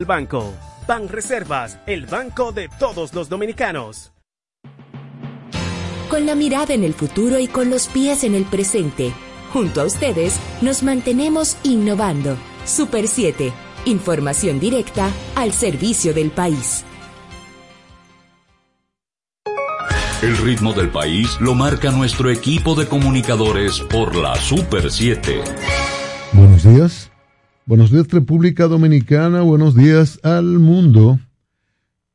El banco. Ban Reservas, el banco de todos los dominicanos. Con la mirada en el futuro y con los pies en el presente, junto a ustedes nos mantenemos innovando. Super 7, información directa al servicio del país. El ritmo del país lo marca nuestro equipo de comunicadores por la Super 7. Buenos días. Buenos días República Dominicana, buenos días al mundo.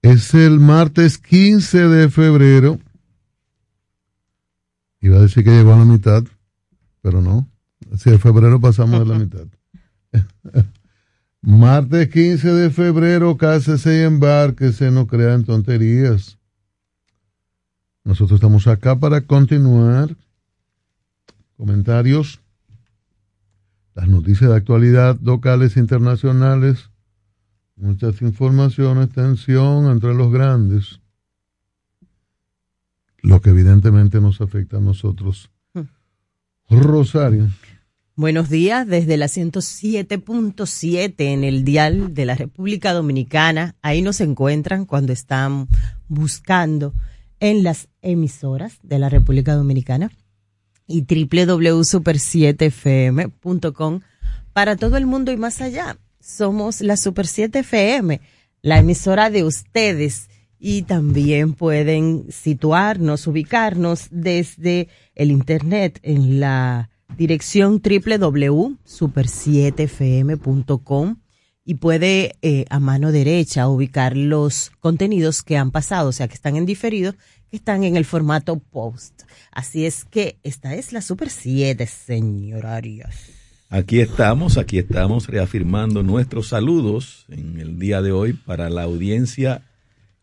Es el martes 15 de febrero. Iba a decir que llegó a la mitad, pero no. Si de febrero pasamos a la mitad. martes 15 de febrero, cásese y embarquese, no crean tonterías. Nosotros estamos acá para continuar. Comentarios las noticias de actualidad locales e internacionales, muchas informaciones, tensión entre los grandes, lo que evidentemente nos afecta a nosotros. Hmm. Rosario. Buenos días desde la 107.7 en el dial de la República Dominicana. Ahí nos encuentran cuando están buscando en las emisoras de la República Dominicana y www.super7fm.com para todo el mundo y más allá. Somos la Super 7 FM, la emisora de ustedes y también pueden situarnos, ubicarnos desde el internet en la dirección www.super7fm.com y puede eh, a mano derecha ubicar los contenidos que han pasado, o sea, que están en diferido, están en el formato post. Así es que esta es la Super 7, señorarias. Aquí estamos, aquí estamos reafirmando nuestros saludos en el día de hoy para la audiencia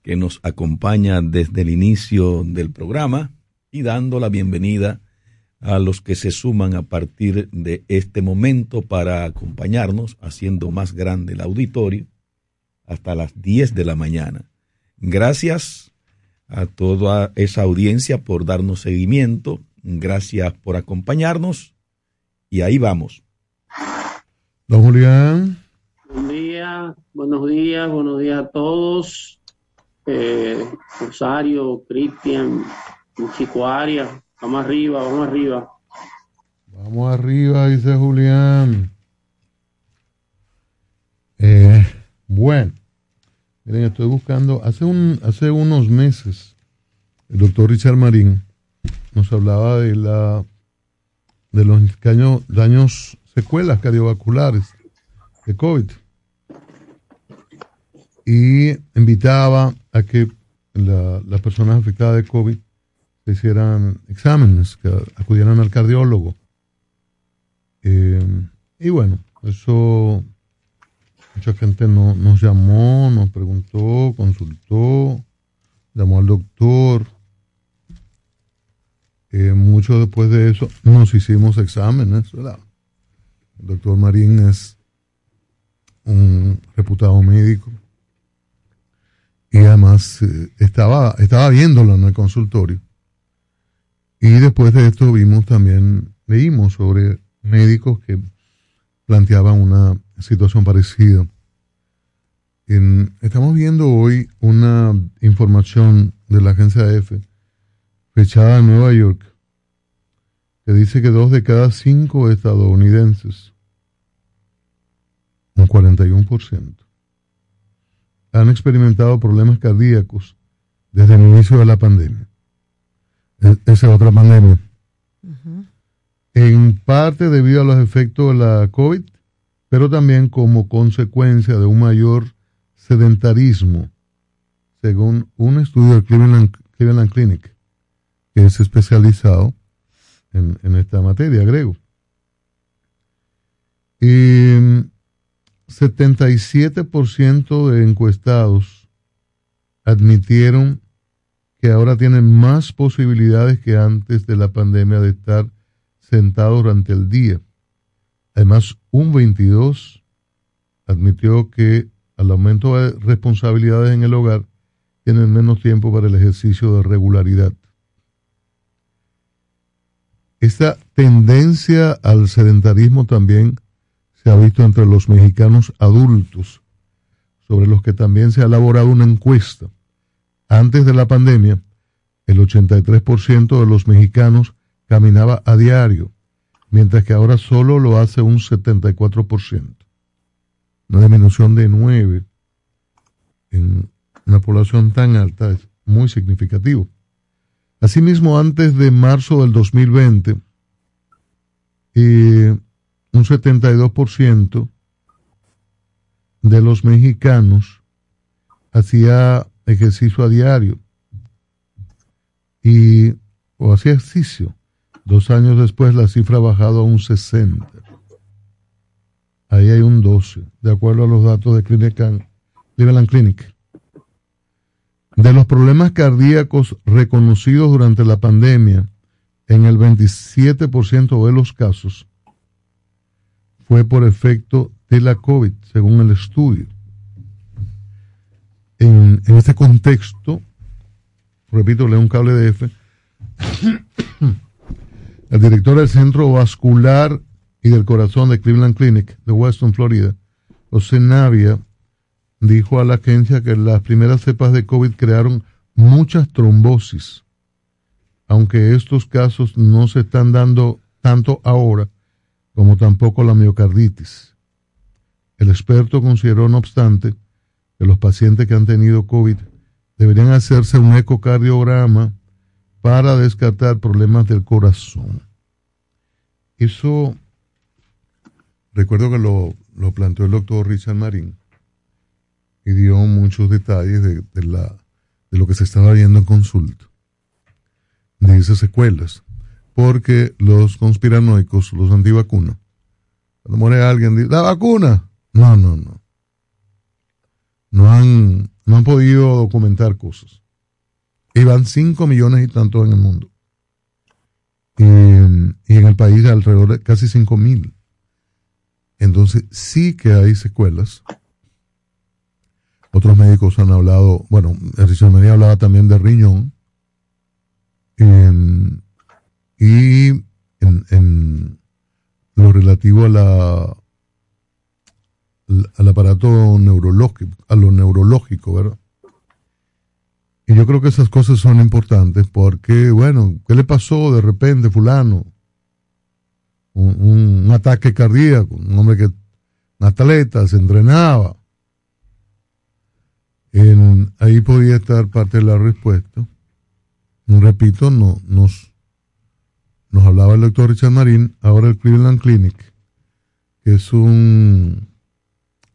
que nos acompaña desde el inicio del programa y dando la bienvenida a los que se suman a partir de este momento para acompañarnos, haciendo más grande el auditorio hasta las 10 de la mañana. Gracias a toda esa audiencia por darnos seguimiento, gracias por acompañarnos y ahí vamos. Don Julián. Buen día, buenos días, buenos días a todos. Eh, Rosario, Cristian, Chico Arias, Vamos arriba, vamos arriba. Vamos arriba, dice Julián. Eh, bueno, miren, estoy buscando, hace, un, hace unos meses, el doctor Richard Marín nos hablaba de la de los daños, secuelas cardiovasculares de COVID. Y invitaba a que las personas afectadas de COVID hicieran exámenes, que acudieran al cardiólogo. Eh, y bueno, eso mucha gente no, nos llamó, nos preguntó, consultó, llamó al doctor. Eh, mucho después de eso nos hicimos exámenes, ¿verdad? El doctor Marín es un reputado médico y además eh, estaba, estaba viéndolo en el consultorio y después de esto vimos también, leímos sobre médicos que planteaban una situación parecida. estamos viendo hoy una información de la agencia EFE, fechada en Nueva York, que dice que dos de cada cinco estadounidenses, un 41%, han experimentado problemas cardíacos desde el inicio de la pandemia. E-, esa es otra pandemia. En parte debido a los efectos de la COVID, pero también como consecuencia de un mayor sedentarismo, según un estudio de Cleveland, Clinic, que es especializado en, en esta materia, agrego. Y 77% de encuestados admitieron que ahora tienen más posibilidades que antes de la pandemia de estar sentados durante el día. Además, un 22 admitió que al aumento de responsabilidades en el hogar tienen menos tiempo para el ejercicio de regularidad. Esta tendencia al sedentarismo también se ha visto entre los mexicanos adultos, sobre los que también se ha elaborado una encuesta. Antes de la pandemia, el 83% de los mexicanos caminaba a diario, mientras que ahora solo lo hace un 74%. Una disminución de 9 en una población tan alta es muy significativo. Asimismo, antes de marzo del 2020, eh, un 72% de los mexicanos hacía ejercicio a diario y o hacía ejercicio. Dos años después la cifra ha bajado a un 60. Ahí hay un 12, de acuerdo a los datos de Cleveland Clinic. De los problemas cardíacos reconocidos durante la pandemia, en el 27% de los casos fue por efecto de la COVID, según el estudio. En, este contexto, repito, leo un cable de F, el director del Centro Vascular y del Corazón de Cleveland Clinic de Weston, Florida, José Navia, dijo a la agencia que las primeras cepas de COVID crearon muchas trombosis, aunque estos casos no se están dando tanto ahora como tampoco la miocarditis. El experto consideró, no obstante, que los pacientes que han tenido COVID deberían hacerse un ecocardiograma para descartar problemas del corazón. Eso, recuerdo que lo, lo planteó el doctor Richard Marín y dio muchos detalles de, de lo que se estaba viendo en consulta, de esas secuelas, porque los conspiranoicos, los antivacunas, cuando muere alguien, dice, la vacuna, no, no, no, no han, no han podido documentar cosas. Y van 5 millones y tantos en el mundo. Y, en el país alrededor de casi 5 mil. Entonces sí que hay secuelas otros médicos han hablado, bueno, Richard María hablaba también de riñón. y en, lo relativo a la al aparato neurológico, a lo neurológico, ¿verdad? Y yo creo que esas cosas son importantes porque, bueno, ¿qué le pasó de repente, fulano? Un, un ataque cardíaco, un hombre que, un atleta, se entrenaba, ahí podía estar parte de la respuesta. Repito, no, nos, nos hablaba el doctor Richard Marín, ahora el Cleveland Clinic, que es un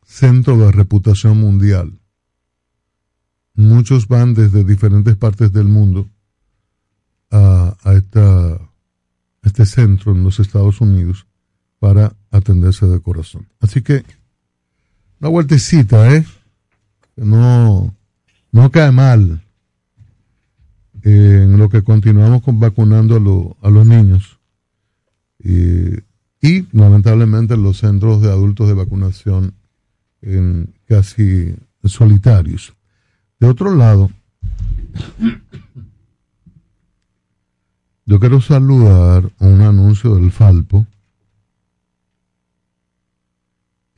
centro de reputación mundial. Muchos van desde diferentes partes del mundo a, esta, este centro en los Estados Unidos para atenderse de corazón. Así que, una vueltecita, ¿eh? no, no cae mal en lo que continuamos con vacunando a, a los niños y lamentablemente los centros de adultos de vacunación en casi solitarios. De otro lado, yo quiero saludar un anuncio del Falpo.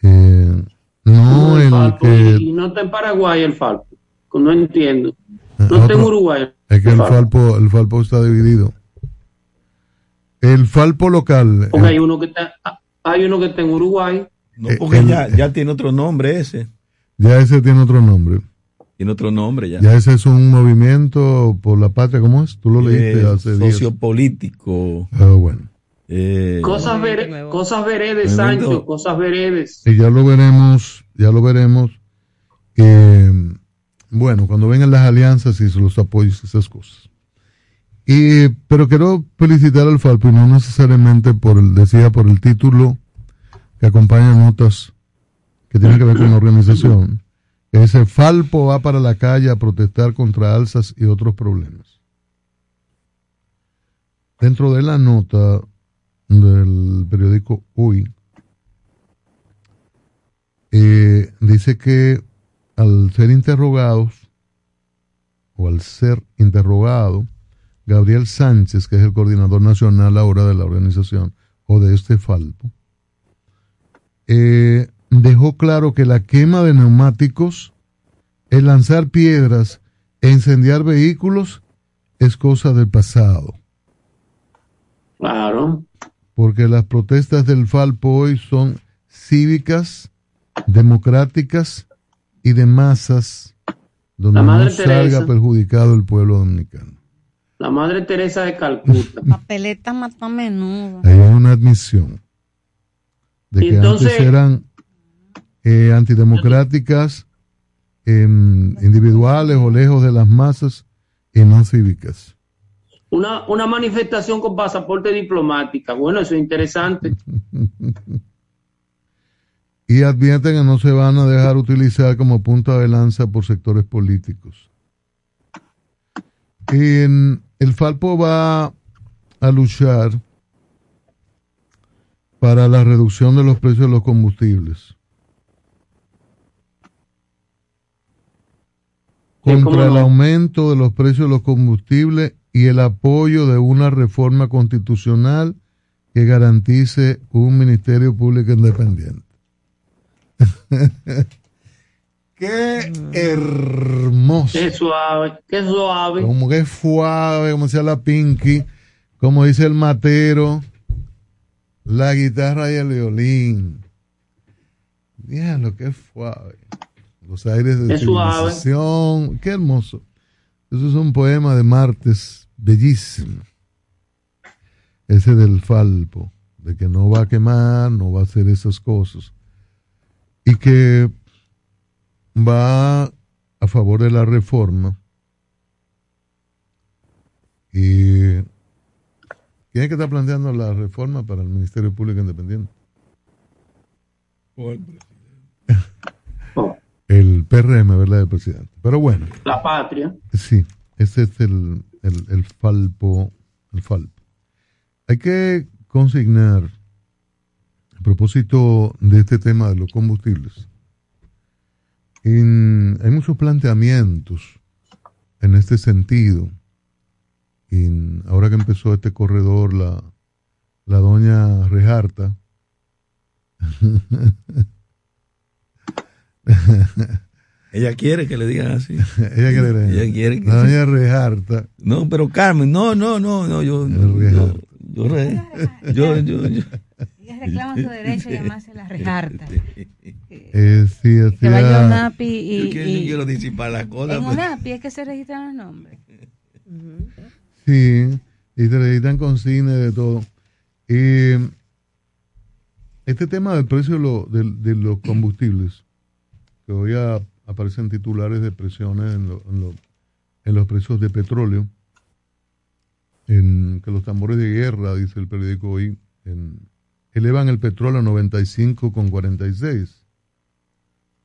Eh, no, el, que... Y no está en Paraguay el Falpo. No entiendo. No está en Uruguay. Es que el Falpo, el Falpo está dividido. El Falpo local. Porque hay uno que está, hay uno que está en Uruguay. No, eh, porque ya, ya tiene otro nombre ese. Ya ese tiene otro nombre. Tiene otro nombre ya. Ya ese es un movimiento por la patria, ¿cómo es? Tú lo leíste hace días. Sociopolítico. Ah, bueno. Eh, cosas, cosas veredes, Sancho, cosas veredes. Y ya lo veremos, ya lo veremos. Eh, bueno, cuando vengan las alianzas y los apoyos, esas cosas. Y, pero quiero felicitar al Falpo y no necesariamente por el, decía, por el título que acompaña notas que tienen que ver con la organización. Ese Falpo va para la calle a protestar contra alzas y otros problemas. Dentro de la nota del periódico Hoy, eh, dice que al ser interrogados o al ser interrogado, Gabriel Sánchez, que es el coordinador nacional ahora de la organización o de este Falpo, eh, dejó claro que la quema de neumáticos, el lanzar piedras e incendiar vehículos es cosa del pasado. Claro. Porque las protestas del Falpo hoy son cívicas, democráticas y de masas, donde no salga perjudicado el pueblo dominicano. La Madre Teresa de Calcuta. Papeleta mató a menudo. Hay una admisión de que antes eran eh, antidemocráticas, em, individuales o lejos de las masas y no cívicas. Una, una manifestación con pasaporte diplomática. Bueno, eso es interesante. y advierten que no se van a dejar utilizar como punta de lanza por sectores políticos. En, el Falpo va a luchar para la reducción de los precios de los combustibles. Contra el aumento de los precios de los combustibles y el apoyo de una reforma constitucional que garantice un Ministerio Público independiente. Qué hermoso. Qué suave, qué suave. Como que suave, como decía la Pinky, como dice el Matero, la guitarra y el violín. lo que suave. Los aires de civilización. Qué hermoso. Eso es un poema de Martes, bellísimo. Ese del Falpo, de que no va a quemar, no va a hacer esas cosas. Y que va a favor de la reforma y ¿quién es que está planteando la reforma para el Ministerio Público Independiente? El PRM, ¿verdad? El presidente. Pero bueno. La patria. Sí, ese es el, el, el falpo, el falpo. Hay que consignar, a propósito de este tema de los combustibles, hay muchos planteamientos en este sentido. ahora que empezó este corredor, la, la doña Rejarta, Ella quiere que le digan así. Ella quiere, Ella quiere que La doña Rejarta. No, pero Carmen, no, no, no, no, yo. Yo, yo, yo, yo, reclaman su derecho a llamarse la rejarta. Eh, sí, que vaya a UNAPI y... Yo quiero, quiero disipar las cosas. En pues. UNAPI es que se registran los nombres. Sí, y se registran con cine de todo. Eh, este tema del precio de, lo, de, de, los combustibles, que hoy aparecen titulares de presiones en, lo, en, en los precios de petróleo, en que los tambores de guerra, dice el periódico hoy, en, elevan el petróleo a 95,46.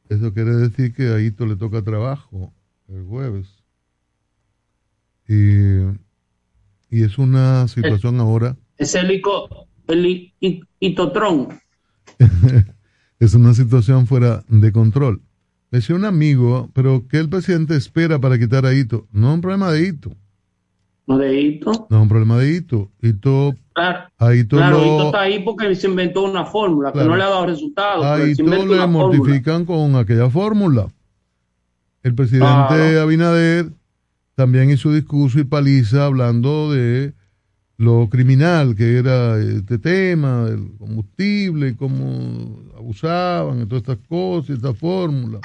Eso quiere decir que a Hito le toca trabajo el jueves. Y, y es una situación ahora. Es el, ico, el es una situación fuera de control. Me decía un amigo, pero ¿qué el presidente espera para quitar a Hito? No es un problema de Hito. No de Hito. No es un problema de Hito. Hito Claro, claro está ahí porque se inventó una fórmula que no le ha dado resultados. Ahí todo le mortifican con aquella fórmula. El presidente Abinader también hizo discurso y paliza hablando de lo criminal que era este tema del combustible y cómo abusaban y todas estas cosas y esta fórmula.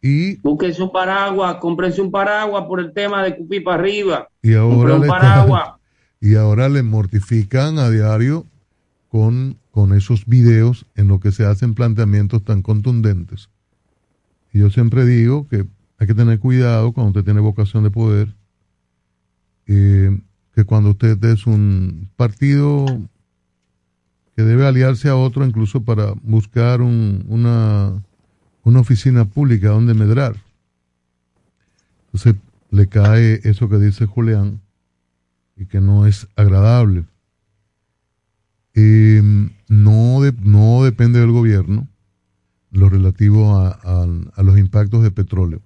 Y búsquense un paraguas, cómprense un paraguas por el tema de cupí para arriba. Y ahora un paraguas y ahora le mortifican a diario con, con esos videos en los que se hacen planteamientos tan contundentes. Y yo siempre digo que hay que tener cuidado cuando usted tiene vocación de poder, eh, que cuando usted es un partido que debe aliarse a otro incluso para buscar un, una, una oficina pública donde medrar. Entonces le cae eso que dice Julián, y que no es agradable. Eh, no, no depende del gobierno lo relativo a, los impactos de petróleo.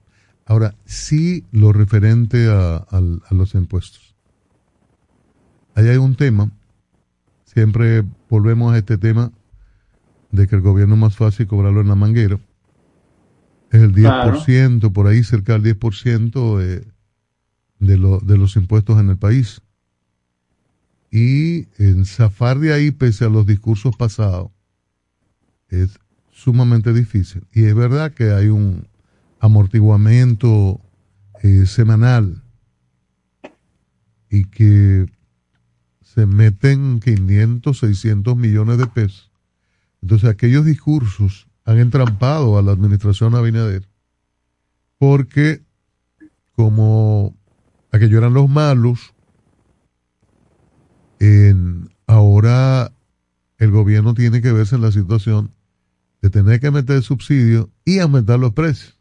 Ahora, sí lo referente a, los impuestos. Ahí hay un tema, siempre volvemos a este tema, de que el gobierno es más fácil cobrarlo en la manguera. Es el 10%, por ahí cerca del 10% de, de, lo- de los impuestos en el país. Y en zafar de ahí, pese a los discursos pasados, es sumamente difícil. Y es verdad que hay un amortiguamiento eh, semanal y que se meten 500, 600 millones de pesos. Entonces aquellos discursos han entrampado a la administración Abinader porque como aquellos eran los malos, en- ahora el gobierno tiene que verse en la situación de tener que meter subsidios y aumentar los precios.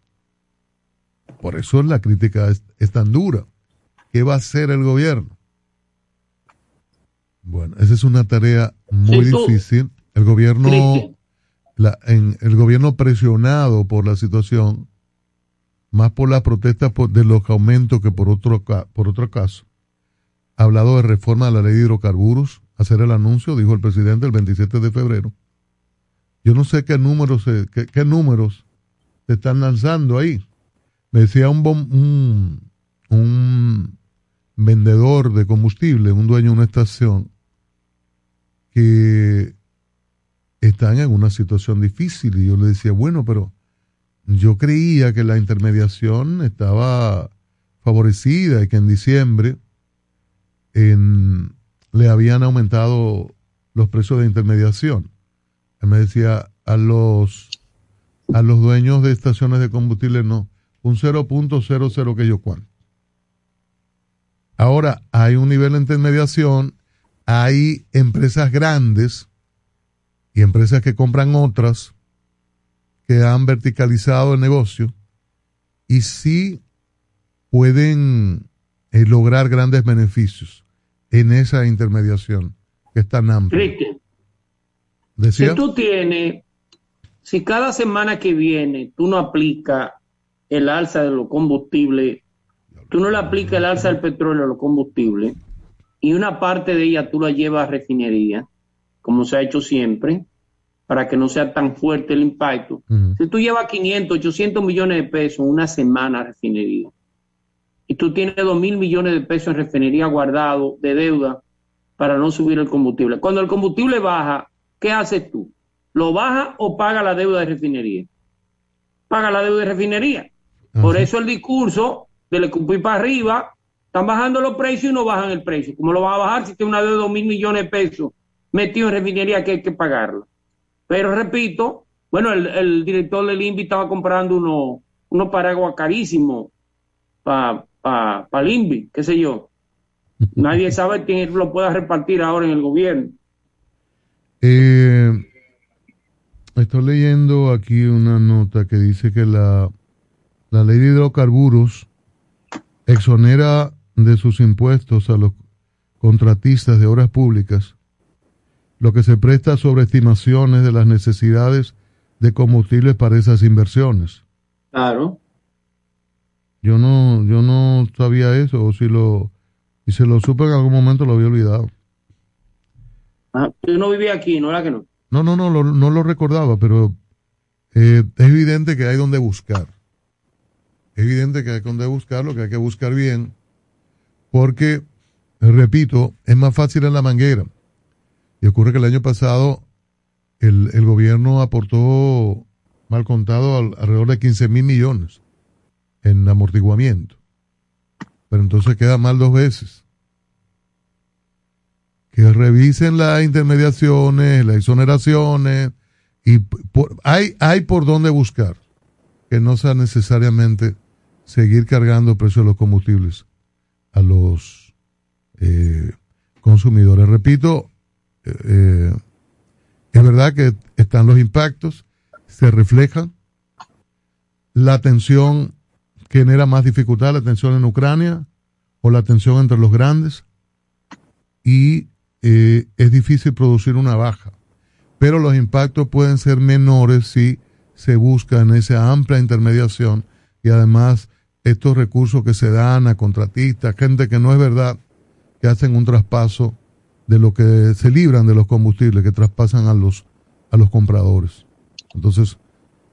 Por eso la crítica es, es tan dura. ¿Qué va a hacer el gobierno? Bueno, esa es una tarea muy Sí, difícil. El gobierno. El gobierno presionado por la situación, más por las protestas por- de los aumentos que por otro, por otro caso, ha hablado de reforma de la ley de hidrocarburos, hacer el anuncio, dijo el presidente el 27 de febrero. Yo no sé qué números, qué, números se están lanzando ahí. Me decía un, un vendedor de combustible, un dueño de una estación, que están en una situación difícil. Y yo le decía, bueno, pero yo creía que la intermediación estaba favorecida y que en diciembre en- le habían aumentado los precios de intermediación. Él me decía, a los, a los dueños de estaciones de combustible no, un 0.00 que yo cuánto. Ahora hay un nivel de intermediación, hay empresas grandes y empresas que compran otras que han verticalizado el negocio y sí pueden eh, lograr grandes beneficios en esa intermediación que es tan amplia. Decía, si tú tienes, si cada semana que viene tú no aplicas el alza de los combustibles, tú no le aplicas el alza del petróleo a los combustibles, y una parte de ella tú la llevas a refinería, como se ha hecho siempre, para que no sea tan fuerte el impacto. Si tú llevas 500, 800 millones de pesos en una semana a refinería, y tú tienes 2 mil millones de pesos en refinería guardado de deuda para no subir el combustible. Cuando el combustible baja, ¿qué haces tú? ¿Lo baja o paga la deuda de refinería? Paga la deuda de refinería. Por eso el discurso de le escupir para arriba, están bajando los precios y no bajan el precio. ¿Cómo lo van a bajar si tiene una deuda de 2 mil millones de pesos metido en refinería que hay que pagarla? Pero repito, bueno, el, el director del INVI estaba comprando unos unos paraguas carísimos para pa, pa el INVI, qué sé yo. Nadie sabe quién lo pueda repartir ahora en el gobierno. Eh, estoy leyendo aquí una nota que dice que la, la ley de hidrocarburos exonera de sus impuestos a los contratistas de obras públicas, lo que se presta sobre estimaciones de las necesidades de combustibles para esas inversiones. Claro. Yo no, yo no sabía eso, o si lo, y se lo supe en algún momento lo había olvidado. Ah, Yo no vivía aquí, ¿no era que no? No, no, no, lo- no lo recordaba, pero eh, es evidente que hay donde buscar. Es evidente que hay donde buscar, lo que hay que buscar bien, porque, repito, es más fácil en la manguera. Y ocurre que el año pasado el, el gobierno aportó, mal contado, al- alrededor de 15 mil millones en amortiguamiento. Pero entonces queda mal dos veces que revisen las intermediaciones, las exoneraciones, y por- hay, hay por dónde buscar, que no sea necesariamente seguir cargando el precio de los combustibles a los eh, consumidores. Repito, eh, eh, es verdad que están los impactos, se reflejan, la tensión genera más dificultad, la tensión en Ucrania o la tensión entre los grandes, y eh, es difícil producir una baja. Pero los impactos pueden ser menores si se busca en esa amplia intermediación y además estos recursos que se dan a contratistas, gente que no es verdad que hacen un traspaso de lo que se libran de los combustibles, que traspasan a los a los compradores. Entonces,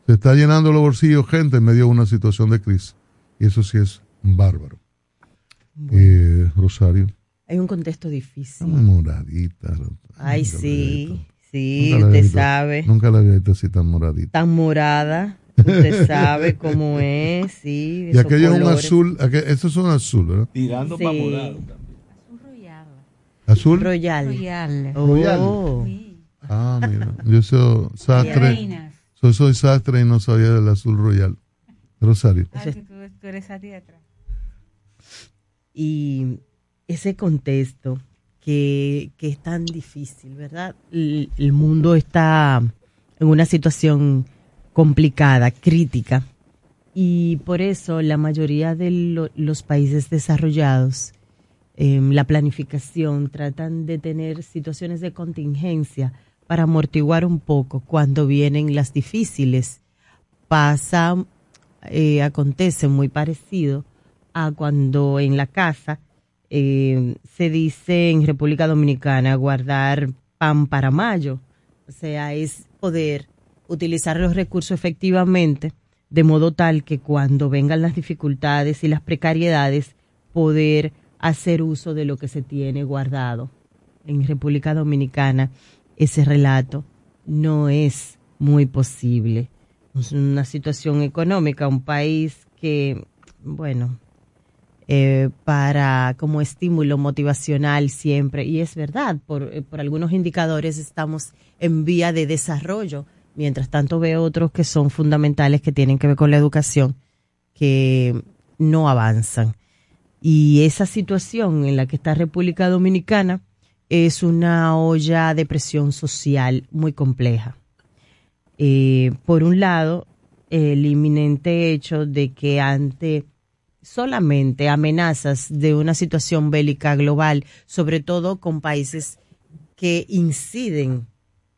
se está llenando los bolsillos gente en medio de una situación de crisis. Y eso sí es bárbaro. Eh, Rosario. Hay un contexto difícil. Estamos moradita. Ay, Nunca sí, sí, Nunca usted visto- sabe. Nunca la había visto así tan moradita. Tan morada, usted sabe cómo es, sí. Y aquello es un colores. azul, aquel- eso es un azul, ¿verdad? Tirando Sí. para morado. Azul. Royal. Royal. Oh. Ah, mira. Yo soy sastre. Reinas. Soy, soy sastre y no sabía del azul royal. Rosario. Ah, tú, tú eres a ti atrás. y ese contexto que, que es tan difícil, ¿verdad? El, el mundo está en una situación complicada, crítica, y por eso la mayoría de lo- los países desarrollados, em, la planificación, tratan de tener situaciones de contingencia para amortiguar un poco cuando vienen las difíciles. Pasa, eh, acontece muy parecido a cuando en la casa eh, se dice en República Dominicana guardar pan para mayo. O sea, es poder utilizar los recursos efectivamente de modo tal que cuando vengan las dificultades y las precariedades, poder hacer uso de lo que se tiene guardado. En República Dominicana ese relato no es muy posible. Es una situación económica, un país que, bueno, eh, para como estímulo motivacional siempre, y es verdad, por, eh, por algunos indicadores estamos en vía de desarrollo, mientras tanto veo otros que son fundamentales que tienen que ver con la educación, que no avanzan. Y esa situación en la que está República Dominicana es una olla de presión social muy compleja. Eh, por un lado, el inminente hecho de que ante solamente amenazas de una situación bélica global, sobre todo con países que inciden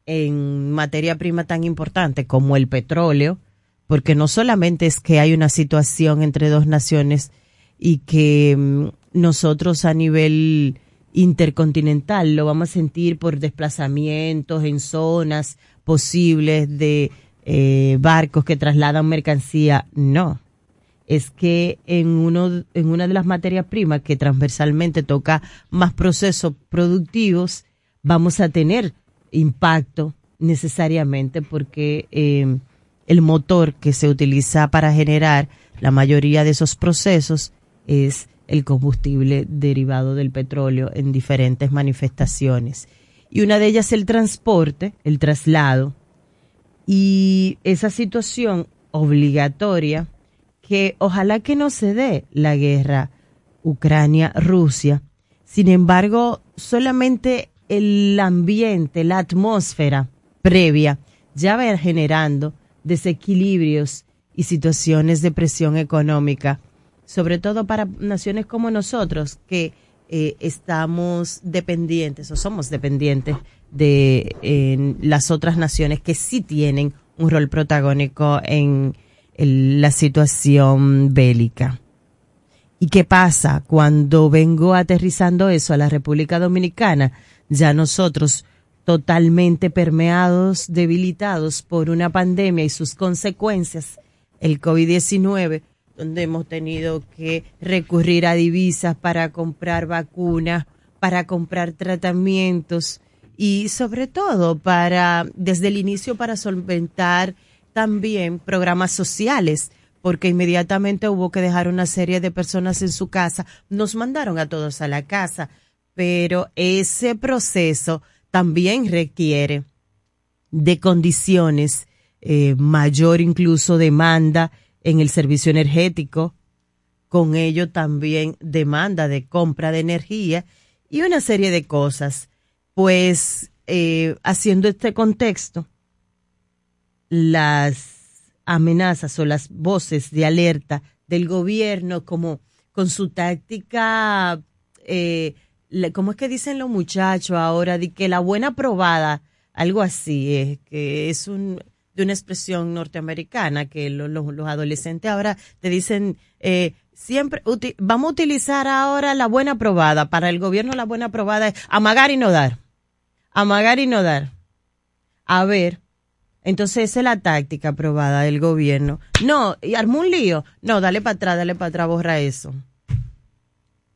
en materia prima tan importante como el petróleo, porque no solamente es que hay una situación entre dos naciones y que mm, nosotros a nivel intercontinental lo vamos a sentir por desplazamientos en zonas posibles de eh, barcos que trasladan mercancía, no. Es que en uno en una de las materias primas que transversalmente toca más procesos productivos vamos a tener impacto necesariamente porque eh, el motor que se utiliza para generar la mayoría de esos procesos es el combustible derivado del petróleo en diferentes manifestaciones y una de ellas el transporte el traslado y esa situación obligatoria que ojalá que no se dé la guerra Ucrania-Rusia. Sin embargo, solamente el ambiente, la atmósfera previa ya va generando desequilibrios y situaciones de presión económica, sobre todo para naciones como nosotros que eh, estamos dependientes o somos dependientes de en las otras naciones que sí tienen un rol protagónico en el- la situación bélica. ¿Y qué pasa cuando vengo aterrizando eso a la República Dominicana? Ya nosotros totalmente permeados, debilitados por una pandemia y sus consecuencias, el COVID-19, donde hemos tenido que recurrir a divisas para comprar vacunas, para comprar tratamientos y sobre todo para, desde el inicio, para solventar también programas sociales, porque inmediatamente hubo que dejar una serie de personas en su casa. Nos mandaron a todos a la casa, pero ese proceso también requiere de condiciones, eh, mayor incluso demanda en el servicio energético, con ello también demanda de compra de energía y una serie de cosas. Pues eh, haciendo este contexto, las amenazas o las voces de alerta del gobierno como con su táctica, eh, ¿cómo es que dicen los muchachos ahora? De que la buena probada, algo así, es que es un, de una expresión norteamericana que lo- lo- los adolescentes ahora te dicen, eh, siempre, vamos a utilizar ahora la buena probada. Para el gobierno la buena probada es amagar y no dar. Amagar y no dar. A ver Entonces esa es la táctica aprobada del gobierno. No, y armó un lío. No, dale para atrás, dale para atrás, borra eso.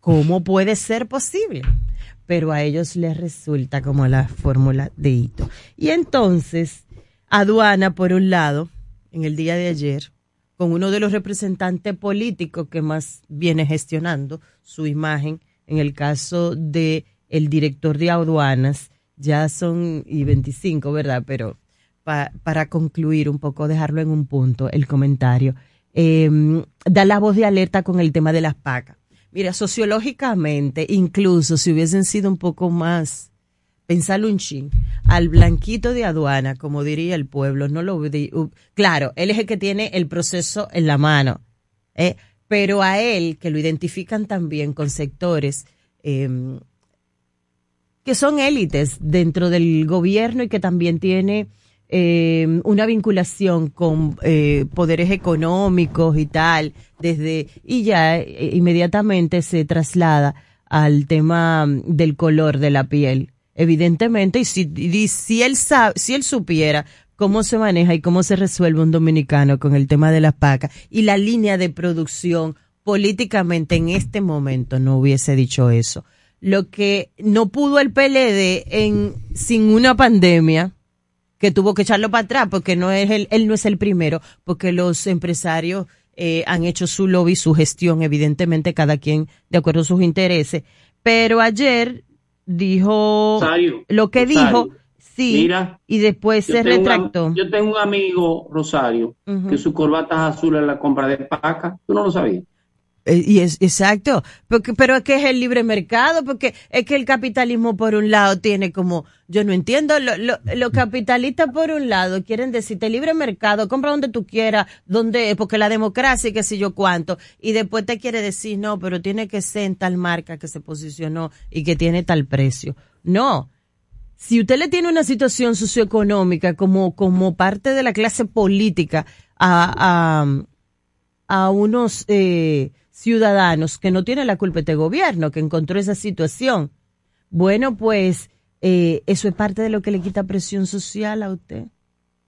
¿Cómo puede ser posible? Pero a ellos les resulta como la fórmula de hito. Y entonces, aduana, por un lado, en el día de ayer, con uno de los representantes políticos que más viene gestionando su imagen, en el caso de el director de aduanas, ya son y 25, ¿verdad? Pero para concluir un poco, dejarlo en un punto, el comentario, em, da la voz de alerta con el tema de las pacas. Mira, sociológicamente, incluso si hubiesen sido un poco más, pensarlo un chin, al blanquito de aduana, como diría el pueblo, no lo claro, él es el que tiene el proceso en la mano, ¿eh? pero a él, que lo identifican también con sectores em, que son élites dentro del gobierno y que también tiene eh, una vinculación con eh, poderes económicos y tal, desde, y ya eh, inmediatamente se traslada al tema del color de la piel. Evidentemente, y si, si él sabe, si él supiera cómo se maneja y cómo se resuelve un dominicano con el tema de las pacas y la línea de producción políticamente en este momento no hubiese dicho eso. Lo que no pudo el PLD en, sin una pandemia, que tuvo que echarlo para atrás porque no es el, él no es el primero, porque los empresarios eh, han hecho su lobby, su gestión, evidentemente cada quien de acuerdo a sus intereses. Pero ayer dijo lo que dijo, sí, y después se retractó. yo tengo un amigo, Rosario, que su corbata es azul en la compra de paca, tú no lo sabías. Eh, y es exacto, porque, pero es que es el libre mercado, porque es que el capitalismo por un lado tiene como, yo no entiendo, los lo, lo capitalistas por un lado quieren decirte libre mercado, compra donde tú quieras, donde, porque la democracia y qué sé yo cuánto, y después te quiere decir no, pero tiene que ser en tal marca que se posicionó y que tiene tal precio. No. Si usted le tiene una situación socioeconómica como, como parte de la clase política a, a, a unos, eh, ciudadanos que no tienen la culpa este gobierno, que encontró esa situación. Bueno, pues eh, eso es parte de lo que le quita presión social a usted.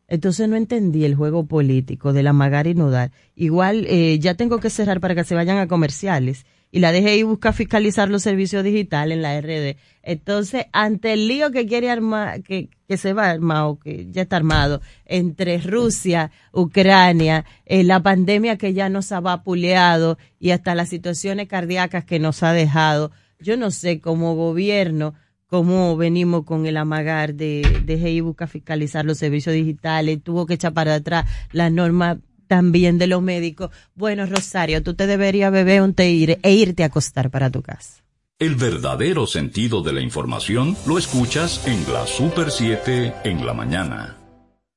Entonces no entendí el juego político de la magar y nodar. Igual eh, ya tengo que cerrar para que se vayan a comerciales y la DGI busca fiscalizar los servicios digitales en la RD. Entonces, ante el lío que quiere armar, que, que se va armado, que ya está armado, entre Rusia, Ucrania, eh, la pandemia que ya nos ha vapuleado y hasta las situaciones cardíacas que nos ha dejado, yo no sé como gobierno cómo venimos con el amagar de, de busca fiscalizar los servicios digitales, tuvo que echar para atrás la norma también de los médicos. Bueno, Rosario, tú te deberías beber un té e irte a acostar para tu casa. El verdadero sentido de la información lo escuchas en la Super 7 en la mañana.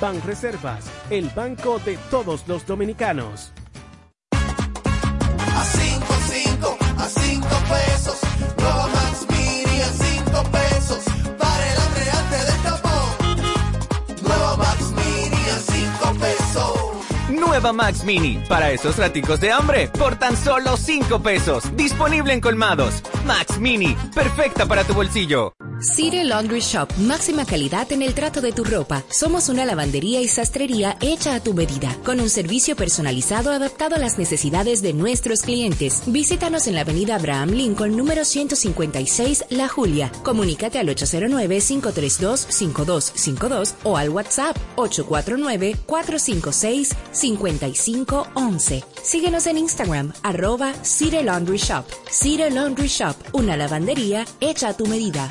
Banreservas, el banco de todos los dominicanos. A 5, 5, a 5 pesos. Nueva Max Mini a 5 pesos. Para el hambre antes del tapón. Nueva Max Mini a 5 pesos. Nueva Max Mini, para esos raticos de hambre, por tan solo 5 pesos. Disponible en colmados. Max Mini, perfecta para tu bolsillo. City Laundry Shop, máxima calidad en el trato de tu ropa. Somos una lavandería y sastrería hecha a tu medida, con un servicio personalizado adaptado a las necesidades de nuestros clientes. Visítanos en la avenida Abraham Lincoln, número 156, La Julia. Comunícate al 809-532-5252 o al WhatsApp 849-456-5511. Síguenos en Instagram, arroba City Laundry Shop. City Laundry Shop, una lavandería hecha a tu medida.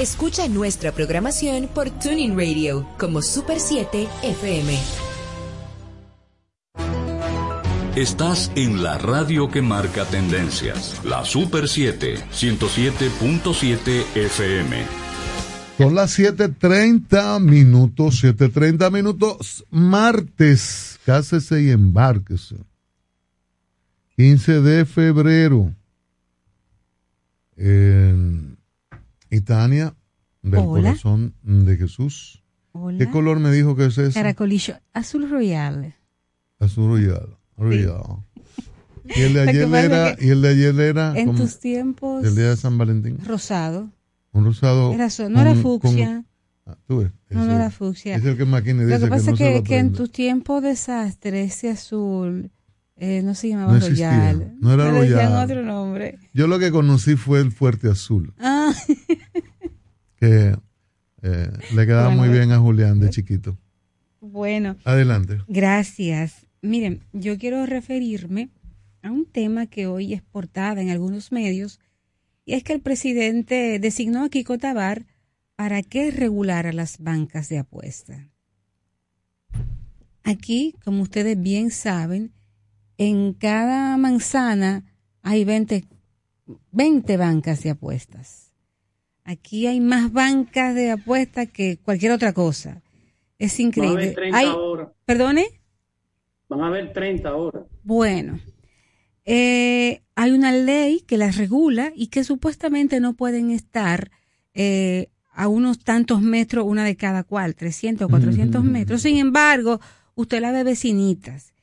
Escucha nuestra programación por Tuning Radio como Super 7 FM. Estás en la radio que marca tendencias, la Super 7, 107.7 FM. Son las 7.30 minutos, 7.30 minutos, martes, cásese y embárquese. 15 de febrero. En y Tania, del Hola. corazón de Jesús. Hola. ¿Qué color me dijo que es ese? Caracolillo, azul royal. Azul royal. royal. Y el de que ayer era, que y el de ayer era En como tus tiempos, el día de San Valentín. rosado. Un rosado. Era no era con- fucsia. con- ah, tú ves, No, no era fucsia. Es el que Lo que pasa no es que, que en tus tiempos desastre, ese azul, eh, no se llamaba existía, royal. no era royal. otro nombre. Yo lo que conocí fue el fuerte azul, Ah, que eh, le quedaba Bueno, muy bien a Julián de chiquito. bueno. Adelante. Gracias. Miren, yo quiero referirme a un tema que hoy es portada en algunos medios, y es que el presidente designó a Kiko Tabar para que regulara las bancas de apuesta. Aquí, como ustedes bien saben, en cada manzana hay 20, 20 bancas de apuestas. Aquí hay más bancas de apuestas que cualquier otra cosa. Es Van a increíble. haber 30 Hay- ahora. ¿Perdone? Van a haber 30 ahora. Bueno, eh, hay una ley que las regula y que supuestamente no pueden estar eh, a unos tantos metros, una de cada cual, 300 o 400 metros. Sin embargo, usted la ve vecinitas.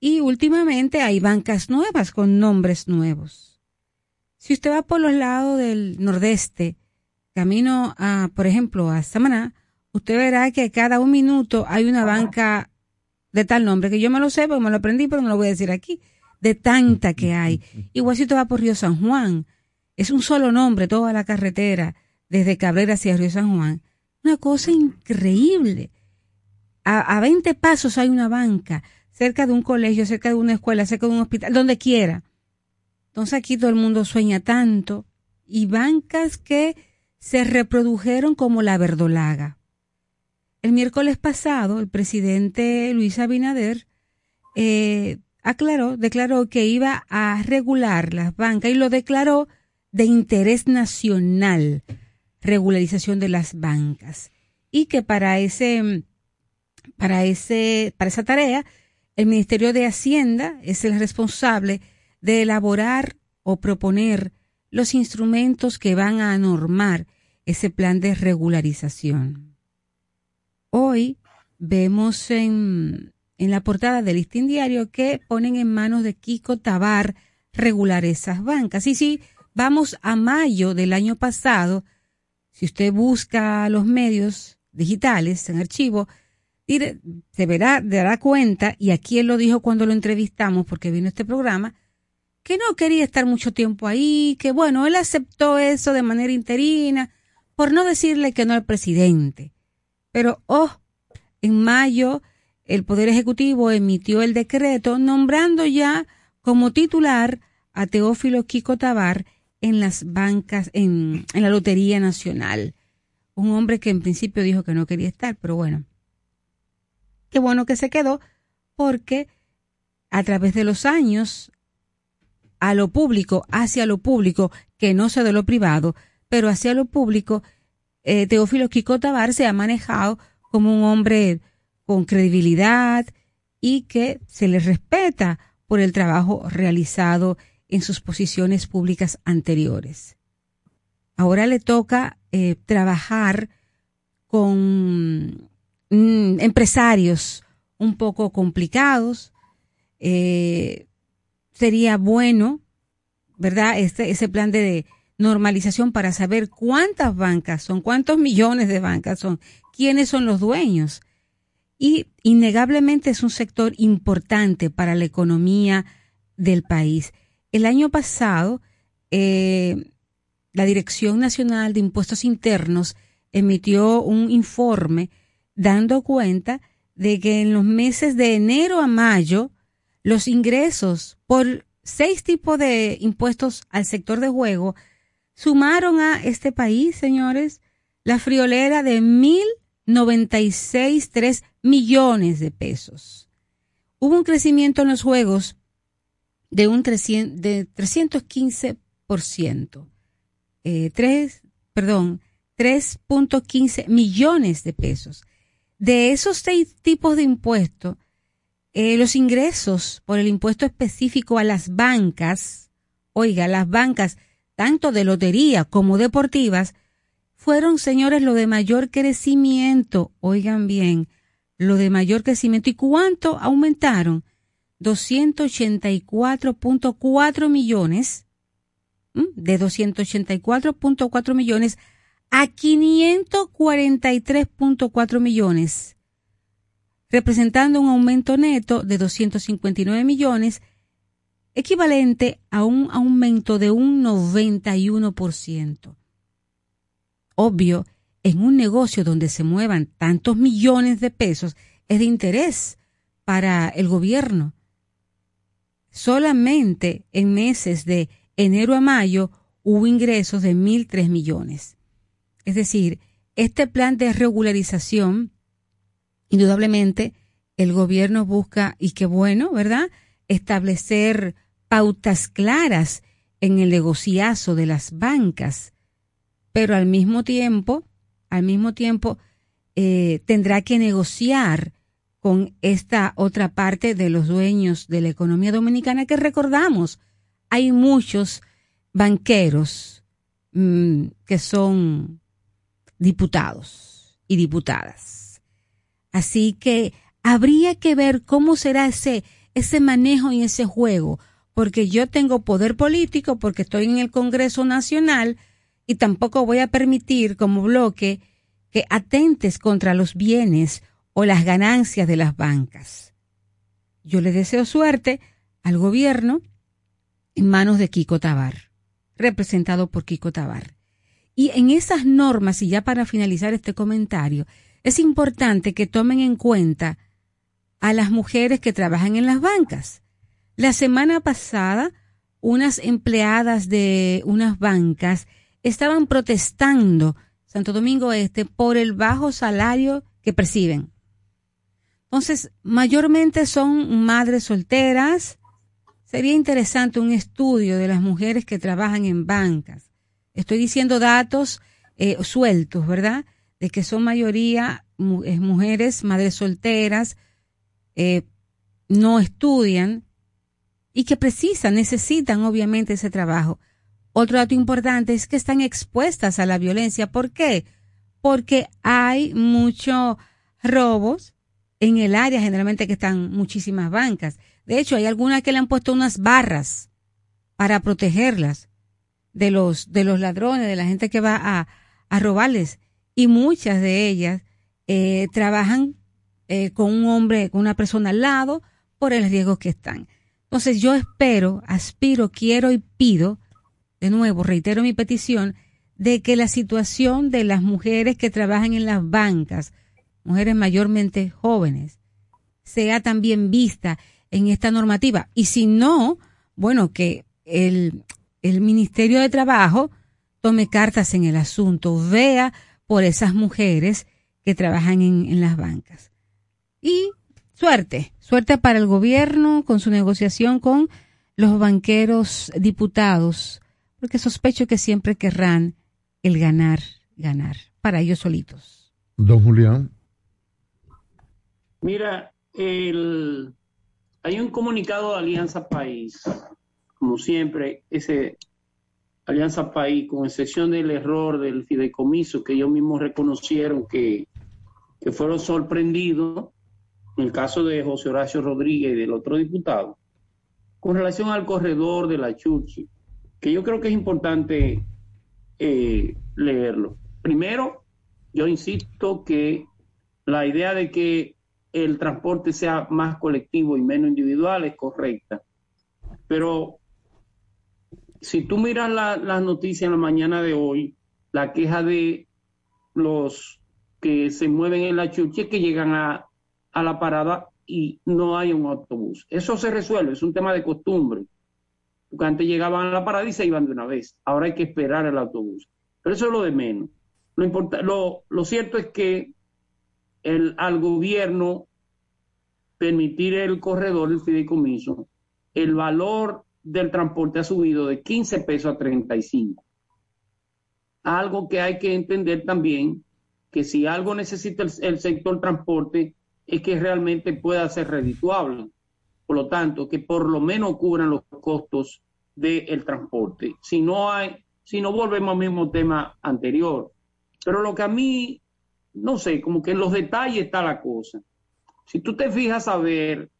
Y últimamente hay bancas nuevas con nombres nuevos. Si usted va por los lados del nordeste, camino a, por ejemplo, a Samaná, usted verá que cada un minuto hay una banca de tal nombre, que yo me lo sé porque me lo aprendí, pero no lo voy a decir aquí, de tanta que hay. Igual si usted va por Río San Juan, es un solo nombre toda la carretera, desde Cabrera hacia Río San Juan. Una cosa increíble. A, a 20 pasos hay una banca, cerca de un colegio, cerca de una escuela, cerca de un hospital, donde quiera. Entonces aquí todo el mundo sueña tanto. Y bancas que se reprodujeron como la verdolaga. El miércoles pasado, el presidente Luis Abinader eh, aclaró, declaró que iba a regular las bancas y lo declaró de interés nacional, regularización de las bancas. Y que para ese, para ese, para esa tarea, el Ministerio de Hacienda es el responsable de elaborar o proponer los instrumentos que van a normar ese plan de regularización. Hoy vemos en, en la portada del listín diario que ponen en manos de Kiko Tabar regular esas bancas. Y sí, vamos a mayo del año pasado, si usted busca los medios digitales en archivo, se verá, dará cuenta, y aquí él lo dijo cuando lo entrevistamos, porque vino este programa, que no quería estar mucho tiempo ahí, que bueno, él aceptó eso de manera interina, por no decirle que no al presidente. Pero, oh, en mayo el Poder Ejecutivo emitió el decreto nombrando ya como titular a Teófilo Kiko Tabar en las bancas, en, en la Lotería Nacional. Un hombre que en principio dijo que no quería estar, pero bueno. Qué bueno que se quedó porque a través de los años, a lo público, hacia lo público, que no sea de lo privado, pero hacia lo público, eh, Teófilo Kiko Tabar se ha manejado como un hombre con credibilidad y que se le respeta por el trabajo realizado en sus posiciones públicas anteriores. Ahora le toca eh, trabajar con mm, empresarios, un poco complicados. Eh, sería bueno, ¿verdad? Este, ese plan de normalización para saber cuántas bancas son, cuántos millones de bancas son, quiénes son los dueños. Y innegablemente es un sector importante para la economía del país. El año pasado, eh, la Dirección Nacional de Impuestos Internos emitió un informe dando cuenta de que en los meses de enero a mayo, los ingresos por seis tipos de impuestos al sector de juego sumaron a este país, señores, la friolera de mil noventa y seis tres millones de pesos. Hubo un crecimiento en los juegos de un 300, de 315%. Eh, tres, perdón, 3.15 millones de pesos. De esos seis tipos de impuestos, eh, los ingresos por el impuesto específico a las bancas, oiga, las bancas, tanto de lotería como deportivas, fueron, señores, lo de mayor crecimiento, oigan bien, lo de mayor crecimiento. ¿Y cuánto aumentaron? 284.4 millones, de 284.4 millones a 543.4 millones, representando un aumento neto de 259 millones, equivalente a un aumento de un 91%. Obvio, en un negocio donde se muevan tantos millones de pesos, es de interés para el gobierno. Solamente en meses de enero a mayo hubo ingresos de 1.003 millones. Es decir, este plan de regularización, indudablemente, el gobierno busca, y qué bueno, ¿verdad?, establecer pautas claras en el negociazo de las bancas, pero al mismo tiempo, al mismo tiempo, eh, tendrá que negociar con esta otra parte de los dueños de la economía dominicana que recordamos, hay muchos banqueros mm, que son diputados y diputadas. Así que habría que ver cómo será ese, ese manejo y ese juego, porque yo tengo poder político, porque estoy en el Congreso Nacional y tampoco voy a permitir como bloque que atentes contra los bienes o las ganancias de las bancas. Yo le deseo suerte al gobierno en manos de Kiko Tabar, representado por Kiko Tabar. Y en esas normas, y ya para finalizar este comentario, es importante que tomen en cuenta a las mujeres que trabajan en las bancas. La semana pasada, unas empleadas de unas bancas estaban protestando Santo Domingo Este por el bajo salario que perciben. Entonces, mayormente son madres solteras. Sería interesante un estudio de las mujeres que trabajan en bancas Estoy diciendo datos eh, sueltos, ¿verdad? De que son mayoría mujeres, madres solteras, eh, no estudian y que precisan, necesitan obviamente ese trabajo. Otro dato importante es que están expuestas a la violencia. ¿Por qué? Porque hay muchos robos en el área, generalmente que están muchísimas bancas. De hecho, hay algunas que le han puesto unas barras para protegerlas de los, de los ladrones, de la gente que va a, a robarles. Y muchas de ellas eh, trabajan eh, con un hombre, con una persona al lado, por el riesgo que están. Entonces yo espero, aspiro, quiero y pido, de nuevo, reitero mi petición, de que la situación de las mujeres que trabajan en las bancas, mujeres mayormente jóvenes, sea también vista en esta normativa. Y si no, bueno, que el, el Ministerio de Trabajo tome cartas en el asunto, vea por esas mujeres que trabajan en, las bancas. Y suerte, suerte para el gobierno con su negociación con los banqueros diputados, porque sospecho que siempre querrán el ganar, ganar, para ellos solitos. Don Julián. Mira, el, hay un comunicado de Alianza País como siempre, ese Alianza País, con excepción del error del fideicomiso que ellos mismos reconocieron que, fueron sorprendidos, en el caso de José Horacio Rodríguez y del otro diputado, con relación al corredor de la Churchi, que yo creo que es importante eh, leerlo. Primero, yo insisto que la idea de que el transporte sea más colectivo y menos individual es correcta. Pero si tú miras la, las noticias en la mañana de hoy, la queja de los que se mueven en la chucha es que llegan a, a la parada y no hay un autobús. Eso se resuelve, es un tema de costumbre. Porque antes llegaban a la parada y se iban de una vez. Ahora hay que esperar el autobús. Pero eso es lo de menos. Lo, importa, lo, lo cierto es que el, al gobierno permitir el corredor, el fideicomiso, el valor del transporte ha subido de 15 pesos a 35. Algo que hay que entender también, que si algo necesita el, sector transporte, es que realmente pueda ser redituable. Por lo tanto, que por lo menos cubran los costos del transporte. Si no hay, si no volvemos al mismo tema anterior. Pero lo que a mí, no sé, como que en los detalles está la cosa. Si tú te fijas a ver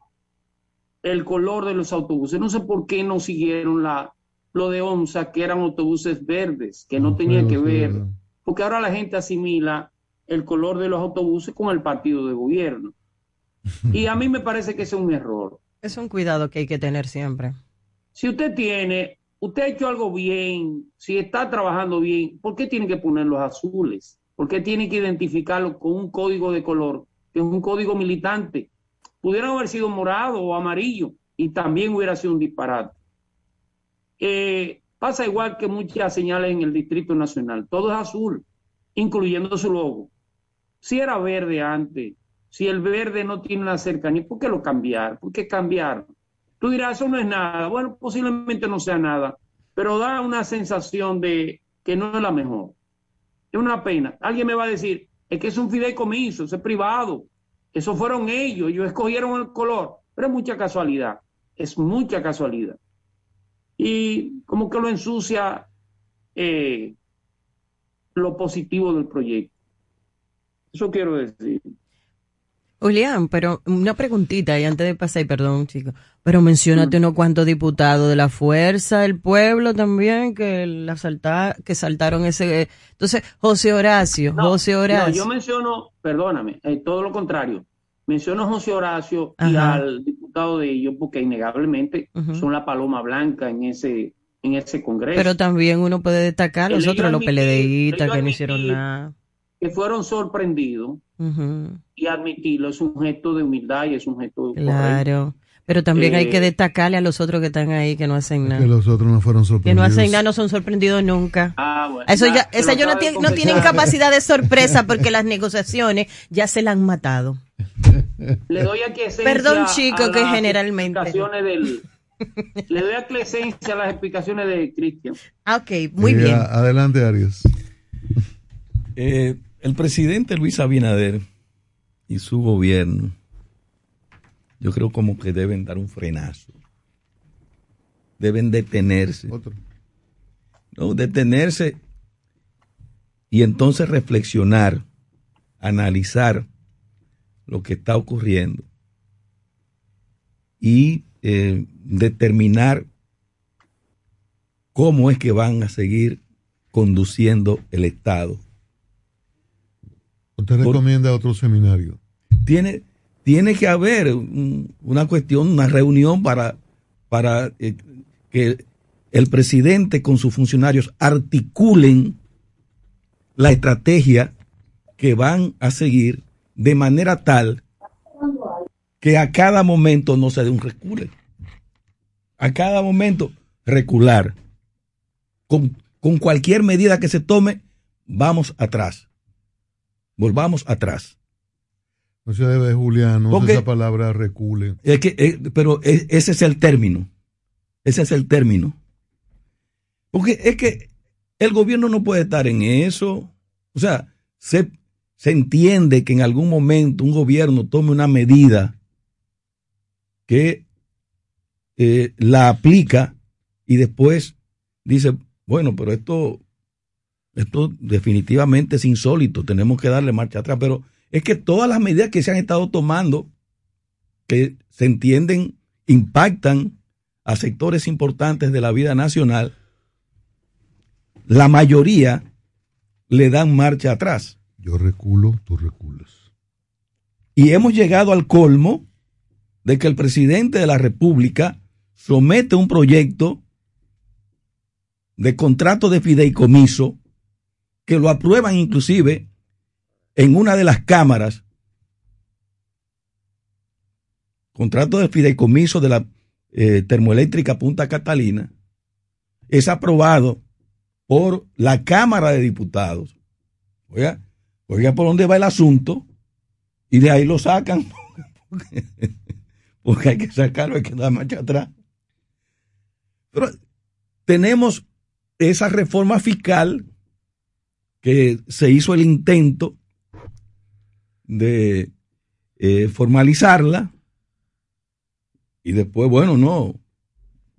el color de los autobuses, no sé por qué no siguieron la, lo de ONSA, que eran autobuses verdes, que no, no tenían que ver, porque ahora la gente asimila el color de los autobuses con el partido de gobierno. Y a mí me parece que ese es un error. Es un cuidado que hay que tener siempre. Si usted tiene, usted ha hecho algo bien, si está trabajando bien, ¿por qué tiene que poner los azules? ¿Por qué tiene que identificarlo con un código de color, que es un código militante? Pudieran haber sido morado o amarillo y también hubiera sido un disparate. Eh, pasa igual que muchas señales en el Distrito Nacional, todo es azul, incluyendo su logo. Si era verde antes, si el verde no tiene una cercanía, ¿por qué lo cambiar? ¿Por qué cambiar? Tú dirás, eso no es nada. Bueno, posiblemente no sea nada, pero da una sensación de que no es la mejor. Es una pena. Alguien me va a decir, es que es un fideicomiso, es privado. Eso fueron ellos, ellos escogieron el color, pero es mucha casualidad, es mucha casualidad. Y como que lo ensucia eh, lo positivo del proyecto. Eso quiero decir. Julián, pero una preguntita y antes de pasar, perdón, chicos, pero mencionate unos cuantos diputados de la fuerza del pueblo también que la salta, que saltaron ese. Entonces, José Horacio, no, José Horacio. No, yo menciono, perdóname, eh, todo lo contrario. Menciono a José Horacio Ajá. y al diputado de ellos porque innegablemente uh -huh. son la paloma blanca en ese en ese congreso. Pero también uno puede destacar los otros, los PLDistas que no hicieron nada. Que fueron sorprendidos uh -huh. y admitirlo es un gesto de humildad y es un gesto Claro. Correcto. Pero también eh, hay que destacarle a los otros que están ahí que no hacen nada. Que los otros no fueron sorprendidos. Que no hacen nada, no son sorprendidos nunca. Ah, bueno. Eso ya, esa yo no, tiene, no tienen capacidad de sorpresa porque las negociaciones ya se la han matado. Le doy aquí Perdón, chico, que generalmente. Del, le doy aclescencia a las explicaciones de Cristian. Ah, ok, muy eh, bien. Adelante, Arias. Eh, el presidente Luis Abinader y su gobierno, yo creo como que deben dar un frenazo. Deben detenerse. Otro. No, detenerse y entonces reflexionar, analizar lo que está ocurriendo y eh, determinar cómo es que van a seguir conduciendo el Estado. ¿Usted recomienda Por, otro seminario? Tiene, tiene que haber un, una cuestión, una reunión para, para eh, que el presidente con sus funcionarios articulen la estrategia que van a seguir de manera tal que a cada momento no se dé un recule. A cada momento recular. Con, con cualquier medida que se tome, vamos atrás. Volvamos atrás. No se debe, Julián, no esa palabra recule. Es que, eh, pero es, ese es el término. Ese es el término. Porque es que el gobierno no puede estar en eso. O sea, se, se entiende que en algún momento un gobierno tome una medida que eh, la aplica y después dice, bueno, pero esto, esto definitivamente es insólito, tenemos que darle marcha atrás, pero es que todas las medidas que se han estado tomando que se entienden, impactan a sectores importantes de la vida nacional, la mayoría le dan marcha atrás. Yo reculo, tú reculas. Y hemos llegado al colmo de que el presidente de la República somete un proyecto de contrato de fideicomiso que lo aprueban inclusive en una de las cámaras. Contrato de fideicomiso de la eh, termoeléctrica Punta Catalina es aprobado por la Cámara de Diputados. Oiga, oiga por dónde va el asunto y de ahí lo sacan porque hay que sacarlo, hay que dar marcha atrás. Pero tenemos esa reforma fiscal que se hizo el intento de eh, formalizarla y después, bueno, no,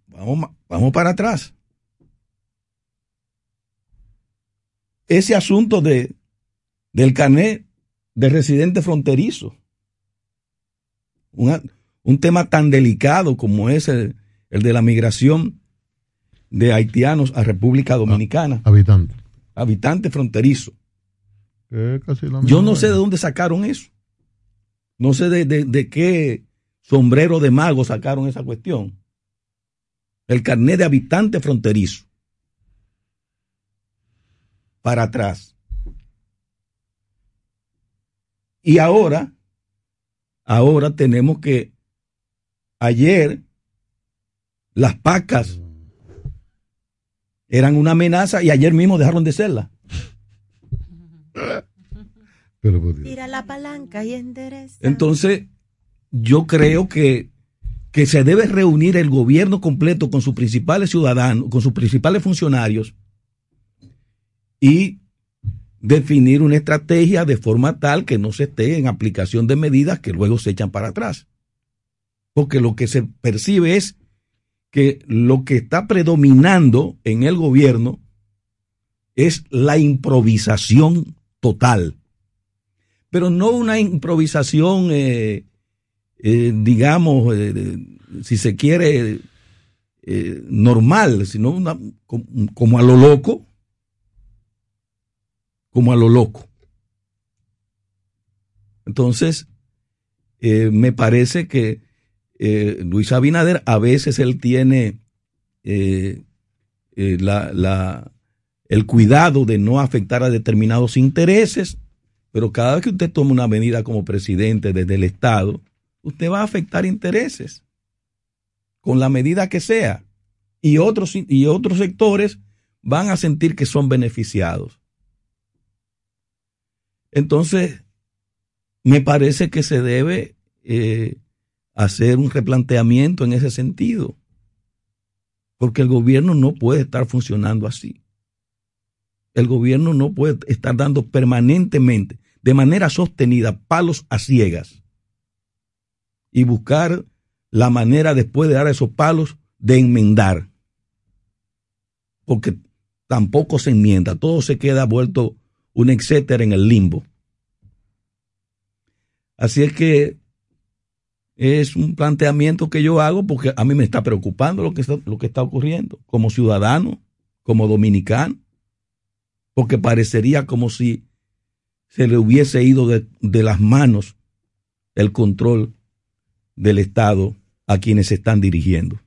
vamos, vamos para atrás. Ese asunto de, del carnet de residente fronterizo, un, un tema tan delicado como es el, el de la migración de haitianos a República Dominicana. Habitante. Habitante fronterizo. Casi Yo no sé de dónde sacaron eso. No sé de, de- de qué sombrero de mago sacaron esa cuestión. El carnet de habitante fronterizo. Para atrás. Y ahora, ahora tenemos que, ayer, las pacas eran una amenaza y ayer mismo dejaron de serla. Pero por Dios. Tira la palanca y endereza. Entonces, yo creo que, que se debe reunir el gobierno completo con sus principales ciudadanos, con sus principales funcionarios y definir una estrategia de forma tal que no se esté en aplicación de medidas que luego se echan para atrás. Porque lo que se percibe es que lo que está predominando en el gobierno es la improvisación total pero no una improvisación, eh, eh, digamos, eh, si se quiere, normal, sino una, como, a lo loco, como a lo loco. Entonces, me parece que eh, Luis Abinader a veces él tiene eh, eh, la, el cuidado de no afectar a determinados intereses, pero cada vez que usted toma una medida como presidente desde el Estado, usted va a afectar intereses con la medida que sea. Y otros, y otros sectores van a sentir que son beneficiados. Entonces, me parece que se debe hacer un replanteamiento en ese sentido, porque el gobierno no puede estar funcionando así. El gobierno no puede estar dando permanentemente, de manera sostenida, palos a ciegas y buscar la manera después de dar esos palos de enmendar. Porque tampoco se enmienda, todo se queda vuelto un etcétera en el limbo. Así es que es un planteamiento que yo hago porque a mí me está preocupando lo que está, lo que está ocurriendo como ciudadano, como dominicano, porque parecería como si se le hubiese ido de, de las manos el control del Estado a quienes se están dirigiendo.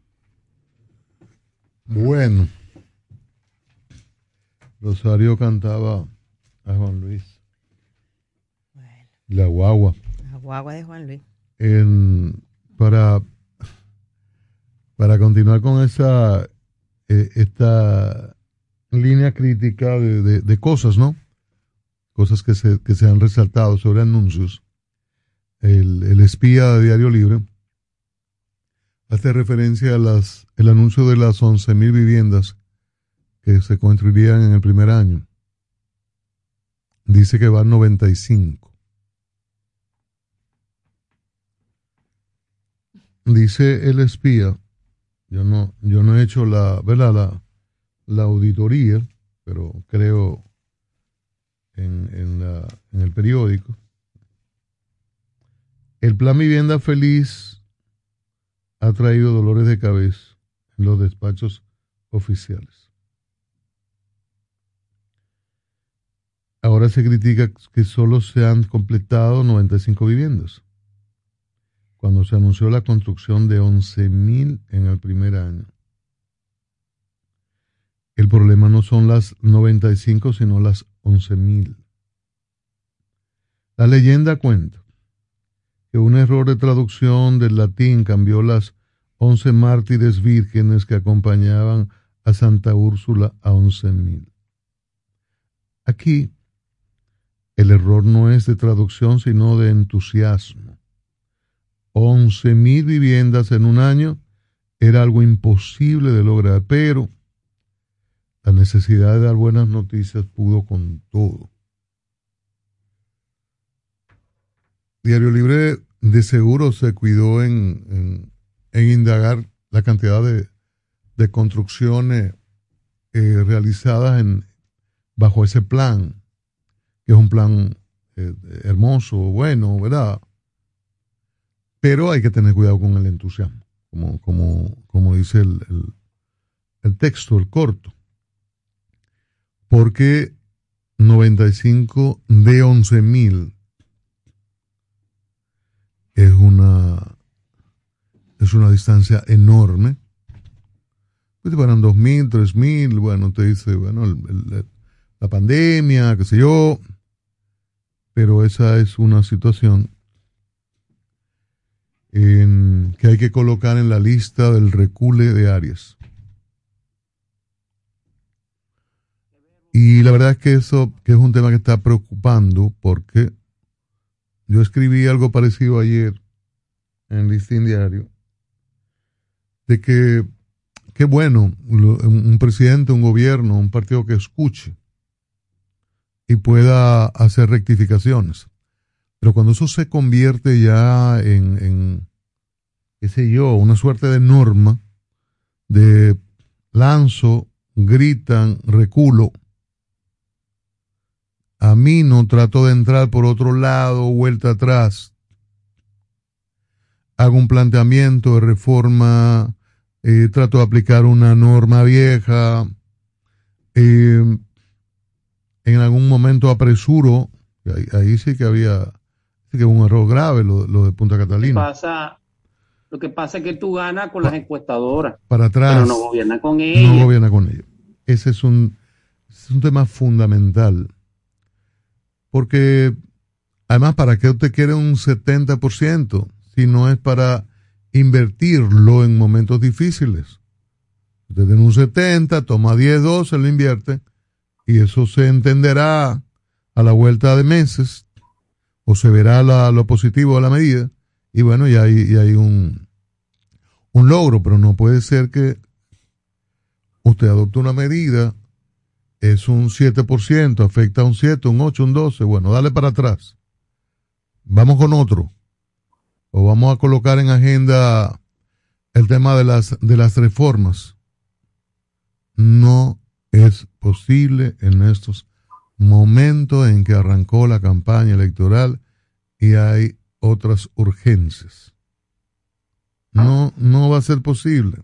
Bueno. Rosario cantaba a Juan Luis. La guagua. La guagua de Juan Luis. En- para, para continuar con esa eh, esta línea crítica de, de- cosas, ¿no? Cosas que se, que se han resaltado sobre anuncios. El, el espía de Diario Libre hace referencia a las, el anuncio de las 11.000 viviendas que se construirían en el primer año. Dice que van 95. Dice el espía, yo no, yo no he hecho la, ¿verdad? La, la auditoría, pero creo en, en, la, en el periódico, El plan Vivienda Feliz ha traído dolores de cabeza en los despachos oficiales. Ahora se critica que solo se han completado 95 viviendas, cuando se anunció la construcción de 11.000 en el primer año. El problema no son las 95, sino las 11.000. La leyenda cuenta que un error de traducción del latín cambió las 11 mártires vírgenes que acompañaban a Santa Úrsula a 11.000. Aquí, el error no es de traducción, sino de entusiasmo. 11.000 viviendas en un año era algo imposible de lograr, pero la necesidad de dar buenas noticias pudo con todo. Diario Libre de seguro se cuidó en, en, indagar la cantidad de, de construcciones eh, realizadas en, bajo ese plan, que es un plan eh, hermoso, bueno, ¿verdad? Pero hay que tener cuidado con el entusiasmo, como, como, como dice el, el, el texto, el corto. Porque 95 de 11 mil es una, es una distancia enorme. Pues dos mil, tres mil, bueno, te dice, bueno, la pandemia, qué sé yo, pero esa es una situación en, que hay que colocar en la lista del recule de áreas. Y la verdad es que eso que es un tema que está preocupando porque yo escribí algo parecido ayer en listín diario de que qué bueno un presidente, un gobierno, un partido que escuche y pueda hacer rectificaciones. Pero cuando eso se convierte ya en, en qué sé yo, una suerte de norma de lanzo, gritan, reculo, a mí no trato de entrar por otro lado, vuelta atrás. Hago un planteamiento de reforma, eh, trato de aplicar una norma vieja, eh, en algún momento apresuro, ahí, sí que había sí que un error grave lo, de Punta Catalina. Lo que, pasa, lo que pasa es que tú ganas con las encuestadoras. Para atrás. Pero no gobierna con ellas. No gobierna con ellas. Ese es un, es un tema fundamental porque además, ¿para qué usted quiere un 70% si no es para invertirlo en momentos difíciles? Usted tiene un 70, toma 10, 12, lo invierte y eso se entenderá a la vuelta de meses o se verá lo positivo de la medida y bueno, ya hay, hay un, un logro, pero no puede ser que usted adopte una medida es un 7%, afecta a un 7, un 8, un 12, bueno, dale para atrás. Vamos con otro. O vamos a colocar en agenda el tema de las, de las reformas. No es posible en estos momentos en que arrancó la campaña electoral y hay otras urgencias. No, no va a ser posible.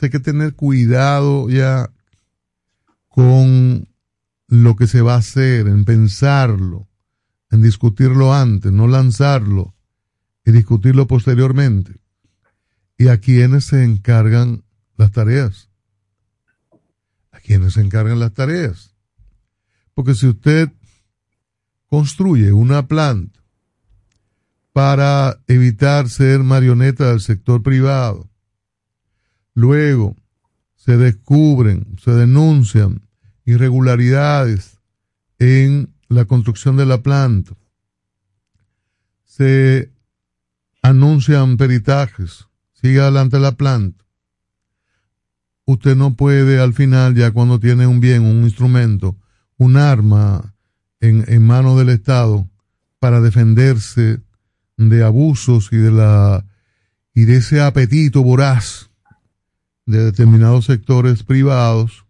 hay que tener cuidado ya con lo que se va a hacer, en pensarlo, en discutirlo antes, no lanzarlo y discutirlo posteriormente. ¿Y a quienes se encargan las tareas? ¿A quienes se encargan las tareas? Porque si usted construye una planta para evitar ser marioneta del sector privado, luego se descubren, se denuncian irregularidades en la construcción de la planta. Se anuncian peritajes, sigue adelante la planta. Usted no puede al final, ya cuando tiene un bien, un instrumento, un arma en, en manos del Estado para defenderse de abusos y de la y de ese apetito voraz de determinados sectores privados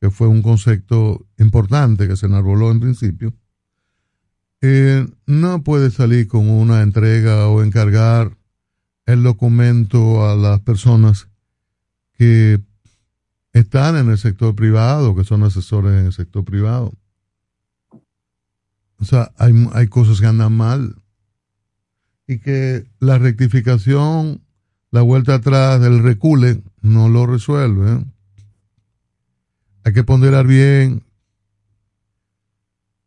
que fue un concepto importante que se enarboló en principio, eh, no puede salir con una entrega o encargar el documento a las personas que están en el sector privado, que son asesores en el sector privado. O sea, hay, hay cosas que andan mal y que la rectificación, la vuelta atrás del recule, no lo resuelve. Hay que ponderar bien.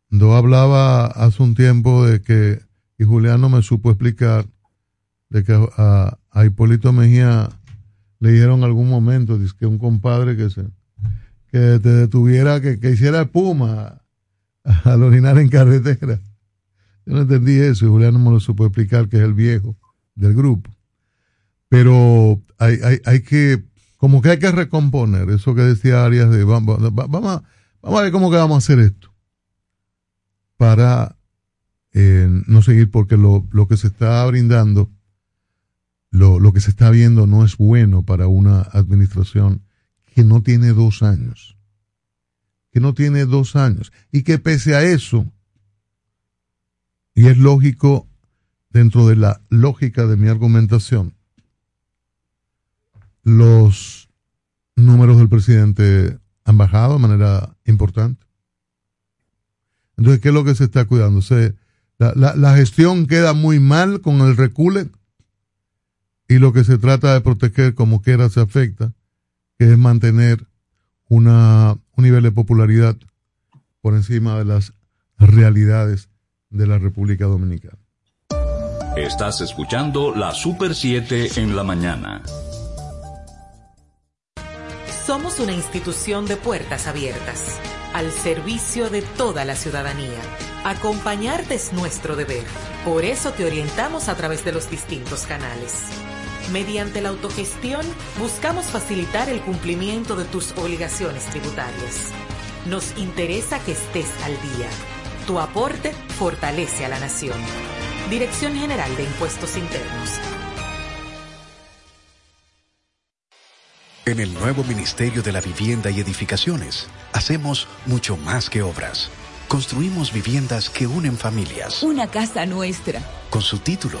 No hablaba hace un tiempo de que, y Julián no me supo explicar, de que a, a Hipólito Mejía le dieron algún momento, dice que un compadre que se que te detuviera, que, que hiciera espuma al orinar en carretera. Yo no entendí eso y Julián no me lo supo explicar, que es el viejo del grupo. Pero hay, hay, hay que, como que hay que recomponer eso que decía Arias de vamos, vamos a ver cómo que vamos a hacer esto para eh, no seguir porque lo, lo que se está brindando, lo, lo que se está viendo no es bueno para una administración que no tiene dos años. Que no tiene dos años. Y que pese a eso, y es lógico dentro de la lógica de mi argumentación, los números del presidente han bajado de manera importante. Entonces, ¿qué es lo que se está cuidando? Se, la, la, la, gestión queda muy mal con el recule y lo que se trata de proteger como quiera se afecta, que es mantener una, un nivel de popularidad por encima de las realidades de la República Dominicana. Estás escuchando la Super 7 en la mañana. Somos una institución de puertas abiertas, al servicio de toda la ciudadanía. Acompañarte es nuestro deber. Por eso te orientamos a través de los distintos canales. Mediante la autogestión, buscamos facilitar el cumplimiento de tus obligaciones tributarias. Nos interesa que estés al día. Tu aporte fortalece a la nación. Dirección General de Impuestos Internos. En el nuevo Ministerio de la Vivienda y Edificaciones, hacemos mucho más que obras. Construimos viviendas que unen familias. Una casa nuestra. Con su título,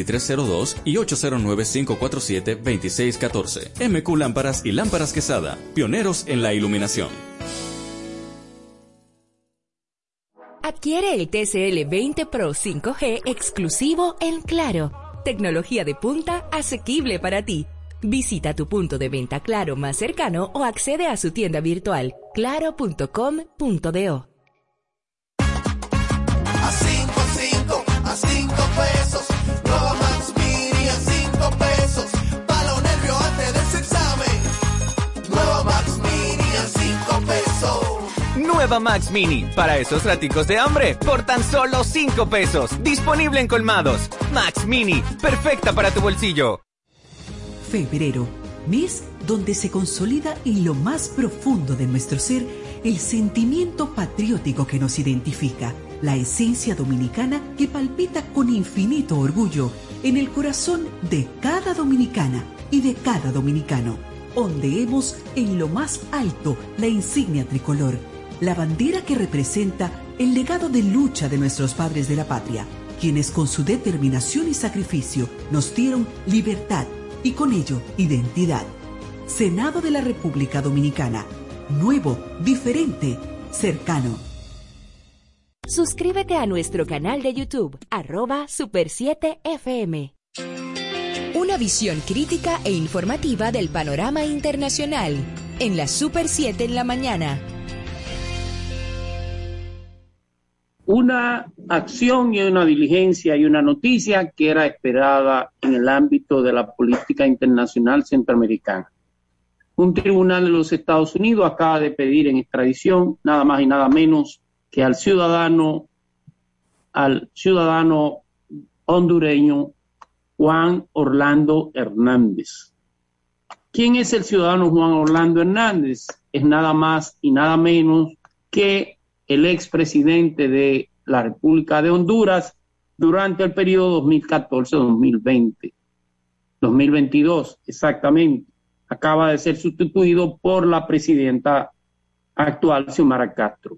2302 y 809-547-2614. MQ Lámparas y Lámparas Quesada, pioneros en la iluminación. Adquiere el TCL 20 Pro 5G exclusivo en Claro. Tecnología de punta asequible para ti. Visita tu punto de venta Claro más cercano o accede a su tienda virtual claro.com.do. Max Mini, para esos raticos de hambre, por tan solo 5 pesos. Disponible en colmados. Max Mini, perfecta para tu bolsillo. Febrero, mes donde se consolida en lo más profundo de nuestro ser el sentimiento patriótico que nos identifica, la esencia dominicana que palpita con infinito orgullo en el corazón de cada dominicana y de cada dominicano. Ondeemos en lo más alto la insignia tricolor, la bandera que representa el legado de lucha de nuestros padres de la patria, quienes con su determinación y sacrificio nos dieron libertad y con ello identidad. Senado de la República Dominicana. Nuevo, diferente, cercano. Suscríbete a nuestro canal de YouTube, arroba Super 7 FM. Una visión crítica e informativa del panorama internacional en la Super 7 en la mañana. Una acción y una diligencia y una noticia que era esperada en el ámbito de la política internacional centroamericana. Un tribunal de los Estados Unidos acaba de pedir en extradición nada más y nada menos que al ciudadano al ciudadano hondureño Juan Orlando Hernández. ¿Quién es el ciudadano Juan Orlando Hernández? Es nada más y nada menos que el expresidente de la República de Honduras durante el periodo 2014-2020. 2022, exactamente. Acaba de ser sustituido por la presidenta actual, Xiomara Castro.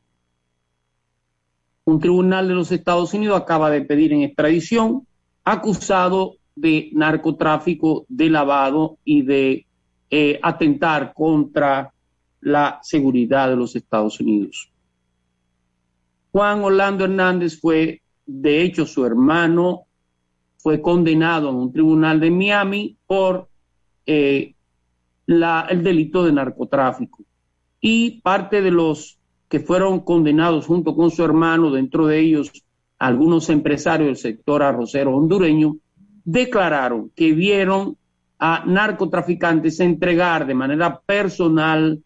Un tribunal de los Estados Unidos acaba de pedir en extradición acusado de narcotráfico, de lavado y de eh, atentar contra la seguridad de los Estados Unidos. Juan Orlando Hernández fue, de hecho, su hermano fue condenado en un tribunal de Miami por eh, la, el delito de narcotráfico. Y parte de los que fueron condenados junto con su hermano, dentro de ellos algunos empresarios del sector arrocero hondureño, declararon que vieron a narcotraficantes entregar de manera personal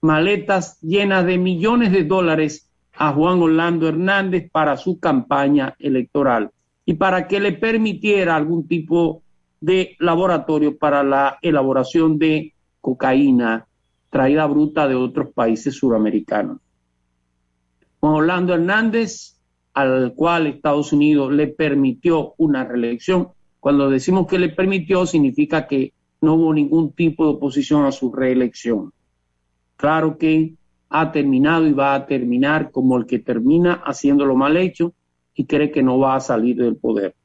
maletas llenas de millones de dólares a Juan Orlando Hernández para su campaña electoral y para que le permitiera algún tipo de laboratorio para la elaboración de cocaína traída bruta de otros países suramericanos. Juan Orlando Hernández, al cual Estados Unidos le permitió una reelección, cuando decimos que le permitió significa que no hubo ningún tipo de oposición a su reelección. Claro que ha terminado y va a terminar como el que termina haciéndolo mal hecho y cree que no va a salir del poder.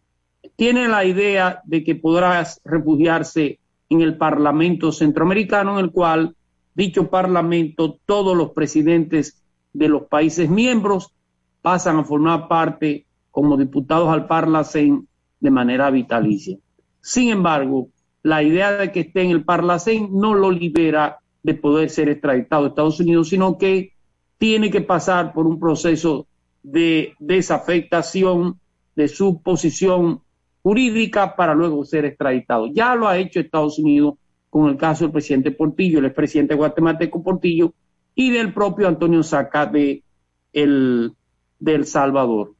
Tiene la idea de que podrá refugiarse en el Parlamento Centroamericano, en el cual dicho Parlamento, todos los presidentes de los países miembros pasan a formar parte como diputados al Parlacén de manera vitalicia. Sin embargo, la idea de que esté en el Parlacén no lo libera de poder ser extraditado a Estados Unidos, sino que tiene que pasar por un proceso de desafectación de su posición jurídica para luego ser extraditado. Ya lo ha hecho Estados Unidos con el caso del presidente Portillo, el expresidente guatemalteco Portillo, y del propio Antonio Saca de el, Salvador.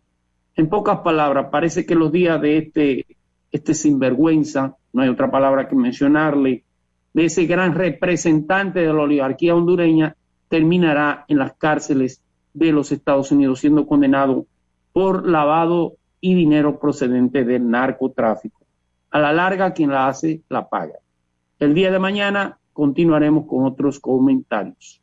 En pocas palabras, parece que los días de este, este sinvergüenza, no hay otra palabra que mencionarle, de ese gran representante de la oligarquía hondureña, terminará en las cárceles de los Estados Unidos siendo condenado por lavado y dinero procedente del narcotráfico. A la larga, quien la hace, la paga. El día de mañana continuaremos con otros comentarios.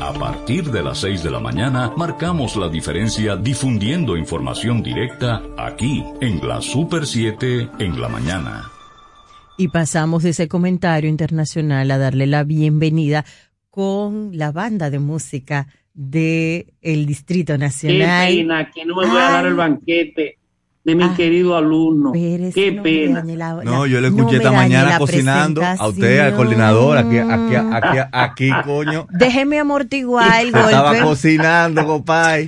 A partir de las 6 de la mañana marcamos la diferencia difundiendo información directa aquí en la Super 7 en la mañana. Y pasamos de ese comentario internacional a darle la bienvenida con la banda de música de el Distrito Nacional. Qué pena que no me voy a dar el banquete de mi querido alumno. Qué pena. No, yo le escuché esta mañana cocinando a usted, al coordinador, aquí, aquí, aquí, aquí, coño. Déjeme amortiguar el golpe. Estaba cocinando, compadre.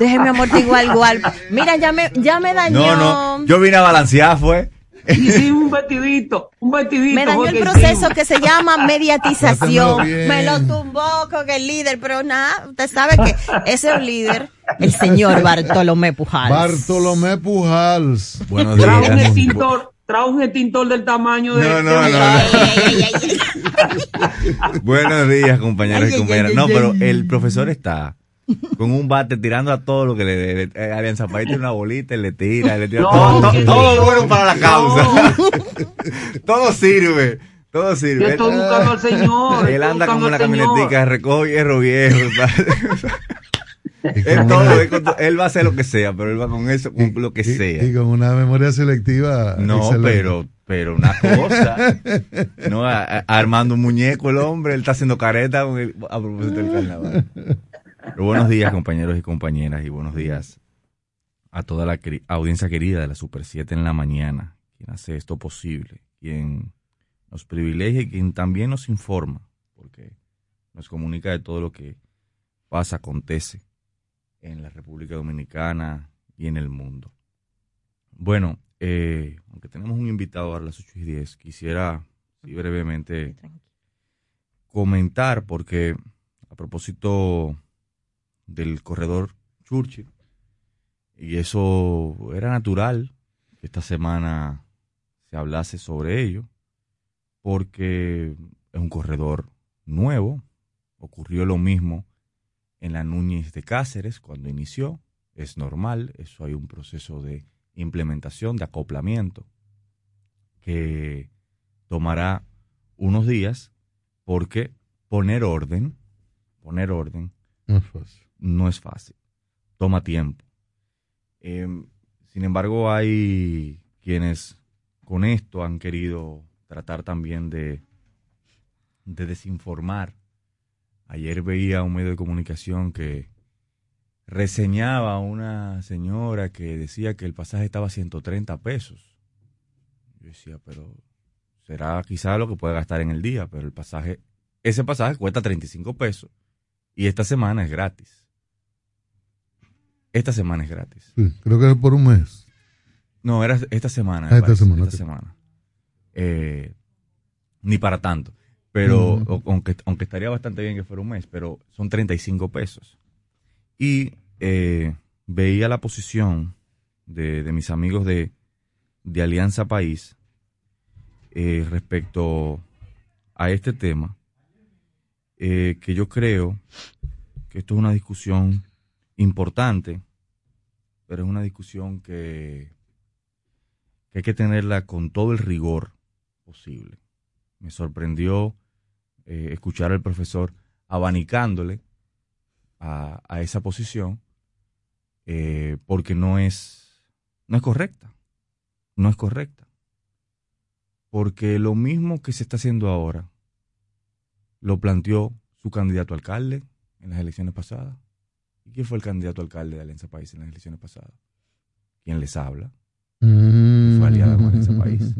Déjeme amortiguar el golpe. Mira, ya me, ya me dañó. No, no, yo vine a balancear, fue. Hicimos un batidito, un batidito. Me dañó el proceso que se llama mediatización. Me lo tumbó con el líder, pero nada, usted sabe que ese es el líder, el señor Bartolomé Pujals. Bartolomé Pujals. Buenos Trajo un extintor, trajo un extintor del tamaño de. No, no, de- no, Buenos días, compañeros Ay, y ay, compañeras. ay, No, ay, pero ay. el profesor está con un bate tirando a todo lo que le, le, le- Alianza País tiene una bolita y le tira, y le tira No, todo, todo, que todo no. bueno para la causa. todo sirve. Todo sirve. Yo estoy buscando al Señor, Él anda como una camionetica, recoge hierro viejo. él, todo, él, va a hacer lo que sea, pero él va con eso, con lo que sea. Y con una memoria selectiva. No, excelente. pero, pero una cosa. no, a- a- armando un muñeco el hombre, él está haciendo careta con el- a propósito del carnaval. Buenos días, compañeros y compañeras, y buenos días a toda la audiencia querida de la Super 7 en la mañana, quien hace esto posible, quien nos privilegia y quien también nos informa, porque nos comunica de todo lo que pasa, acontece en la República Dominicana y en el mundo. Bueno, eh, aunque tenemos un invitado a las 8 y 10, quisiera sí, brevemente comentar, porque a propósito del corredor Churchill, y eso era natural que esta semana se hablase sobre ello, porque es un corredor nuevo, ocurrió lo mismo en la Núñez de Cáceres cuando inició, es normal, eso hay un proceso de implementación, de acoplamiento, que tomará unos días, porque poner orden, poner orden, No es fácil. No es fácil, toma tiempo. Eh, sin embargo, hay quienes con esto han querido tratar también de, de desinformar. Ayer veía un medio de comunicación que reseñaba a una señora que decía que el pasaje estaba a 130 pesos. Yo decía, pero será quizá lo que puede gastar en el día, pero el pasaje, ese pasaje cuesta 35 pesos y esta semana es gratis. Esta semana es gratis. Sí, creo que es por un mes. No, era esta semana. Ah, esta parece, semana, esta semana. Eh, ni para tanto. Pero, Mm. aunque, aunque estaría bastante bien que fuera un mes, pero son 35 pesos. Y eh, veía la posición de, de mis amigos de, de Alianza País eh, respecto a este tema, eh, que yo creo que esto es una discusión importante, pero es una discusión que, que hay que tenerla con todo el rigor posible. Me sorprendió eh, escuchar al profesor abanicándole a, esa posición eh, porque no es, no es correcta. No es correcta. Porque lo mismo que se está haciendo ahora lo planteó su candidato a alcalde en las elecciones pasadas. ¿Y quién fue el candidato alcalde de Alianza País en las elecciones pasadas? ¿Quién les habla? Fue aliada con Alianza País.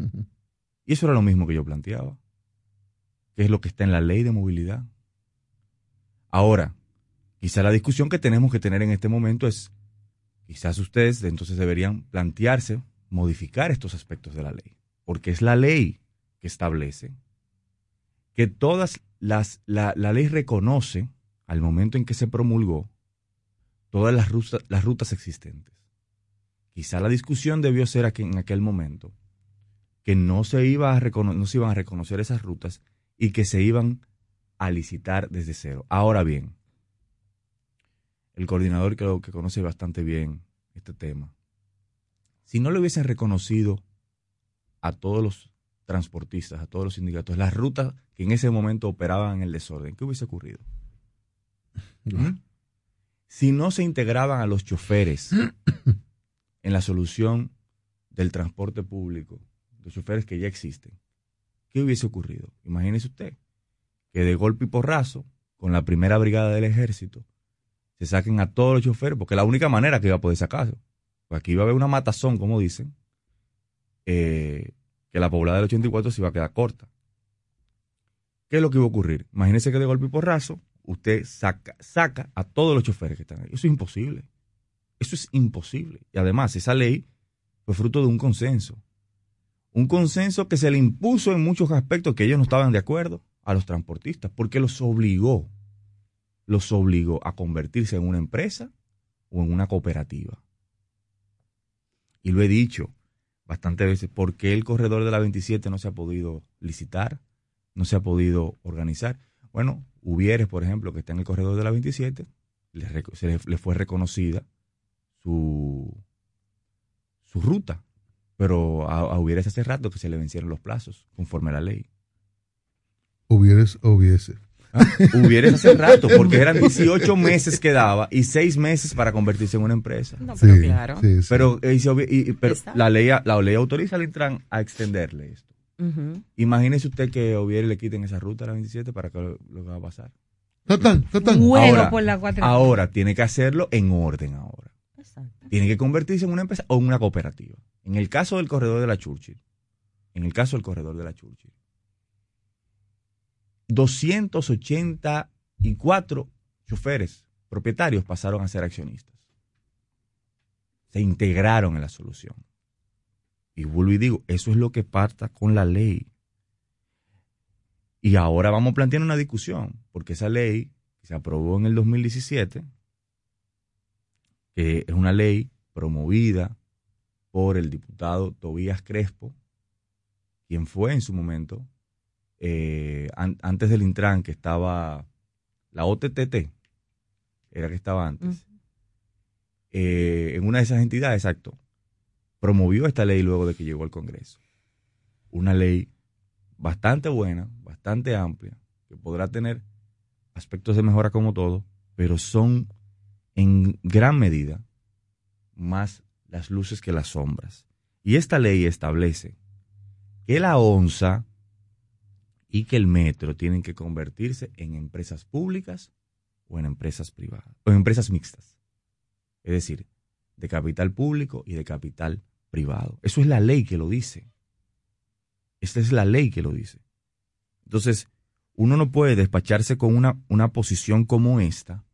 Y eso era lo mismo que yo planteaba, que es lo que está en la ley de movilidad. Ahora, quizá la discusión que tenemos que tener en este momento es, quizás ustedes entonces deberían plantearse modificar estos aspectos de la ley, porque es la ley que establece que todas las, la, la ley reconoce, al momento en que se promulgó, todas las rutas, las rutas existentes. Quizá la discusión debió ser aquí, en aquel momento que no se, iba a no se iban a reconocer esas rutas y que se iban a licitar desde cero. Ahora bien, el coordinador creo que conoce bastante bien este tema. Si no le hubiesen reconocido a todos los transportistas, a todos los sindicatos, las rutas que en ese momento operaban en el desorden, ¿qué hubiese ocurrido? ¿Mm? Si no se integraban a los choferes en la solución del transporte público, los choferes que ya existen, ¿qué hubiese ocurrido? Imagínese usted que de golpe y porrazo, con la primera brigada del ejército, se saquen a todos los choferes, porque es la única manera que iba a poder sacarse. Pues aquí iba a haber una matazón, como dicen, eh, que la poblada del 84 se iba a quedar corta. ¿Qué es lo que iba a ocurrir? Imagínese que de golpe y porrazo, usted saca, saca a todos los choferes que están ahí. Eso es imposible. Eso es imposible. Y además, esa ley fue fruto de un consenso. Un consenso que se le impuso en muchos aspectos que ellos no estaban de acuerdo a los transportistas, porque los obligó, los obligó a convertirse en una empresa o en una cooperativa. Y lo he dicho bastantes veces, ¿por qué el corredor de la 27 no se ha podido licitar? No se ha podido organizar. Bueno, Hubieres, por ejemplo, que está en el corredor de la 27, le, rec- se le, le fue reconocida su, su ruta, pero a, a Hubieres hace rato que se le vencieron los plazos, conforme a la ley. Hubieres, hubiese. Ah, Hubieres hace rato, porque eran 18 meses que daba y 6 meses para convertirse en una empresa. No, pero Sí, claro. sí, sí. Pero, eh, y pero la ley, la ley autoriza al Intran a extenderle esto. Imagínese usted que a Hubieres le quiten esa ruta a la 27 para que lo, lo que va a pasar. Tatán, tatán. Ahora, por la 4. ahora tiene que hacerlo en orden ahora. Tiene que convertirse en una empresa o en una cooperativa. En el caso del corredor de la Churchill, en el caso del corredor de la Churchill, 284 choferes propietarios pasaron a ser accionistas. Se integraron en la solución. Y vuelvo y digo, eso es lo que parta con la ley. Y ahora vamos a plantear una discusión, porque esa ley que se aprobó en el 2017, que es una ley promovida por el diputado Tobías Crespo, quien fue en su momento, eh, an- antes del Intran, que estaba la OTTT, era que estaba antes, eh, en una de esas entidades, exacto, promovió esta ley luego de que llegó al Congreso. Una ley bastante buena, bastante amplia, que podrá tener aspectos de mejora como todo, pero son en gran medida más las luces que las sombras. Y esta ley establece que la ONSA y que el metro tienen que convertirse en empresas públicas o en empresas privadas, o en empresas mixtas. Es decir, de capital público y de capital privado. Eso es la ley que lo dice. Esta es la ley que lo dice. Entonces, uno no puede despacharse con una, una posición como esta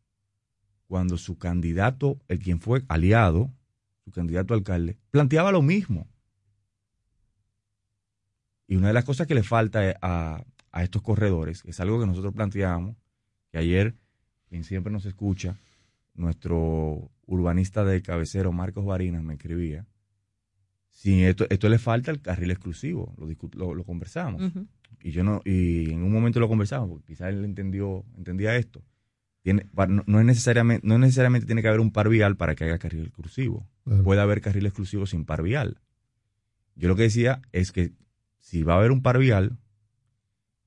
cuando su candidato, el quien fue aliado, su candidato alcalde, planteaba lo mismo. Y una de las cosas que le falta a, a estos corredores, es algo que nosotros planteamos, que ayer, quien siempre nos escucha, nuestro urbanista de cabecero, Marcos Barinas, me escribía, si esto, esto le falta el carril exclusivo, lo, lo, lo conversamos. Y yo no, y en un momento lo conversamos, porque quizás él entendió, entendía esto. Tiene, no, no es necesariamente, no necesariamente tiene que haber un par vial para que haya carril exclusivo. Claro. Puede haber carril exclusivo sin par vial. Yo lo que decía es que si va a haber un par vial,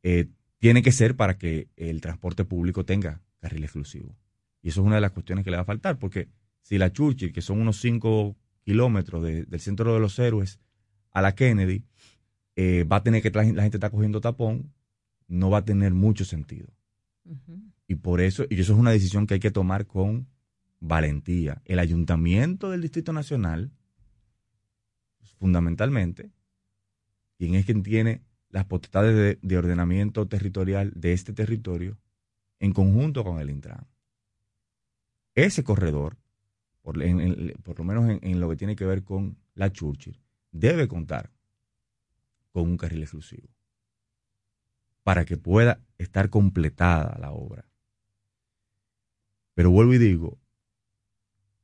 eh, tiene que ser para que el transporte público tenga carril exclusivo. Y eso es una de las cuestiones que le va a faltar, porque si la Churchill, que son unos 5 kilómetros de- del centro de los héroes a la Kennedy, eh, va a tener que la, la gente está cogiendo tapón, no va a tener mucho sentido. Y por eso, y eso es una decisión que hay que tomar con valentía. El ayuntamiento del Distrito Nacional, fundamentalmente, quien es quien tiene las potestades de, de ordenamiento territorial de este territorio, en conjunto con el Intran. Ese corredor, por, en- lo menos en, lo que tiene que ver con la Churchill, debe contar con un carril exclusivo para que pueda estar completada la obra. Pero vuelvo y digo,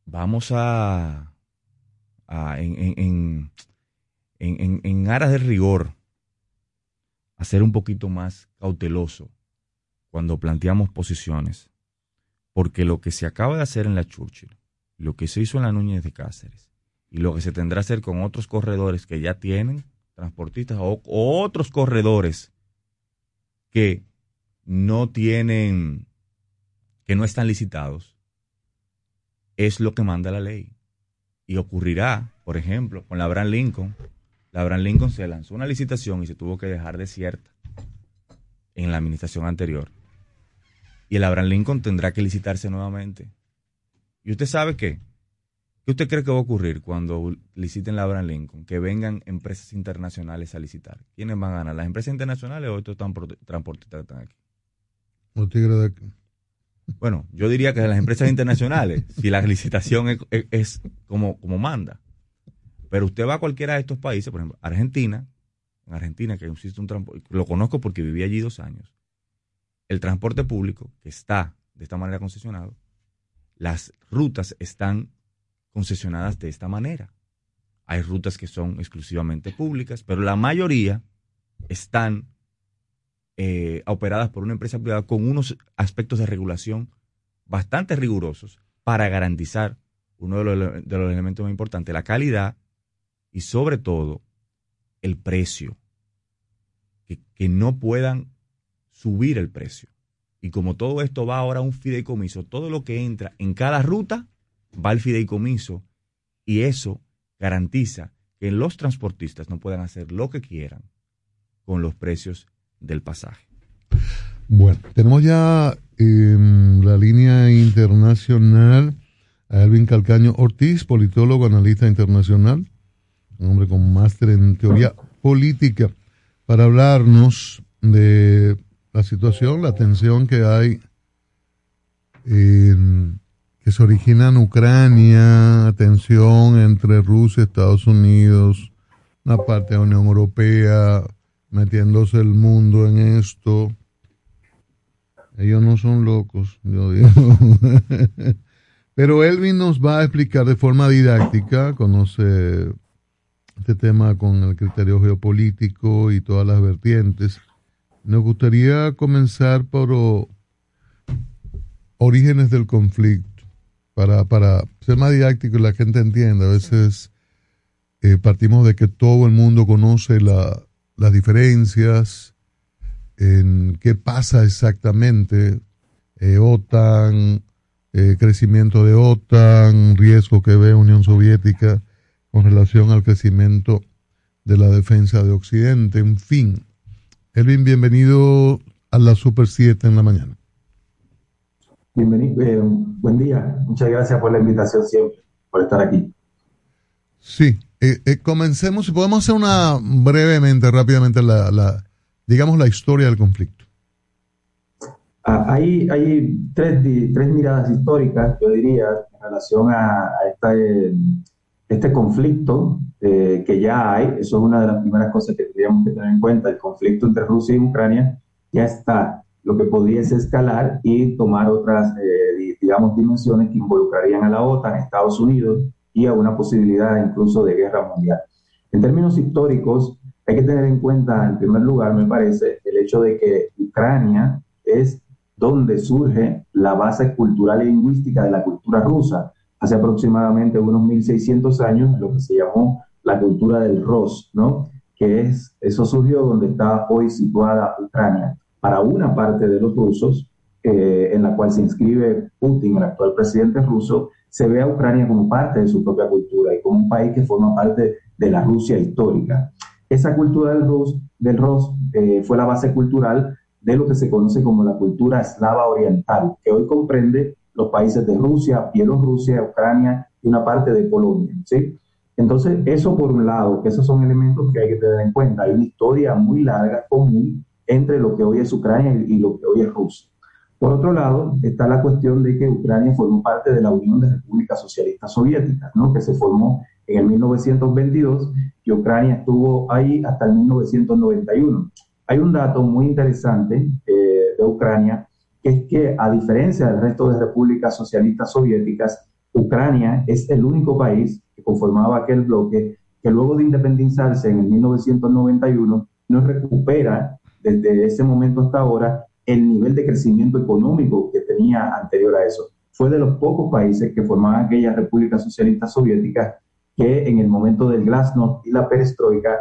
vamos a, a- en, en, aras del rigor, a ser un poquito más cauteloso cuando planteamos posiciones, porque lo que se acaba de hacer en la Churchill, lo que se hizo en la Núñez de Cáceres y lo que se tendrá que hacer con otros corredores que ya tienen transportistas o, o otros corredores que no tienen, que no están licitados, es lo que manda la ley. Y ocurrirá, por ejemplo, con la Abraham Lincoln. La Abraham Lincoln se lanzó una licitación y se tuvo que dejar desierta en la administración anterior. Y el Abraham Lincoln tendrá que licitarse nuevamente. ¿Y usted sabe qué? ¿Qué usted cree que va a ocurrir cuando liciten la Abraham Lincoln? Que vengan empresas internacionales a licitar. ¿Quiénes van a ganar? ¿Las empresas internacionales o estos transport- transportistas que están aquí? Los tigres de aquí. Bueno, yo diría que las empresas internacionales, si la licitación es, es- es como, como manda. Pero usted va a cualquiera de estos países, por ejemplo, Argentina, en Argentina que existe un transporte, lo conozco porque viví allí dos años. El transporte público, que está de esta manera concesionado, las rutas están concesionadas de esta manera. Hay rutas que son exclusivamente públicas, pero la mayoría están eh, operadas por una empresa privada con unos aspectos de regulación bastante rigurosos para garantizar uno de los, elementos más importantes, la calidad y sobre todo el precio. Que no puedan subir el precio. Y como todo esto va ahora a un fideicomiso, todo lo que entra en cada ruta va al fideicomiso y eso garantiza que los transportistas no puedan hacer lo que quieran con los precios del pasaje. Bueno, tenemos ya en la línea internacional a Elvin Calcaño Ortiz, politólogo, analista internacional, un hombre con máster en teoría política, para hablarnos de la situación, la tensión que hay, que se origina en Ucrania, tensión entre Rusia, Estados Unidos, una parte de la Unión Europea, metiéndose el mundo en esto. Ellos no son locos, yo digo. Pero Elvin nos va a explicar de forma didáctica, conoce este tema con el criterio geopolítico y todas las vertientes. Nos gustaría comenzar por oh, orígenes del conflicto, para, para ser más didáctico y la gente entienda. A veces eh, partimos de que todo el mundo conoce la- las diferencias, en qué pasa exactamente, eh, OTAN, eh, crecimiento de OTAN, riesgo que ve Unión Soviética con relación al crecimiento de la defensa de Occidente, en fin. Elvin, bienvenido a la Super 7 en la mañana. Bienvenido, eh, buen día. Muchas gracias por la invitación siempre, por estar aquí. Sí, eh, eh, comencemos, si podemos hacer una brevemente, rápidamente, la, la, digamos, la historia del conflicto. Ah, hay hay tres, tres miradas históricas, yo diría, en relación a, a esta, eh, este conflicto eh, que ya hay. Eso es una de las primeras cosas que tendríamos que tener en cuenta. El conflicto entre Rusia y Ucrania ya está. Lo que podría es escalar y tomar otras, eh, di- digamos, dimensiones que involucrarían a la OTAN, a Estados Unidos y a una posibilidad incluso de guerra mundial. En términos históricos, hay que tener en cuenta, en primer lugar, me parece, el hecho de que Ucrania es donde surge la base cultural y lingüística de la cultura rusa. Hace aproximadamente unos 1600 años, lo que se llamó la cultura del Ros, ¿no? Que es, eso surgió donde está hoy situada Ucrania. Para una parte de los rusos, eh, en la cual se inscribe Putin, el actual presidente ruso, se ve a Ucrania como parte de su propia cultura y como un país que forma parte de la Rusia histórica. Esa cultura del Rus, del Ros eh, fue la base cultural de lo que se conoce como la cultura eslava oriental, que hoy comprende los países de Rusia, Bielorrusia, Ucrania y una parte de Polonia. ¿sí? Entonces, eso por un lado, que esos son elementos que hay que tener en cuenta. Hay una historia muy larga, común, entre lo que hoy es Ucrania y, lo que hoy es Rusia. Por otro lado, está la cuestión de que Ucrania formó parte de la Unión de Repúblicas Socialistas Soviéticas, ¿no? que se formó en el 1922 y Ucrania estuvo ahí hasta el 1991. Hay un dato muy interesante eh, de Ucrania, es que a diferencia del resto de repúblicas socialistas soviéticas, Ucrania es el único país que conformaba aquel bloque que luego de independizarse en el 1991 no recupera desde ese momento hasta ahora el nivel de crecimiento económico que tenía anterior a eso. Fue de los pocos países que formaban aquellas repúblicas socialistas soviéticas que en el momento del glasnost y la perestroika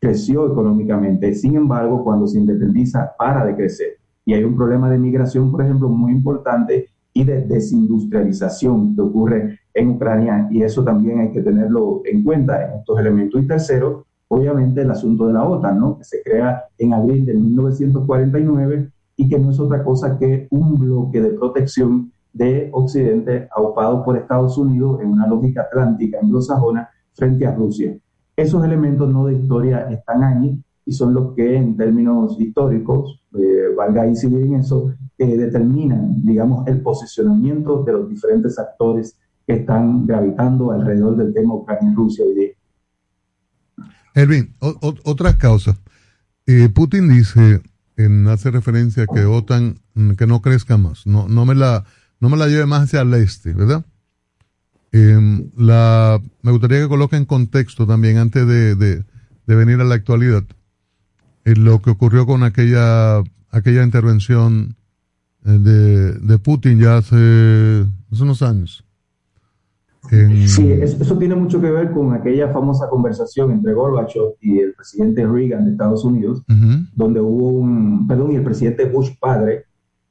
creció económicamente. Sin embargo, cuando se independiza, para de crecer. Y hay un problema de migración, por ejemplo, muy importante y de desindustrialización que ocurre en Ucrania y eso también hay que tenerlo en cuenta en estos elementos. Y tercero, obviamente el asunto de la OTAN, ¿no? que se crea en abril de 1949 y que no es otra cosa que un bloque de protección de Occidente aupado por Estados Unidos en una lógica atlántica anglosajona frente a Rusia. Esos elementos no de historia están ahí y son los que en términos históricos, eh, valga incidir en eso, eh, determinan, digamos, el posicionamiento de los diferentes actores que están gravitando alrededor del tema Ucrania-Rusia hoy día. Elvin, otras causas. Eh, Putin dice, en, hace referencia a que OTAN, mm, que no crezca más, no, no, me la, no me la lleve más hacia el este, ¿verdad? Em, la, me gustaría que coloque en contexto también, antes de, de, venir a la actualidad, lo que ocurrió con aquella, aquella intervención eh, de, de Putin ya hace, hace unos años. En- Sí, eso, tiene mucho que ver con aquella famosa conversación entre Gorbachev y el presidente Reagan de Estados Unidos, Ujú. donde hubo un, perdón, y el presidente Bush padre,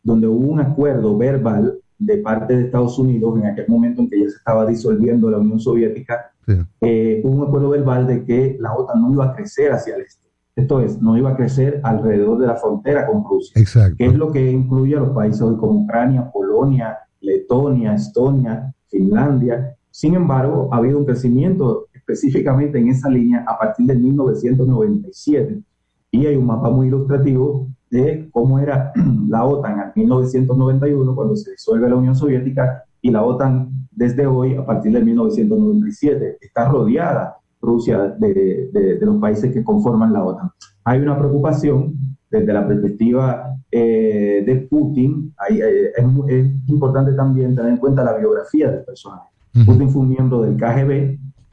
donde hubo un acuerdo verbal de parte de Estados Unidos en aquel momento en que ya se estaba disolviendo la Unión Soviética, Sí. eh, hubo un acuerdo verbal de que la OTAN no iba a crecer hacia el este. Esto es, no iba a crecer alrededor de la frontera con Rusia, Exacto. que es lo que incluye a los países hoy como Ucrania, Polonia, Letonia, Estonia, Finlandia. Sin embargo, ha habido un crecimiento específicamente en esa línea a partir del 1997. Y hay un mapa muy ilustrativo de cómo era la OTAN en 1991, cuando se disuelve la Unión Soviética, y la OTAN desde hoy, a partir del 1997. Está rodeada Rusia de, de- de los países que conforman la OTAN. Hay una preocupación desde la perspectiva eh, de Putin. Hay, eh, es, es importante también tener en cuenta la biografía del personaje. Putin fue un miembro del KGB,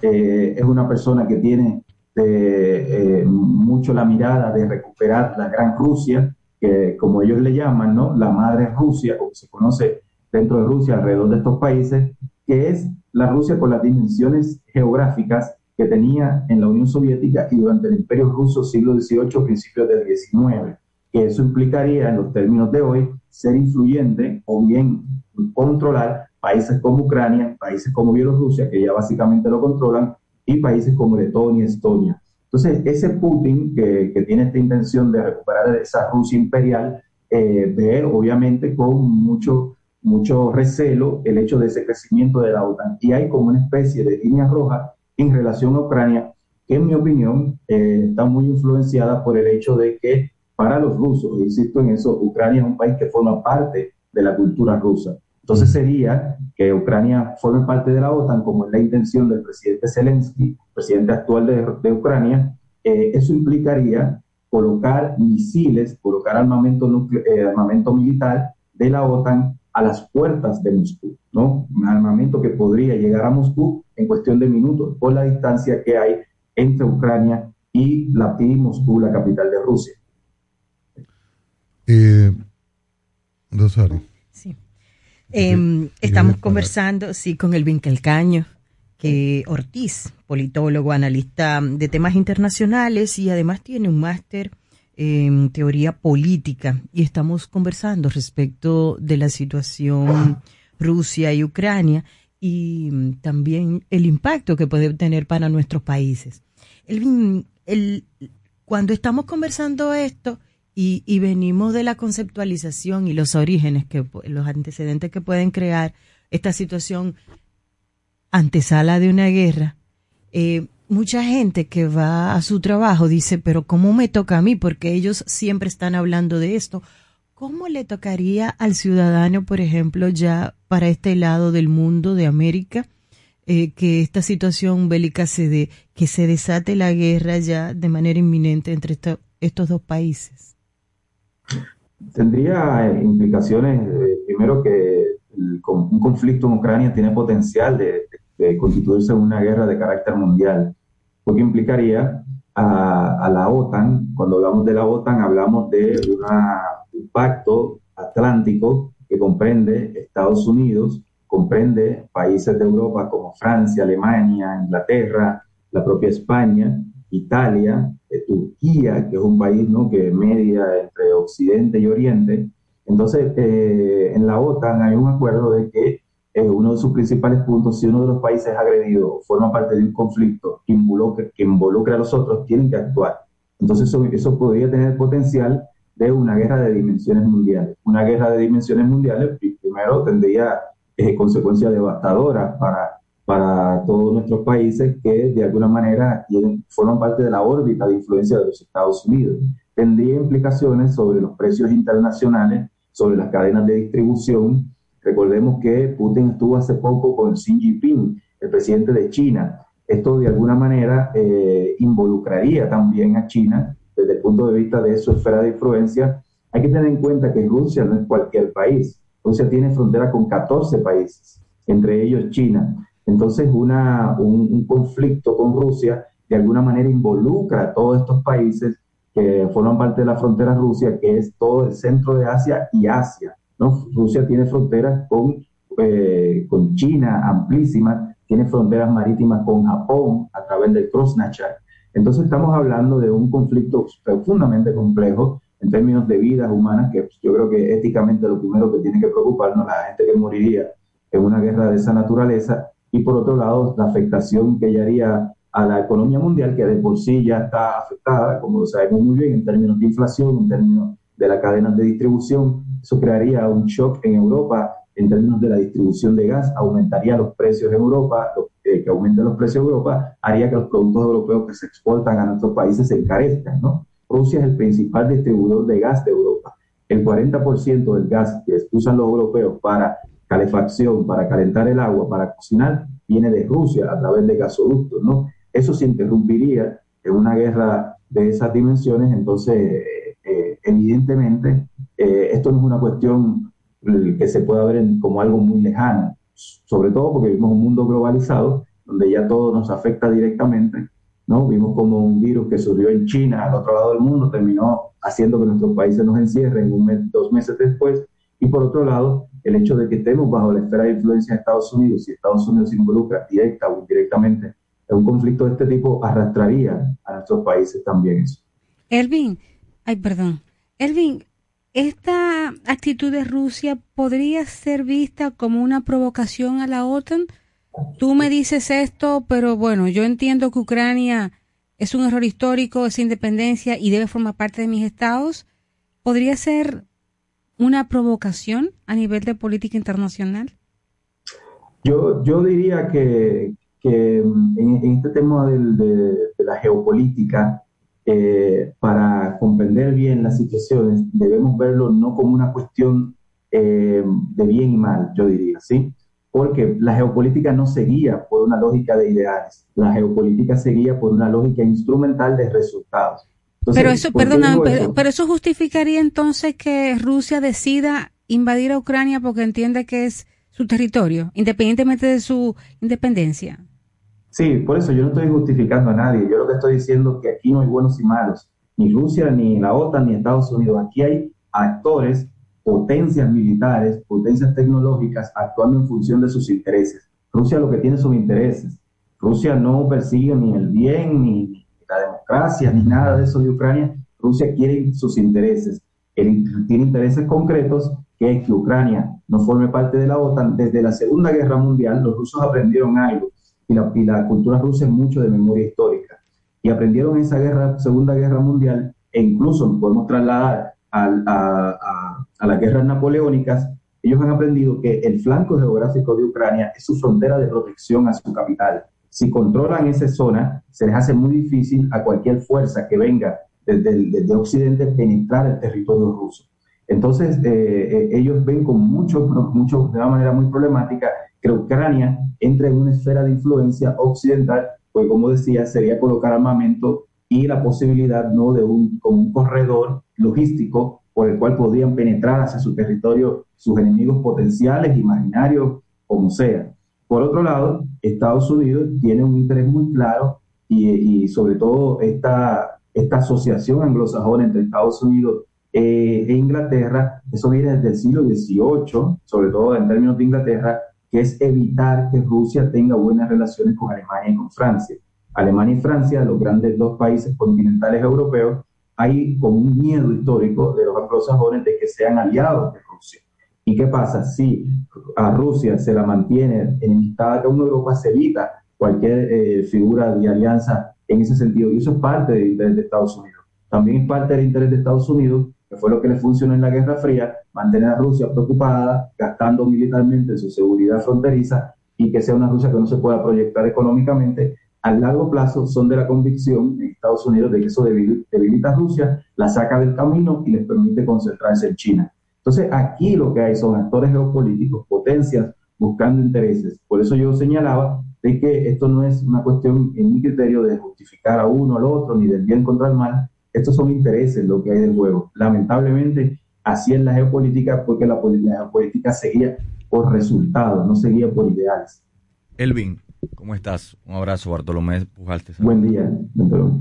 eh, es una persona que tiene eh, eh, mucho la mirada de recuperar la gran Rusia, que como ellos le llaman, ¿no? La madre Rusia, como se conoce dentro de Rusia, alrededor de estos países, que es la Rusia con las dimensiones geográficas que tenía en la Unión Soviética y durante el Imperio Ruso siglo XVIII, principios del XIX, que eso implicaría en los términos de hoy ser influyente o bien controlar países como Ucrania, países como Bielorrusia, que ya básicamente lo controlan, y países como Letonia, Estonia. Entonces, ese Putin que, que tiene esta intención de recuperar esa Rusia imperial, eh, ve obviamente con mucho, mucho recelo el hecho de ese crecimiento de la OTAN. Y hay como una especie de línea roja en relación a Ucrania, que en mi opinión eh, está muy influenciada por el hecho de que para los rusos, insisto en eso, Ucrania es un país que forma parte de la cultura rusa. Entonces sería que Ucrania forme parte de la OTAN, como es la intención del presidente Zelensky, presidente actual de, de Ucrania, eh, eso implicaría colocar misiles, colocar armamento, eh, armamento militar de la OTAN a las puertas de Moscú, ¿no? Un armamento que podría llegar a Moscú en cuestión de minutos por la distancia que hay entre Ucrania y, la, y Moscú, la capital de Rusia. Eh, Rosario. Em, estamos conversando, sí, con el Caño, que Ortiz, politólogo, analista de temas internacionales y además tiene un máster en teoría política y estamos conversando respecto de la situación Rusia y Ucrania y mm, también el impacto que puede tener para nuestros países. Elvin, el- cuando estamos conversando esto y, y venimos de la conceptualización y los orígenes, que los antecedentes que pueden crear esta situación antesala de una guerra, eh, mucha gente que va a su trabajo dice, pero ¿cómo me toca a mí? Porque ellos siempre están hablando de esto. ¿Cómo le tocaría al ciudadano, por ejemplo, ya para este lado del mundo de América, eh, que esta situación bélica se dé, que se desate la guerra ya de manera inminente entre esto- estos dos países? Tendría eh, implicaciones, eh, primero que el un conflicto en Ucrania tiene potencial de, de constituirse una guerra de carácter mundial, porque implicaría a, la OTAN, cuando hablamos de la OTAN hablamos de un pacto atlántico que comprende Estados Unidos, comprende países de Europa como Francia, Alemania, Inglaterra, la propia España, Italia, eh, Turquía, que es un país ¿no? que media entre Occidente y Oriente. Entonces, eh, en la OTAN hay un acuerdo de que eh, uno de sus principales puntos, si uno de los países agredido forma parte de un conflicto que involucra, que involucra a los otros, tienen que actuar. Entonces, eso, eso podría tener potencial de una guerra de dimensiones mundiales. Una guerra de dimensiones mundiales, pri- primero, tendría eh, consecuencias devastadoras para, para todos nuestros países que de alguna manera tienen, forman parte de la órbita de influencia de los Estados Unidos. Tendría implicaciones sobre los precios internacionales, sobre las cadenas de distribución. Recordemos que Putin estuvo hace poco con Xi Jinping, el presidente de China. Esto de alguna manera eh, involucraría también a China desde el punto de vista de su esfera de influencia. Hay que tener en cuenta que Rusia no es cualquier país. Rusia tiene frontera con 14 países, entre ellos China. Entonces, una, un, un conflicto con Rusia de alguna manera involucra a todos estos países que forman parte de la frontera Rusia, que es todo el centro de Asia y Asia. ¿No? Rusia tiene fronteras con, eh, con China amplísimas, tiene fronteras marítimas con Japón a través del Krasnachar. Entonces estamos hablando de un conflicto profundamente complejo en términos de vidas humanas, que yo creo que éticamente lo primero que tiene que preocuparnos, la gente que moriría en una guerra de esa naturaleza, y por otro lado, la afectación que ella haría a la economía mundial que de por sí ya está afectada, como lo sabemos muy bien, en términos de inflación, en términos de la cadena de distribución. Eso crearía un shock en Europa en términos de la distribución de gas, aumentaría los precios en Europa, eh, que aumenten los precios en Europa, haría que los productos europeos que se exportan a nuestros países se encarezcan, ¿no? Rusia es el principal distribuidor de gas de Europa. El 40% del gas que usan los europeos para calefacción, para calentar el agua, para cocinar, viene de Rusia a través de gasoductos, ¿no? Eso se interrumpiría en una guerra de esas dimensiones, entonces, evidentemente, eh, esto no es una cuestión eh, que se pueda ver en- como algo muy lejano, sobre todo porque vivimos un mundo globalizado donde ya todo nos afecta directamente, ¿no? Vimos como un virus que surgió en China, al otro lado del mundo, terminó haciendo que nuestros países nos encierren un mes, dos meses después, y por otro lado, el hecho de que estemos bajo la esfera de influencia de Estados Unidos y Estados Unidos se involucra directa o indirectamente en un conflicto de este tipo, arrastraría a nuestros países también eso. Elvin, ay, perdón. Elvin, ¿esta actitud de Rusia podría ser vista como una provocación a la OTAN? Tú me dices esto, pero bueno, yo entiendo que Ucrania es un error histórico, es independencia y debe formar parte de mis estados. ¿Podría ser una provocación a nivel de política internacional? Yo, yo diría que, que en, este tema de la geopolítica, eh, para comprender bien las situaciones, debemos verlo no como una cuestión eh, de bien y mal, yo diría, ¿sí? Porque la geopolítica no se guía por una lógica de ideales, la geopolítica se guía por una lógica instrumental de resultados. Entonces, pero eso, ¿por qué perdona, eso? pero eso justificaría entonces que Rusia decida invadir a Ucrania porque entiende que es su territorio, independientemente de su independencia. Sí, por eso yo no estoy justificando a nadie. Yo lo que estoy diciendo es que aquí no hay buenos y malos. Ni Rusia, ni la OTAN, ni Estados Unidos. Aquí hay actores, potencias militares, potencias tecnológicas actuando en función de sus intereses. Rusia lo que tiene son intereses. Rusia no persigue ni el bien, ni la democracia, ni nada de eso de Ucrania. Rusia quiere sus intereses. Tiene intereses concretos que es que Ucrania no forme parte de la OTAN. Desde la Segunda Guerra Mundial los rusos aprendieron algo y la, cultura rusa es mucho de memoria histórica. Y aprendieron esa guerra, Segunda Guerra Mundial e incluso nos podemos trasladar a, las guerras napoleónicas. Ellos han aprendido que el flanco geográfico de Ucrania es su frontera de protección a su capital. Si controlan esa zona, se les hace muy difícil a cualquier fuerza que venga desde Occidente penetrar el territorio ruso. Entonces, eh, eh, ellos ven con mucho, mucho, de una manera muy problemática que Ucrania entre en una esfera de influencia occidental, pues como decía, sería colocar armamento y la posibilidad ¿no? de un, como un corredor logístico por el cual podrían penetrar hacia su territorio sus enemigos potenciales, imaginarios, como sea. Por otro lado, Estados Unidos tiene un interés muy claro y, y sobre todo esta, esta asociación anglosajona entre Estados Unidos eh, e Inglaterra, eso viene desde el siglo XVIII, sobre todo en términos de Inglaterra, que es evitar que Rusia tenga buenas relaciones con Alemania y con Francia. Alemania y Francia, los grandes dos países continentales europeos, hay como un miedo histórico de los anglosajones de que sean aliados de Rusia. ¿Y qué pasa? Si a Rusia se la mantiene enemistada con Europa, se evita cualquier eh, figura de alianza en ese sentido. Y eso es parte del interés de Estados Unidos. También es parte del interés de Estados Unidos, que fue lo que le funcionó en la Guerra Fría, mantener a Rusia preocupada, gastando militarmente en su seguridad fronteriza y que sea una Rusia que no se pueda proyectar económicamente. A largo plazo son de la convicción en Estados Unidos de que eso debil- debilita a Rusia, la saca del camino y les permite concentrarse en China. Entonces aquí lo que hay son actores geopolíticos, potencias buscando intereses. Por eso yo señalaba de que esto no es una cuestión en mi criterio de justificar a uno al otro, ni del bien contra el mal. Estos son intereses lo que hay del juego. Lamentablemente, así es la geopolítica, porque la, geopolítica seguía por resultados, no seguía por ideales. Elvin, ¿cómo estás? Un abrazo, Bartolomé Pujal. te saluda. Buen día, doctor.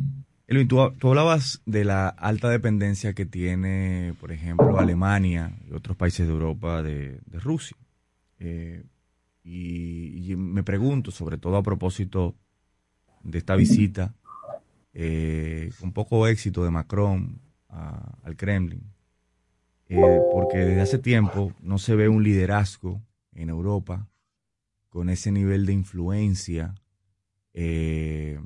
Elvin, tú, tú hablabas de la alta dependencia que tiene, por ejemplo, Alemania y otros países de Europa de, de Rusia. Eh, y, y me pregunto, sobre todo a propósito de esta visita eh, con poco éxito de Macron al Kremlin, eh, porque desde hace tiempo no se ve un liderazgo en Europa con ese nivel de influencia eh,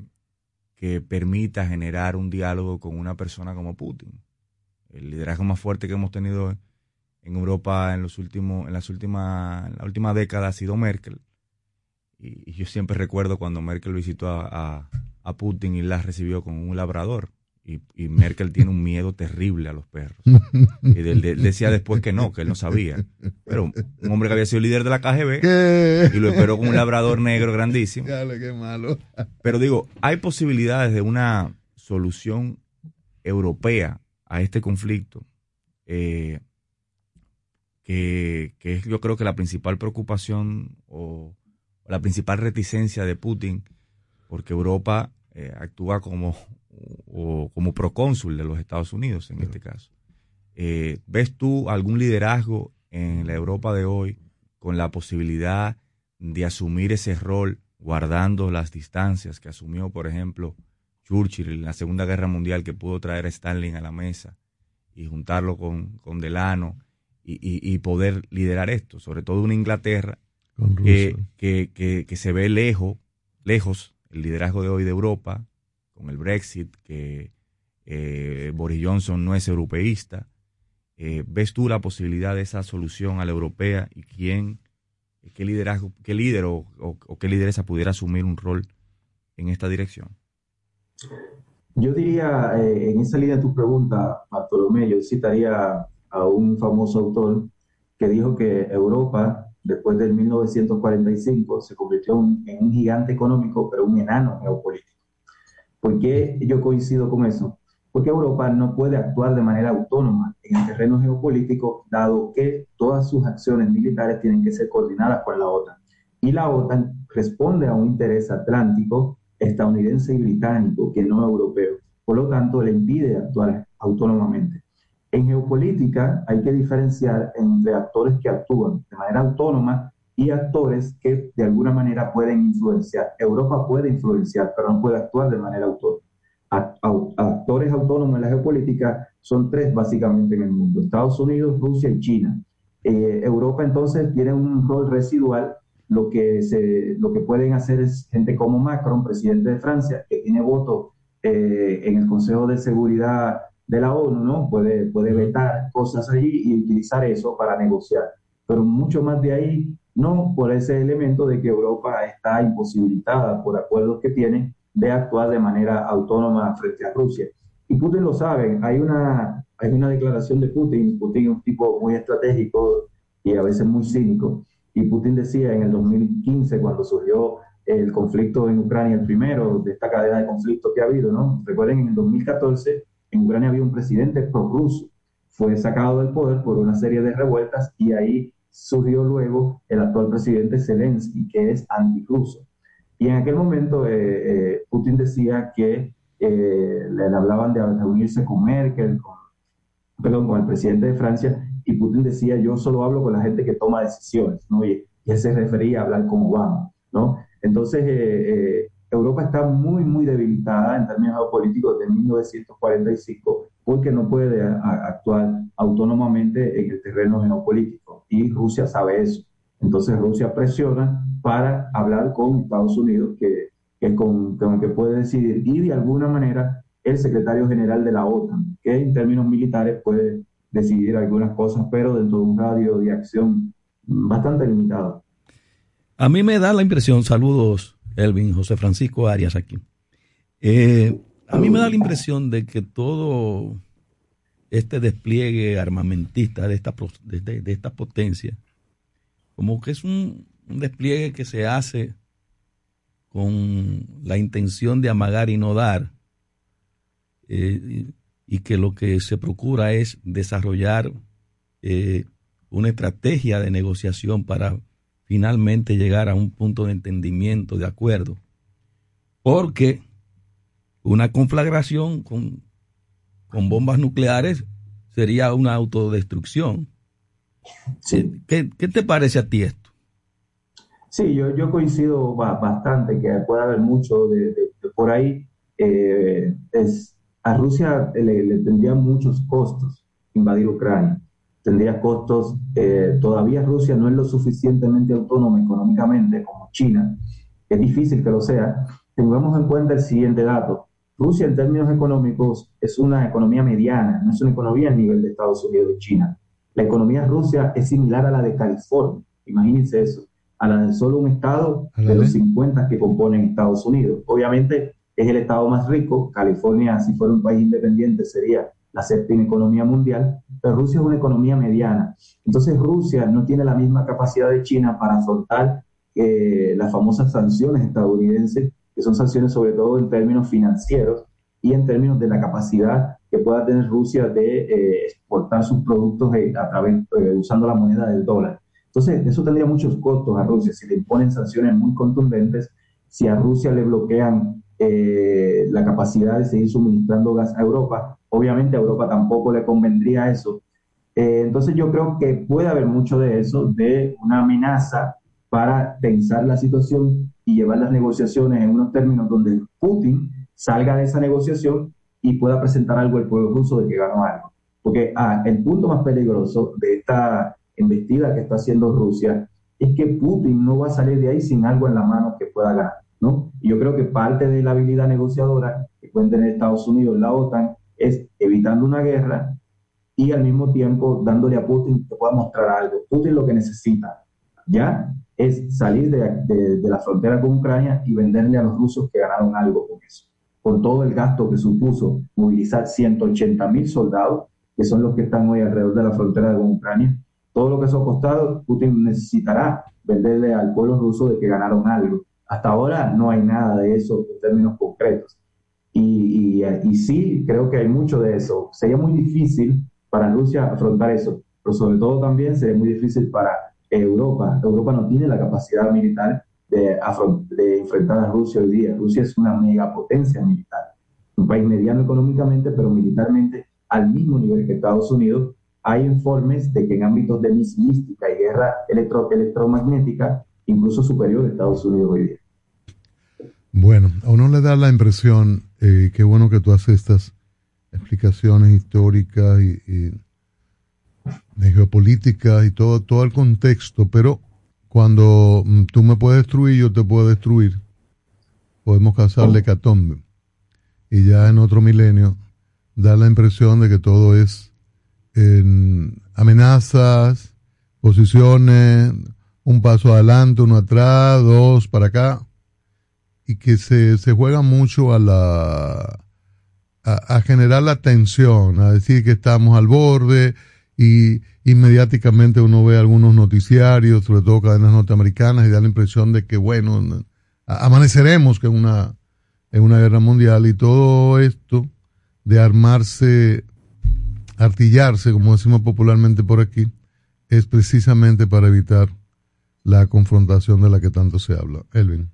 que permita generar un diálogo con una persona como Putin. El liderazgo más fuerte que hemos tenido en Europa en los últimos, en las últimas, en la última década ha sido Merkel. Y, yo siempre recuerdo cuando Merkel visitó a- a Putin y la recibió con un labrador. Y, y Merkel tiene un miedo terrible a los perros. Y de- decía después que no, que él no sabía. Pero un hombre que había sido líder de la KGB ¿Qué? y lo esperó con un labrador negro grandísimo. Dale, qué malo. Pero digo, hay posibilidades de una solución europea a este conflicto, eh, que, que es yo creo que la principal preocupación o la principal reticencia de Putin, porque Europa eh, actúa como, o, como procónsul de los Estados Unidos en este caso. Eh, ¿Ves tú algún liderazgo en la Europa de hoy con la posibilidad de asumir ese rol guardando las distancias que asumió, por ejemplo, Churchill en la Segunda Guerra Mundial, que pudo traer a Stalin a la mesa y juntarlo con, con Delano y, y- y poder liderar esto, sobre todo una Inglaterra Con que, que, que- que se ve lejos, lejos el liderazgo de hoy de Europa, con el Brexit, que eh, Boris Johnson no es europeísta. Eh, ¿Ves tú la posibilidad de esa solución a la europea y quién, qué liderazgo, qué líder o, o- o qué lideresa pudiera asumir un rol en esta dirección? Yo diría, eh, en esa línea de tu pregunta, Bartolomé, yo citaría a un famoso autor que dijo que Europa, después del 1945, se convirtió en- un gigante económico, pero un enano geopolítico. ¿Por qué yo coincido con eso? Porque Europa no puede actuar de manera autónoma en el terreno geopolítico, dado que todas sus acciones militares tienen que ser coordinadas con la OTAN. Y la OTAN responde a un interés atlántico, estadounidense y británico, que no europeo. Por lo tanto, le impide actuar autónomamente. En geopolítica hay que diferenciar entre actores que actúan de manera autónoma y actores que de alguna manera pueden influenciar. Europa puede influenciar, pero no puede actuar de manera autónoma. Actores autónomos en la geopolítica son tres básicamente en el mundo, Estados Unidos, Rusia y China. Eh, Europa entonces tiene un rol residual, lo que, se, lo que pueden hacer es gente como Macron, presidente de Francia, que tiene voto eh, en el Consejo de Seguridad de la ONU, ¿no? Puede, puede vetar cosas allí y utilizar eso para negociar. Pero mucho más de ahí, no por ese elemento de que Europa está imposibilitada por acuerdos que tiene de actuar de manera autónoma frente a Rusia. Y Putin lo sabe, hay una, hay una declaración de Putin, Putin es un tipo muy estratégico y a veces muy cínico, y Putin decía en el 2015, cuando surgió el conflicto en Ucrania, el primero de esta cadena de conflictos que ha habido, ¿no? Recuerden, en el 2014 en Ucrania había un presidente prorruso, fue sacado del poder por una serie de revueltas y ahí surgió luego el actual presidente Zelensky, que es antirruso. Y en aquel momento eh, eh, Putin decía que eh, le, hablaban de reunirse con Merkel, con, perdón, con el presidente de Francia, y Putin decía, yo solo hablo con la gente que toma decisiones, ¿no? Y, y él se refería a hablar con Obama, ¿no? Entonces, eh, eh, Europa está muy, muy debilitada en términos geopolíticos desde 1945 porque no puede actuar autónomamente en el terreno geopolítico y Rusia sabe eso. Entonces Rusia presiona para hablar con Estados Unidos, que, que con, con que puede decidir, y de alguna manera el secretario general de la OTAN, que en términos militares puede decidir algunas cosas, pero dentro de un radio de acción bastante limitado. A mí me da la impresión, saludos Elvin, José Francisco Arias aquí. Eh, a mí me da la impresión de que todo este despliegue armamentista de esta, de, potencia, como que es un, despliegue que se hace con la intención de amagar y no dar, eh, y, y que lo que se procura es desarrollar eh, una estrategia de negociación para finalmente llegar a un punto de entendimiento, de acuerdo. Porque una conflagración con, con bombas nucleares sería una autodestrucción. ¿Qué, qué te parece a ti esto? Sí, yo, yo coincido ba- bastante que puede haber mucho de, de- de por ahí. eh, es, a Rusia le, le tendría muchos costos invadir Ucrania. Tendría costos, eh, todavía Rusia no es lo suficientemente autónoma económicamente como China. Es difícil que lo sea. Tengamos en cuenta el siguiente dato. Rusia en términos económicos es una economía mediana, no es una economía al nivel de Estados Unidos y China. La economía rusa es similar a la de California, imagínense eso, a la de solo un estado ¿A de los de? 50 que componen Estados Unidos. Obviamente es el estado más rico, California si fuera un país independiente sería la séptima economía mundial, pero Rusia es una economía mediana. Entonces Rusia no tiene la misma capacidad de China para afrontar eh, las famosas sanciones estadounidenses, que son sanciones sobre todo en términos financieros y en términos de la capacidad que pueda tener Rusia de eh, exportar sus productos a través, eh, usando la moneda del dólar. Entonces, eso tendría muchos costos a Rusia si le imponen sanciones muy contundentes, si a Rusia le bloquean eh, la capacidad de seguir suministrando gas a Europa. Obviamente a Europa tampoco le convendría eso. Eh, entonces yo creo que puede haber mucho de eso, de una amenaza para tensar la situación y llevar las negociaciones en unos términos donde Putin salga de esa negociación y pueda presentar algo al pueblo ruso de que ganó algo. Porque ah, el punto más peligroso de esta embestida que está haciendo Rusia es que Putin no va a salir de ahí sin algo en la mano que pueda ganar, ¿no? Y yo creo que parte de la habilidad negociadora que pueden tener Estados Unidos, la OTAN, es evitando una guerra y al mismo tiempo dándole a Putin que pueda mostrar algo. Putin lo que necesita ya es salir de, de- de la frontera con Ucrania y venderle a los rusos que ganaron algo con eso. Con todo el gasto que supuso movilizar 180 mil soldados, que son los que están hoy alrededor de la frontera con Ucrania, todo lo que eso ha costado, Putin necesitará venderle al pueblo ruso de que ganaron algo. Hasta ahora no hay nada de eso en términos concretos. Y, sí, creo que hay mucho de eso. Sería muy difícil para Rusia afrontar eso, pero sobre todo también sería muy difícil para Europa. Europa no tiene la capacidad militar de enfrentar a Rusia hoy día. Rusia es una megapotencia militar, un país mediano económicamente, pero militarmente al mismo nivel que Estados Unidos. Hay informes de que en ámbitos de misilística y guerra electro- electromagnética, incluso superior a Estados Unidos hoy día. Bueno, a uno le da la impresión, eh, qué bueno que tú haces estas explicaciones históricas y, y de geopolítica y todo, todo el contexto, pero cuando mm, tú me puedes destruir, yo te puedo destruir, podemos causarle hecatombe. Y ya en otro milenio da la impresión de que todo es en amenazas, posiciones, un paso adelante, uno atrás, dos para acá y que se, juega mucho a la a, generar la tensión, a decir que estamos al borde y inmediatamente uno ve algunos noticiarios, sobre todo cadenas norteamericanas, y da la impresión de que bueno, amaneceremos que una en una guerra mundial y todo esto de armarse, artillarse, como decimos popularmente por aquí, es precisamente para evitar la confrontación de la que tanto se habla. Elvin.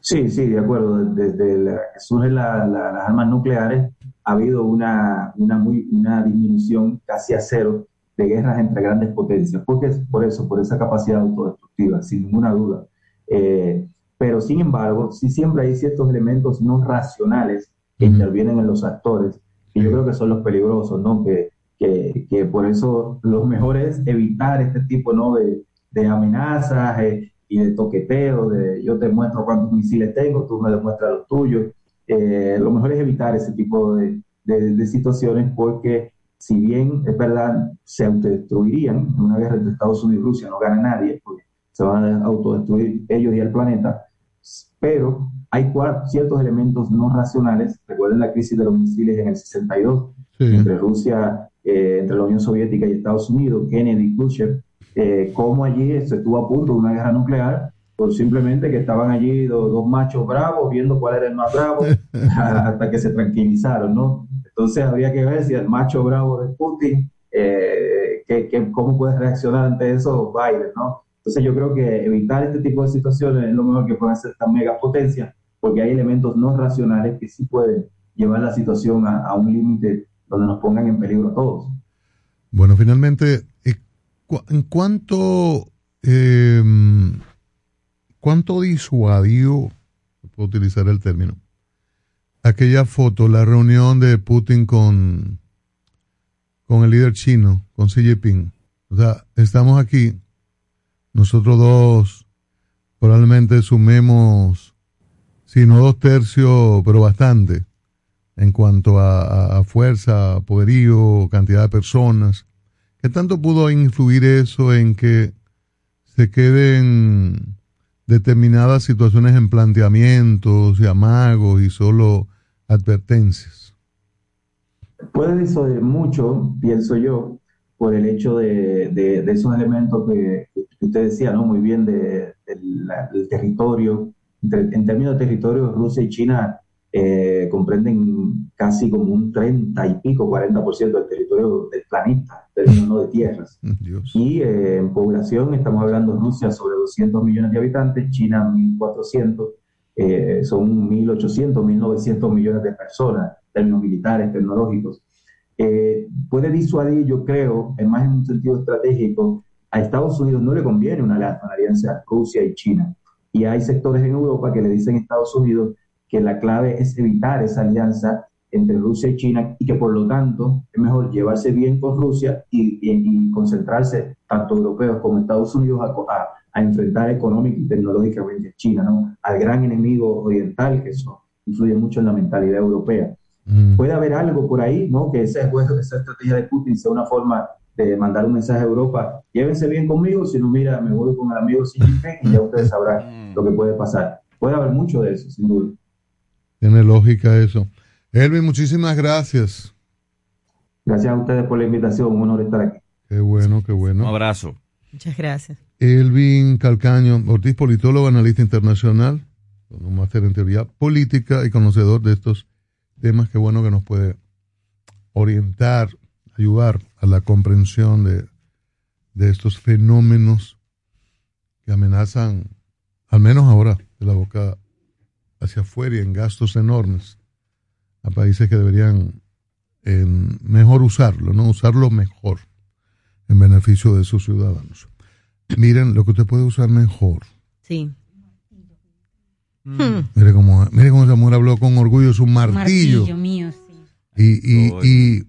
Sí, sí, de acuerdo. Desde la, que surgen la- la- las armas nucleares, ha habido una, una, muy, una disminución casi a cero de guerras entre grandes potencias. Porque es por eso, por esa capacidad autodestructiva, sin ninguna duda. Eh, pero sin embargo, sí siempre hay ciertos elementos no racionales que intervienen en los actores, y yo creo que son los peligrosos, ¿no? Que, que, que por eso lo mejor es evitar este tipo, ¿no? De, de amenazas eh, y de toqueteo, de yo te muestro cuántos misiles tengo, tú me demuestras los tuyos. Eh, lo mejor es evitar ese tipo de, de- de situaciones porque si bien es verdad, se autodestruirían en una guerra entre Estados Unidos y Rusia, no gana nadie, porque se van a autodestruir ellos y el planeta, pero hay ciertos elementos no racionales. Recuerden la crisis de los misiles en el 62, entre Rusia, eh, entre la Unión Soviética y Estados Unidos, Kennedy Khrushchev, eh, cómo allí se estuvo a punto de una guerra nuclear por simplemente que estaban allí do- dos, machos bravos viendo cuál era el más bravo hasta que se tranquilizaron, ¿no? Entonces habría que ver si el macho bravo de Putin, eh, que, que- cómo puede reaccionar ante eso Biden, ¿no? Entonces yo creo que evitar este tipo de situaciones es lo mejor que pueden hacer estas megapotencias, porque hay elementos no racionales que sí pueden llevar la situación a, a un límite donde nos pongan en peligro a todos. Bueno, finalmente, eh, ¿en cuánto, eh, cuánto disuadió, puedo utilizar el término, aquella foto, la reunión de Putin con, con el líder chino, con Xi Jinping? O sea, estamos aquí, nosotros dos probablemente sumemos si no dos tercios, pero bastante, en cuanto a- a fuerza, poderío, cantidad de personas. ¿Qué tanto pudo influir eso en que se queden determinadas situaciones en planteamientos y amagos y solo advertencias? Puede disuadir mucho, pienso yo, por el hecho de, de- de esos elementos que, usted decía, ¿no? Muy bien, de, del territorio. En términos de territorio, Rusia y China eh, comprenden casi como un 30 y pico, 40% del territorio del planeta, en términos no de tierras. Y eh, en población estamos hablando Rusia sobre 200 millones de habitantes, China 1.400, eh, son 1.800, 1.900 millones de personas, términos militares, tecnológicos. Eh, puede disuadir, yo creo, en más en un sentido estratégico, a Estados Unidos no le conviene una, una alianza Rusia y China. Y hay sectores en Europa que le dicen a Estados Unidos que la clave es evitar esa alianza entre Rusia y China y que por lo tanto es mejor llevarse bien con Rusia y, y- y concentrarse, tanto europeos como Estados Unidos, a, a- a enfrentar económica y tecnológicamente a China, ¿no? al gran enemigo oriental, que eso influye mucho en la mentalidad europea. Puede haber algo por ahí, ¿no? Que esa, esa estrategia de Putin sea una forma de mandar un mensaje a Europa. Llévense bien conmigo, si no, mira, me voy con el amigo Xi Jinping y ya ustedes sabrán lo que puede pasar. Puede haber mucho de eso, sin duda. Tiene lógica eso. Elvin, muchísimas gracias. Gracias a ustedes por la invitación, un honor estar aquí. Qué bueno, qué bueno. Un abrazo. Muchas gracias. Elvin Calcaño, Ortiz, politólogo, analista internacional, con un máster en teoría política y conocedor de estos temas. Qué bueno que nos puede orientar, ayudar a la comprensión de, de estos fenómenos que amenazan, al menos ahora, de la boca hacia afuera y en gastos enormes, a países que deberían en mejor usarlo, ¿no? Usarlo mejor en beneficio de sus ciudadanos. Miren lo que usted puede usar mejor. Sí. Mire cómo, mire cómo esa mujer habló con orgullo, es un martillo. Martillo mío, sí. Y, y, y,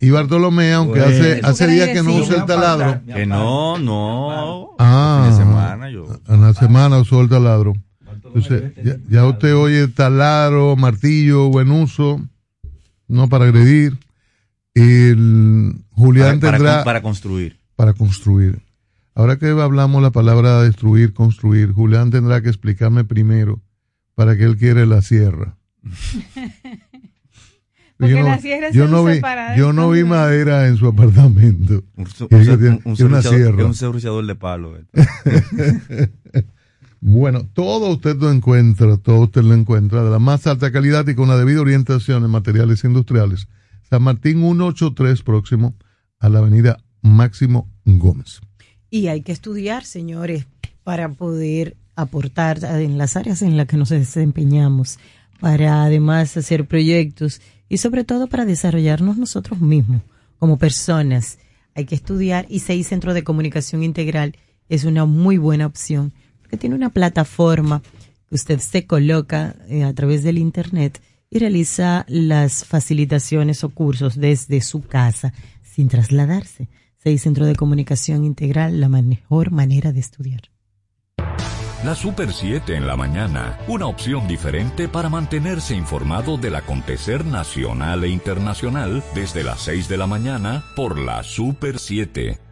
y Bartolomé, aunque hace, hace días que no usa el taladro. Que no, no. Ah, de semana yo. en la semana usó el taladro. Entonces, ya, ya usted oye taladro, martillo, buen uso, no para agredir. El Julián Para- para tendrá para construir. Para construir. Ahora que hablamos la palabra destruir, construir, Julián tendrá que explicarme primero para qué él quiere la sierra. Porque yo no, la sierra yo no vi, para yo no vi madera en su apartamento. Un, un un- un una sierra. es un serruchador de palo. Bueno, todo usted lo encuentra, todo usted lo encuentra de la más alta calidad y con una debida orientación en materiales industriales. San Martín 183 próximo a la avenida Máximo Gómez. Y hay que estudiar, señores, para poder aportar en las áreas en las que nos desempeñamos, para además hacer proyectos y sobre todo para desarrollarnos nosotros mismos como personas. Hay que estudiar y seis Centro de Comunicación Integral es una muy buena opción porque tiene una plataforma que usted se coloca eh, a través del Internet y realiza las facilitaciones o cursos desde su casa sin trasladarse. Seis Centro de Comunicación Integral, la mejor manera de estudiar. La Super 7 en la mañana, una opción diferente para mantenerse informado del acontecer nacional e internacional desde las 6 de la mañana por la Super 7.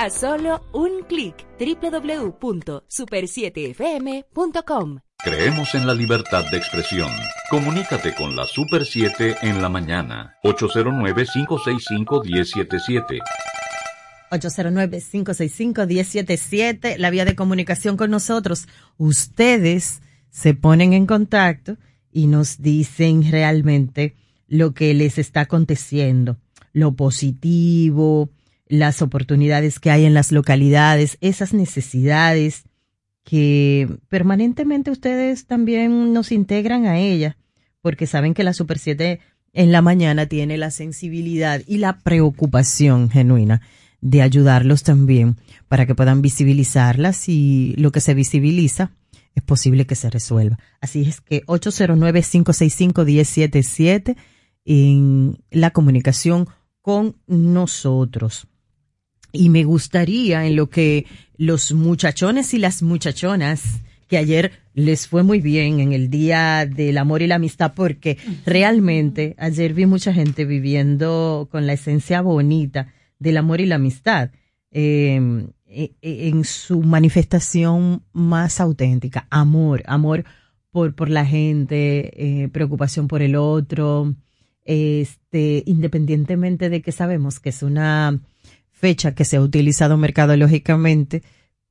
A solo un clic www.super7fm.com. Creemos en la libertad de expresión. Comunícate con la Super 7 en la mañana. 809-565-1077. 809-565-1077, la vía de comunicación con nosotros. Ustedes se ponen en contacto y nos dicen realmente lo que les está aconteciendo, lo positivo, las oportunidades que hay en las localidades, esas necesidades que permanentemente ustedes también nos integran a ella, porque saben que la Super 7 en la mañana tiene la sensibilidad y la preocupación genuina de ayudarlos también para que puedan visibilizarlas y lo que se visibiliza es posible que se resuelva. Así es que 809-565-1077 en la comunicación con nosotros. Y me gustaría en lo que los muchachones y las muchachonas, que ayer les fue muy bien en el Día del Amor y la Amistad, porque realmente ayer vi mucha gente viviendo con la esencia bonita del amor y la amistad eh, eh, en su manifestación más auténtica. Amor, amor por, por la gente, eh, preocupación por el otro, este, independientemente de que sabemos que es una fecha que se ha utilizado mercadológicamente,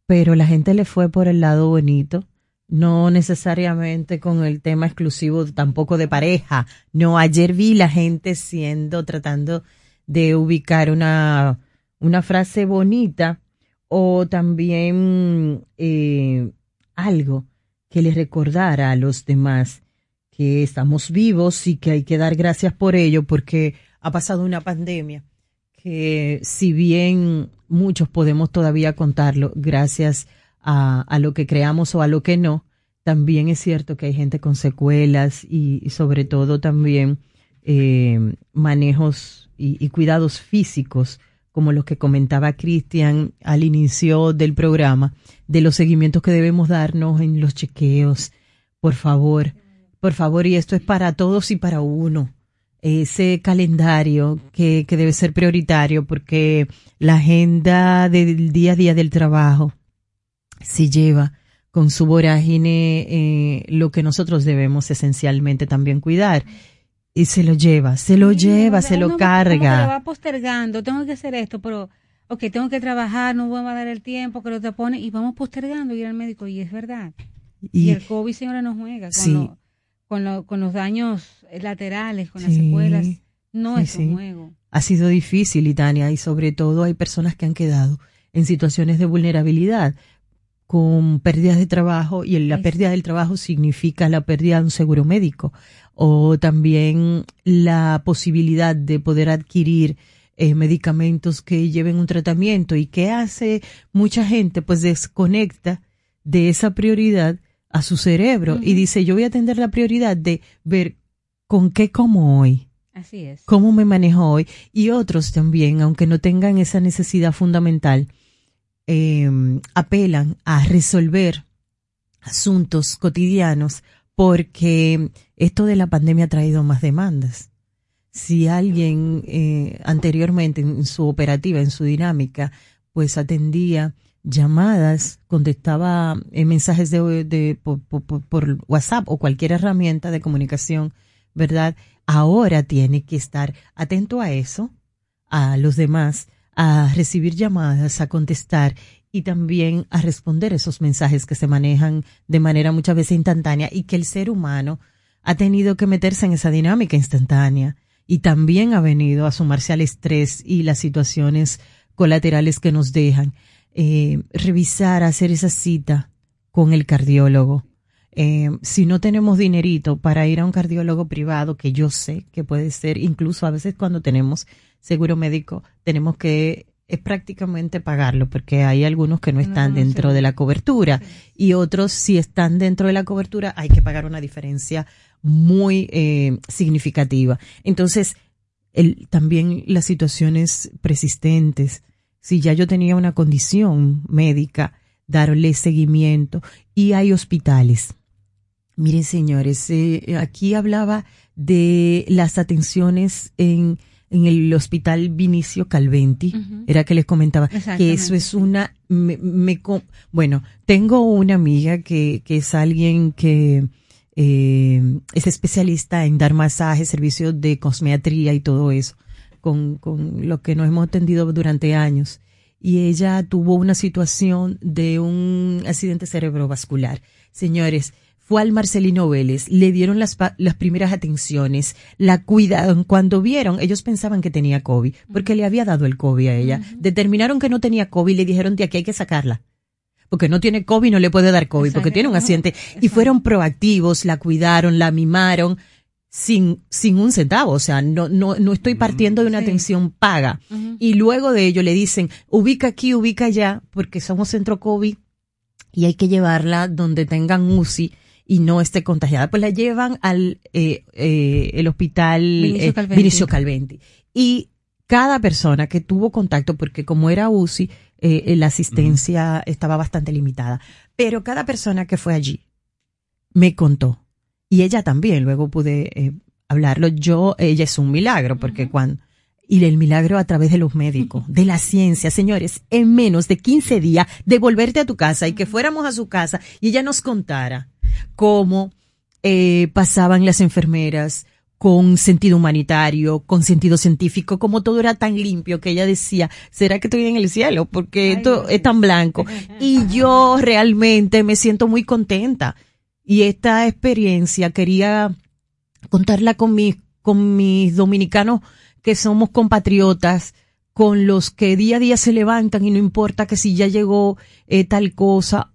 pero la gente le fue por el lado bonito, no necesariamente con el tema exclusivo tampoco de pareja. No, ayer vi la gente siendo, tratando de ubicar una, una frase bonita o también eh, algo que les recordara a los demás que estamos vivos y que hay que dar gracias por ello porque ha pasado una pandemia que si bien muchos podemos todavía contarlo gracias a, lo que creamos o a lo que no, también es cierto que hay gente con secuelas y, y sobre todo también eh, manejos y, y, cuidados físicos como los que comentaba Cristian al inicio del programa, de los seguimientos que debemos darnos en los chequeos. Por favor, por favor, y esto es para todos y para uno ese calendario que, que, debe ser prioritario porque la agenda del día a día del trabajo si lleva con su vorágine eh, lo que nosotros debemos esencialmente también cuidar y se lo lleva, se lo sí, lleva, se lo carga. lo va postergando, tengo que hacer esto, pero ok, tengo que trabajar, no voy a dar el tiempo que lo te pone y vamos postergando ir al médico y es verdad. Y, y el COVID, señora, nos juega. Sí. Lo, con, lo, con los daños laterales, con sí, las secuelas, no sí, es un juego. Ha sido difícil, Itania, y sobre todo hay personas que han quedado en situaciones de vulnerabilidad con pérdidas de trabajo y la pérdida del trabajo significa la pérdida de un seguro médico o también la posibilidad de poder adquirir eh, medicamentos que lleven un tratamiento. Y que hace mucha gente pues desconecta de esa prioridad a su cerebro y dice yo voy a atender la prioridad de ver con qué como hoy Así es. cómo me manejo hoy y otros también aunque no tengan esa necesidad fundamental eh, apelan a resolver asuntos cotidianos porque esto de la pandemia ha traído más demandas. Si alguien eh, anteriormente en su operativa, en su dinámica, pues atendía llamadas, contestaba eh, mensajes de, de- por, por- WhatsApp o cualquier herramienta de comunicación, ¿verdad? Ahora tiene que estar atento a eso, a los demás, a recibir llamadas, a contestar y también a responder esos mensajes que se manejan de manera muchas veces instantánea y que el ser humano ha tenido que meterse en esa dinámica instantánea y también ha venido a sumarse al estrés y las situaciones colaterales que nos dejan. Eh, revisar, hacer esa cita con el cardiólogo. Eh, si no tenemos dinerito para ir a un cardiólogo privado, que yo sé que puede ser, incluso a veces cuando tenemos seguro médico, tenemos que es prácticamente pagarlo, porque hay algunos que no están dentro de la cobertura y otros si están dentro de la cobertura hay que pagar una diferencia muy eh, significativa. Entonces, el, también las situaciones persistentes, si ya yo tenía una condición médica, darle seguimiento. Y hay hospitales. Miren, señores, eh, aquí hablaba de las atenciones en, en el hospital Vinicio Calventi, era que les comentaba que eso es una, me, me bueno, tengo una amiga que, que es alguien que eh, es especialista en dar masajes, servicios de cosmetría y todo eso, con, con lo que nos hemos atendido durante años. Y ella tuvo una situación de un accidente cerebrovascular. Señores, fue al Marcelino Vélez, le dieron las, las primeras atenciones, la cuidaron. Cuando vieron, ellos pensaban que tenía COVID, porque le había dado el COVID a ella. Determinaron que no tenía COVID y le dijeron de aquí hay que sacarla. Porque no tiene COVID, no le puede dar COVID, porque tiene un accidente. Y fueron proactivos, la cuidaron, la mimaron, sin, sin un centavo. O sea, no, no, no estoy partiendo de una atención paga. Y luego de ello le dicen, ubica aquí, ubica allá, porque somos centro COVID y hay que llevarla donde tengan UCI y no esté contagiada. Pues la llevan al eh, eh, el hospital Vinicio eh, Calventi. Vinicio Calventi. Y cada persona que tuvo contacto, porque como era UCI, eh, eh, la asistencia estaba bastante limitada, pero cada persona que fue allí me contó. Y ella también, luego pude eh, hablarlo. Yo, ella es un milagro, porque cuando, y el milagro a través de los médicos, de la ciencia, señores, en menos de 15 días de volverte a tu casa y que fuéramos a su casa y ella nos contara cómo eh, pasaban las enfermeras con sentido humanitario, con sentido científico, como todo era tan limpio que ella decía, ¿será que estoy en el cielo? Porque esto es tan blanco. Y yo realmente me siento muy contenta. Y esta experiencia quería contarla con mis, con mis dominicanos que somos compatriotas, con los que día a día se levantan y no importa que si ya llegó eh, tal cosa.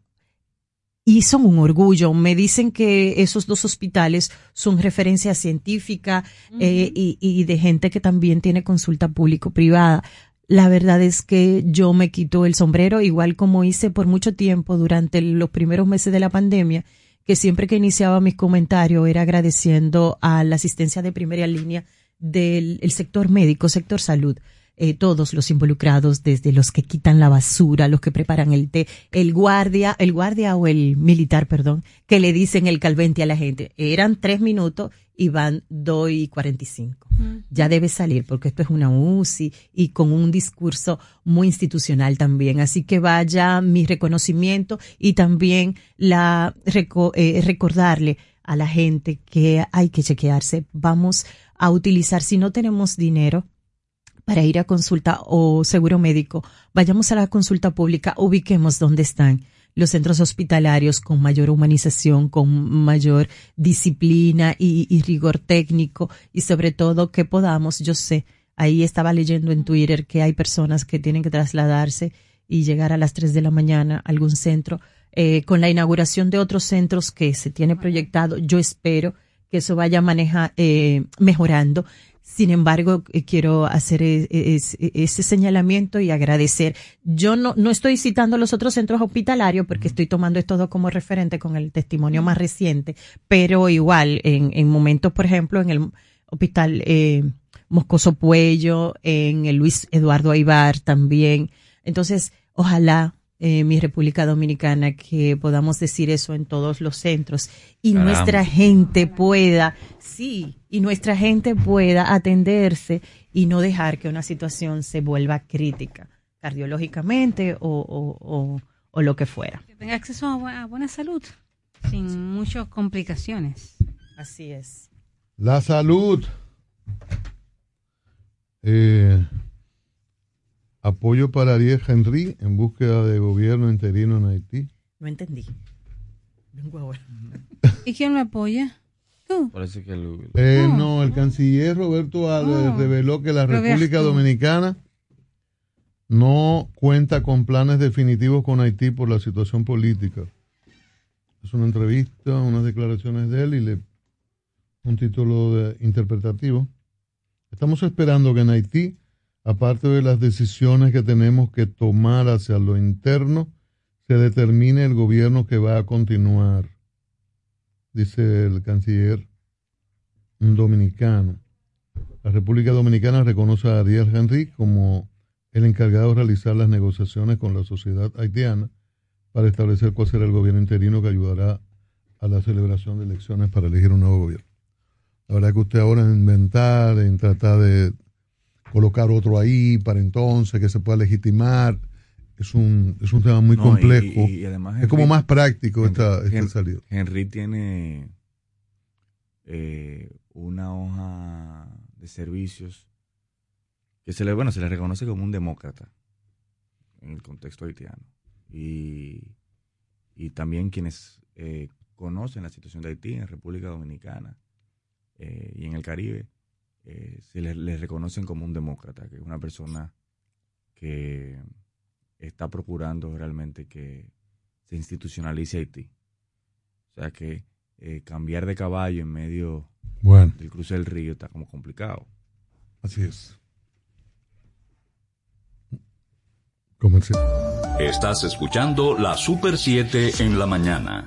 Y son un orgullo. Me dicen que esos dos hospitales son referencia científica eh, y, y de gente que también tiene consulta público-privada. La verdad es que yo me quito el sombrero, igual como hice por mucho tiempo durante los primeros meses de la pandemia, que siempre que iniciaba mis comentarios era agradeciendo a la asistencia de primera línea del el sector médico, sector salud, eh, todos los involucrados, desde los que quitan la basura, los que preparan el té, el guardia, el guardia o el militar, perdón, que le dicen el calvente a la gente. Eran tres minutos y van dos y cuarenta y cinco. Ya debe salir porque esto es una UCI y con un discurso muy institucional también. Así que vaya mi reconocimiento y también la reco- eh, recordarle a la gente que hay que chequearse. Vamos a utilizar, si no tenemos dinero, para ir a consulta o seguro médico, vayamos a la consulta pública, ubiquemos dónde están los centros hospitalarios con mayor humanización, con mayor disciplina y, y rigor técnico y sobre todo que podamos, yo sé, ahí estaba leyendo en Twitter que hay personas que tienen que trasladarse y llegar a las 3 de la mañana a algún centro. Eh, con la inauguración de otros centros que se tiene proyectado, yo espero que eso vaya maneja, eh, mejorando. Sin embargo, eh, quiero hacer e- e- es- ese señalamiento y agradecer. Yo no, no estoy citando los otros centros hospitalarios porque estoy tomando estos dos como referente con el testimonio más reciente, pero igual en, en momentos, por ejemplo, en el hospital eh, Moscoso Puello, en el Luis Eduardo Aibar también. Entonces, ojalá eh, mi República Dominicana que podamos decir eso en todos los centros y Caramba. nuestra gente pueda, sí, y nuestra gente pueda atenderse y no dejar que una situación se vuelva crítica cardiológicamente o, o, o, o lo que fuera. Que tenga acceso a, bu- a buena salud, sin muchas complicaciones. Así es. La salud. Eh, apoyo para Ariel Henry en búsqueda de gobierno interino en Haití. No entendí. Vengo ahora. ¿Y quién me apoya? Tú. Parece que el- Eh, no, el canciller Roberto Álvarez Oh. reveló que la. República Dominicana no cuenta con planes definitivos con Haití por la situación política. Es una entrevista, unas declaraciones de él y le un título de- interpretativo. Estamos esperando que en Haití, aparte de las decisiones que tenemos que tomar hacia lo interno, se determine el gobierno que va a continuar, dice el canciller dominicano. La República Dominicana reconoce a Ariel Henry como el encargado de realizar las negociaciones con la sociedad haitiana para establecer cuál será el gobierno interino que ayudará a la celebración de elecciones para elegir un nuevo gobierno. La verdad que usted ahora en inventar, en tratar de colocar otro ahí para entonces que se pueda legitimar, es un, es un tema muy No, complejo. y- y además es como más práctico esta, esta salida. Henry tiene eh, una hoja de servicios que se le, bueno, se le reconoce como un demócrata en el contexto haitiano. Y, y también quienes eh, conocen la situación de Haití en República Dominicana eh, y en el Caribe, eh, se les, les reconocen como un demócrata, que es una persona que está procurando realmente que se institucionalice Haití. O sea que eh, cambiar de caballo en medio Bueno. del cruce del río está como complicado. Así es. Comercial. Estás escuchando la Super 7 en la mañana.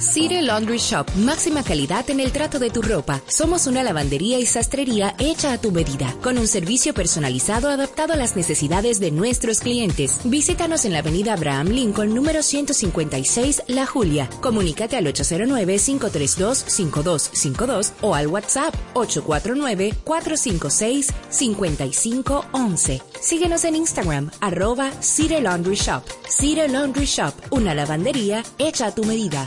City Laundry Shop, máxima calidad en el trato de tu ropa. Somos una lavandería y sastrería hecha a tu medida, con un servicio personalizado adaptado a las necesidades de nuestros clientes. Visítanos en la avenida Abraham Lincoln, número 156, La Julia. Comunícate al 809-532-5252 o al WhatsApp 849-456-5511. Síguenos en Instagram, arroba City Laundry Shop. City Laundry Shop, una lavandería hecha a tu medida.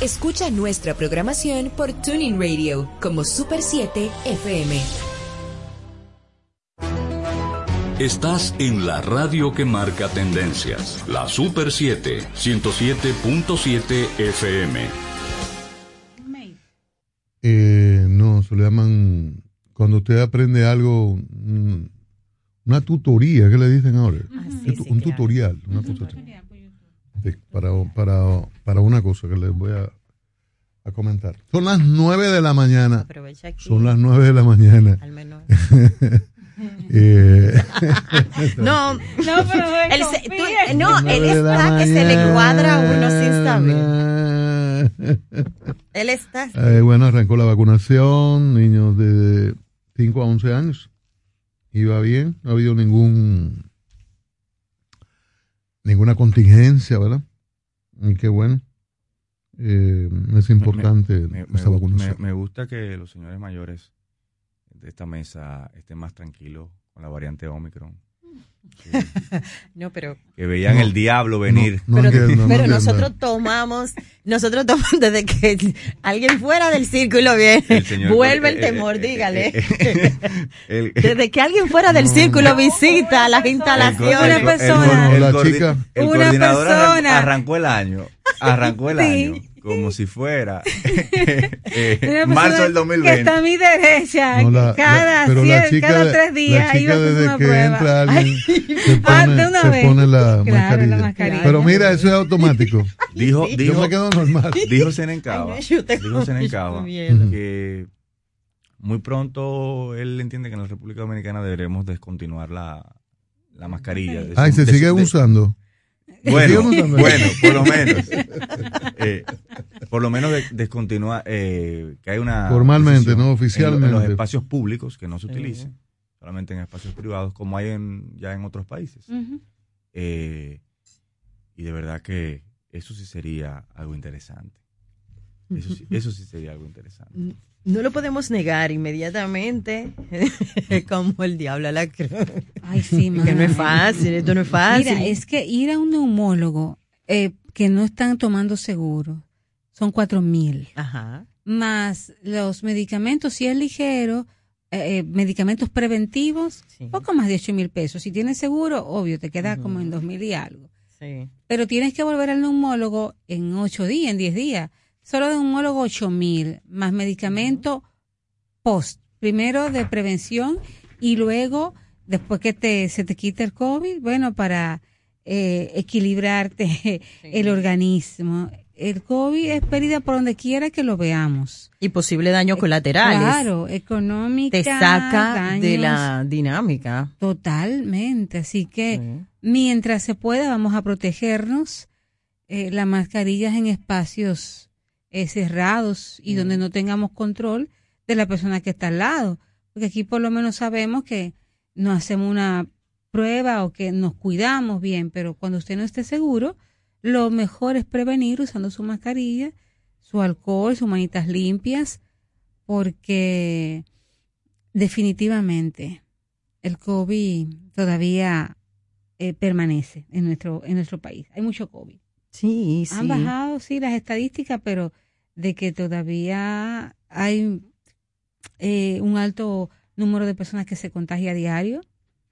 Escucha nuestra programación por Tuning Radio como Super 7 FM. Estás en la radio que marca tendencias, la Super 7, 107.7 FM. Eh, no, se le llaman, cuando usted aprende algo, mm, una tutoría, ¿qué le dicen ahora? Un- un tutorial, una cosa así. Sí, para, para, para una cosa que les voy a, a comentar. Son las nueve de la mañana. Aprovecha aquí. Son las nueve de la mañana. Al menos. Eh, No, No, pero el se- tú- no, él está que se le cuadra a uno sin saber. Él está. Eh, bueno, arrancó la vacunación, niños de 5 a 11 años. Iba bien, no ha habido ningún ninguna contingencia, ¿verdad? Y qué bueno. Eh, es importante Me, me- esta vacunación. me- me gusta que los señores mayores de esta mesa estén más tranquilos con la variante Omicron. No, pero. Que veían No, el diablo venir. no pero entiendo, no pero entiendo. nosotros tomamos, nosotros tomamos desde que alguien fuera del círculo viene, El señor- vuelve el eh, temor, eh, dígale. eh, el- Desde que alguien fuera del círculo visita las instalaciones. el- el- el- persona. el La coordi- chica. el Una persona. arrancó el año. Arrancó el Sí. año. Como si fuera eh, marzo del Que 2020. está a mi derecha. No, la- cada, la- pero la cien- chica cada de- tres la días chica iba a hacer desde una que prueba. entra alguien se pone, Ah, de una se vez. pone la, Claro, la mascarilla. mascarilla. Pero mira, eso es automático. Dijo, Yo dijo, me quedo normal. dijo Senencaba, Ay, yo dijo Senencaba que muy pronto él entiende que en la República Dominicana deberemos descontinuar la, la mascarilla. De Ay, su- se de sigue de- usando. Bueno, bueno, por lo menos. Eh, por lo menos de- descontinúa, eh, que hay una... Formalmente, ¿no? en lo- En, Oficialmente. los espacios públicos que no se utilicen, solamente en espacios privados, como hay en, ya en otros países. Eh, y de verdad que eso sí sería algo interesante. Eso sí, eso sí sería algo interesante. No lo podemos negar inmediatamente, como el diablo a la cruz. Ay, sí, Que no es fácil, esto no es fácil. Mira, es que ir a un neumólogo eh, que no están tomando seguro son cuatro mil. Ajá. Más los medicamentos, si es ligero, eh, eh, medicamentos preventivos, poco más de ocho mil pesos. Si tienes seguro, obvio, te queda como en dos mil y algo. Sí. Pero tienes que volver al neumólogo en ocho días, en diez días. Solo de neumólogo ocho mil, más medicamento post. Primero de prevención y luego, después que te, se te quite el COVID, bueno, para eh, equilibrarte el organismo. El COVID es pérdida por donde quiera que lo veamos. Y posible daño colaterales. Claro, económica. Te saca de daños- la dinámica. Totalmente. Así que mientras se pueda, vamos a protegernos. Eh, las mascarillas en espacios eh, cerrados y donde no tengamos control de la persona que está al lado. Porque aquí por lo menos sabemos que no hacemos una prueba o que nos cuidamos bien, pero cuando usted no esté seguro, lo mejor es prevenir usando su mascarilla, su alcohol, sus manitas limpias, porque definitivamente el COVID todavía eh, permanece en nuestro en nuestro país. Hay mucho COVID. Sí, Han sí. bajado, sí, las estadísticas, pero de que todavía hay eh, un alto número de personas que se contagia a diario.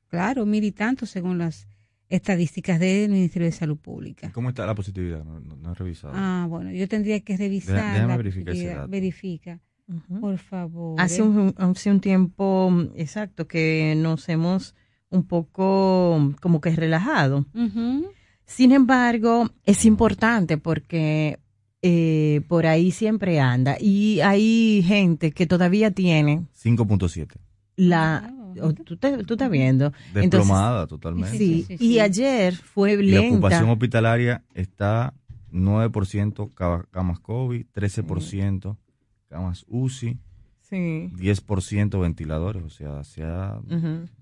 Claro, mil y tantos según las estadísticas del Ministerio de Salud Pública. ¿Cómo está la positividad? No, no- no he revisado. Ah, bueno, yo tendría que revisar. Deja- déjame la verificar ese dato. Verifica, por favor. Hace un, hace un tiempo, exacto, que nos hemos un poco como que relajado. Sin embargo, es importante porque eh, por ahí siempre anda y hay gente que todavía tiene 5.7. la o tú, te- tú estás viendo. Desplomada Entonces, totalmente. Sí, y ayer fue Y la ocupación lenta. hospitalaria está 9% ca- camas COVID, 13% camas UCI, Sí. 10% ventiladores, o sea, se ha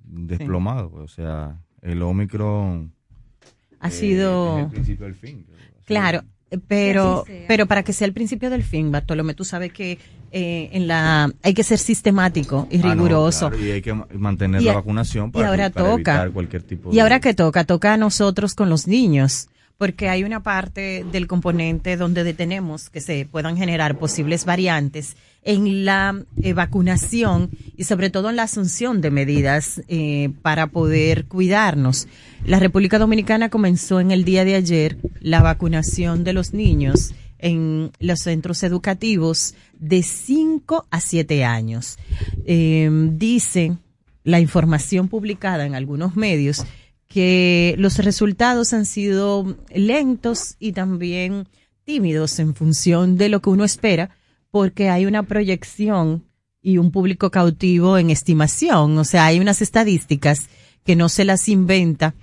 desplomado, o sea, el Omicron Ha eh, sido... es el principio del fin. Claro, eh, pero, pero para que sea el principio del fin, Bartolomé, tú sabes que eh, en la hay que ser sistemático y Ah, no, riguroso. claro, y hay que ma- mantener Y la vacunación y para, ahora para toca. evitar cualquier tipo Y de... ahora que toca, toca a nosotros con los niños, porque hay una parte del componente donde detenemos que se puedan generar posibles variantes en la eh, vacunación y sobre todo en la asunción de medidas eh, para poder cuidarnos. La República Dominicana comenzó en el día de ayer la vacunación de los niños en los centros educativos de 5 a 7 años. Eh, dice la información publicada en algunos medios que los resultados han sido lentos y también tímidos en función de lo que uno espera, porque hay una proyección y un público cautivo en estimación. O sea, hay unas estadísticas que no se las inventa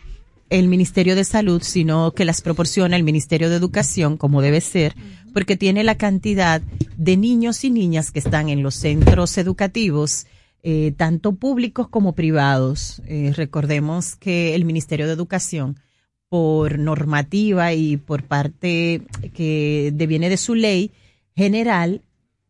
el Ministerio de Salud, sino que las proporciona el Ministerio de Educación, como debe ser, porque tiene la cantidad de niños y niñas que están en los centros educativos, eh, tanto públicos como privados. Eh, recordemos que el Ministerio de Educación, por normativa y por parte que deviene de su ley general,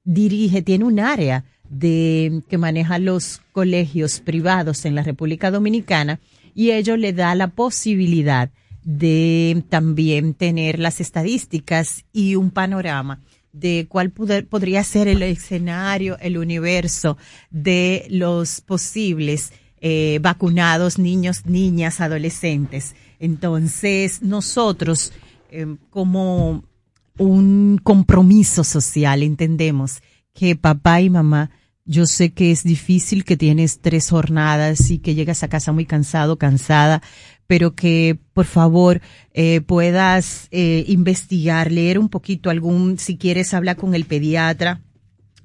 dirige, tiene un área de que maneja los colegios privados en la República Dominicana y ello le da la posibilidad de también tener las estadísticas y un panorama de cuál poder- podría ser el escenario, el universo de los posibles eh, vacunados, niños, niñas, adolescentes. Entonces, nosotros, eh, como un compromiso social, entendemos que papá y mamá, yo sé que es difícil, que tienes tres jornadas y que llegas a casa muy cansado, cansada, pero que por favor eh, puedas eh, investigar, leer un poquito algún, si quieres hablar con el pediatra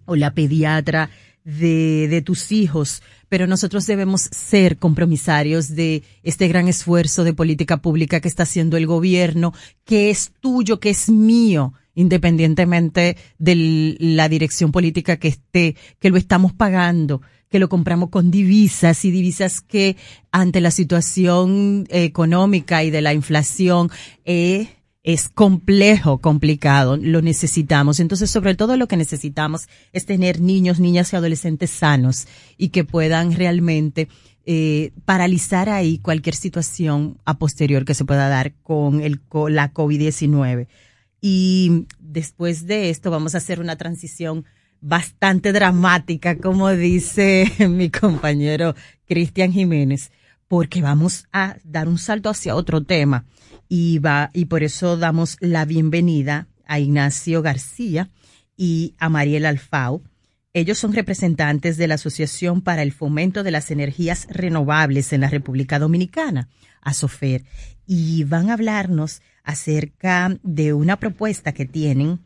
o la pediatra de, de tus hijos, pero nosotros debemos ser compromisarios de este gran esfuerzo de política pública que está haciendo el gobierno, que es tuyo, que es mío, independientemente de la dirección política que esté, que lo estamos pagando, que lo compramos con divisas y divisas que ante la situación económica y de la inflación eh, es complejo, complicado, lo necesitamos. Entonces, sobre todo lo que necesitamos es tener niños, niñas y adolescentes sanos y que puedan realmente eh, paralizar ahí cualquier situación a posterior que se pueda dar con, el, con la COVID-19. Y después de esto vamos a hacer una transición bastante dramática, como dice mi compañero Cristian Jiménez, porque vamos a dar un salto hacia otro tema y va y por eso damos la bienvenida a Ignacio García y a Mariel Alfao. Ellos son representantes de la Asociación para el Fomento de las Energías Renovables en la República Dominicana, ASOFER, y van a hablarnos acerca de una propuesta que tienen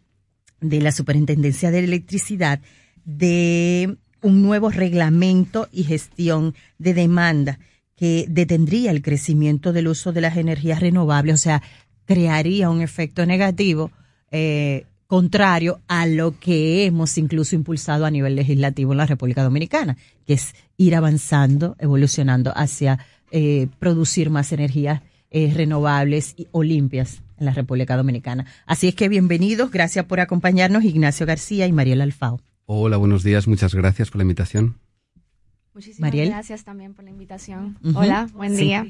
de la Superintendencia de Electricidad de un nuevo reglamento y gestión de demanda que detendría el crecimiento del uso de las energías renovables, o sea, crearía un efecto negativo eh, contrario a lo que hemos incluso impulsado a nivel legislativo en la República Dominicana, que es ir avanzando, evolucionando hacia eh, producir más energías eh, renovables y, o limpias en la República Dominicana. Así es que bienvenidos, gracias por acompañarnos Ignacio García y Mariel Alfao. Hola, buenos días, muchas gracias por la invitación. Muchísimas Mariel. gracias también por la invitación. Hola, buen Sí. día.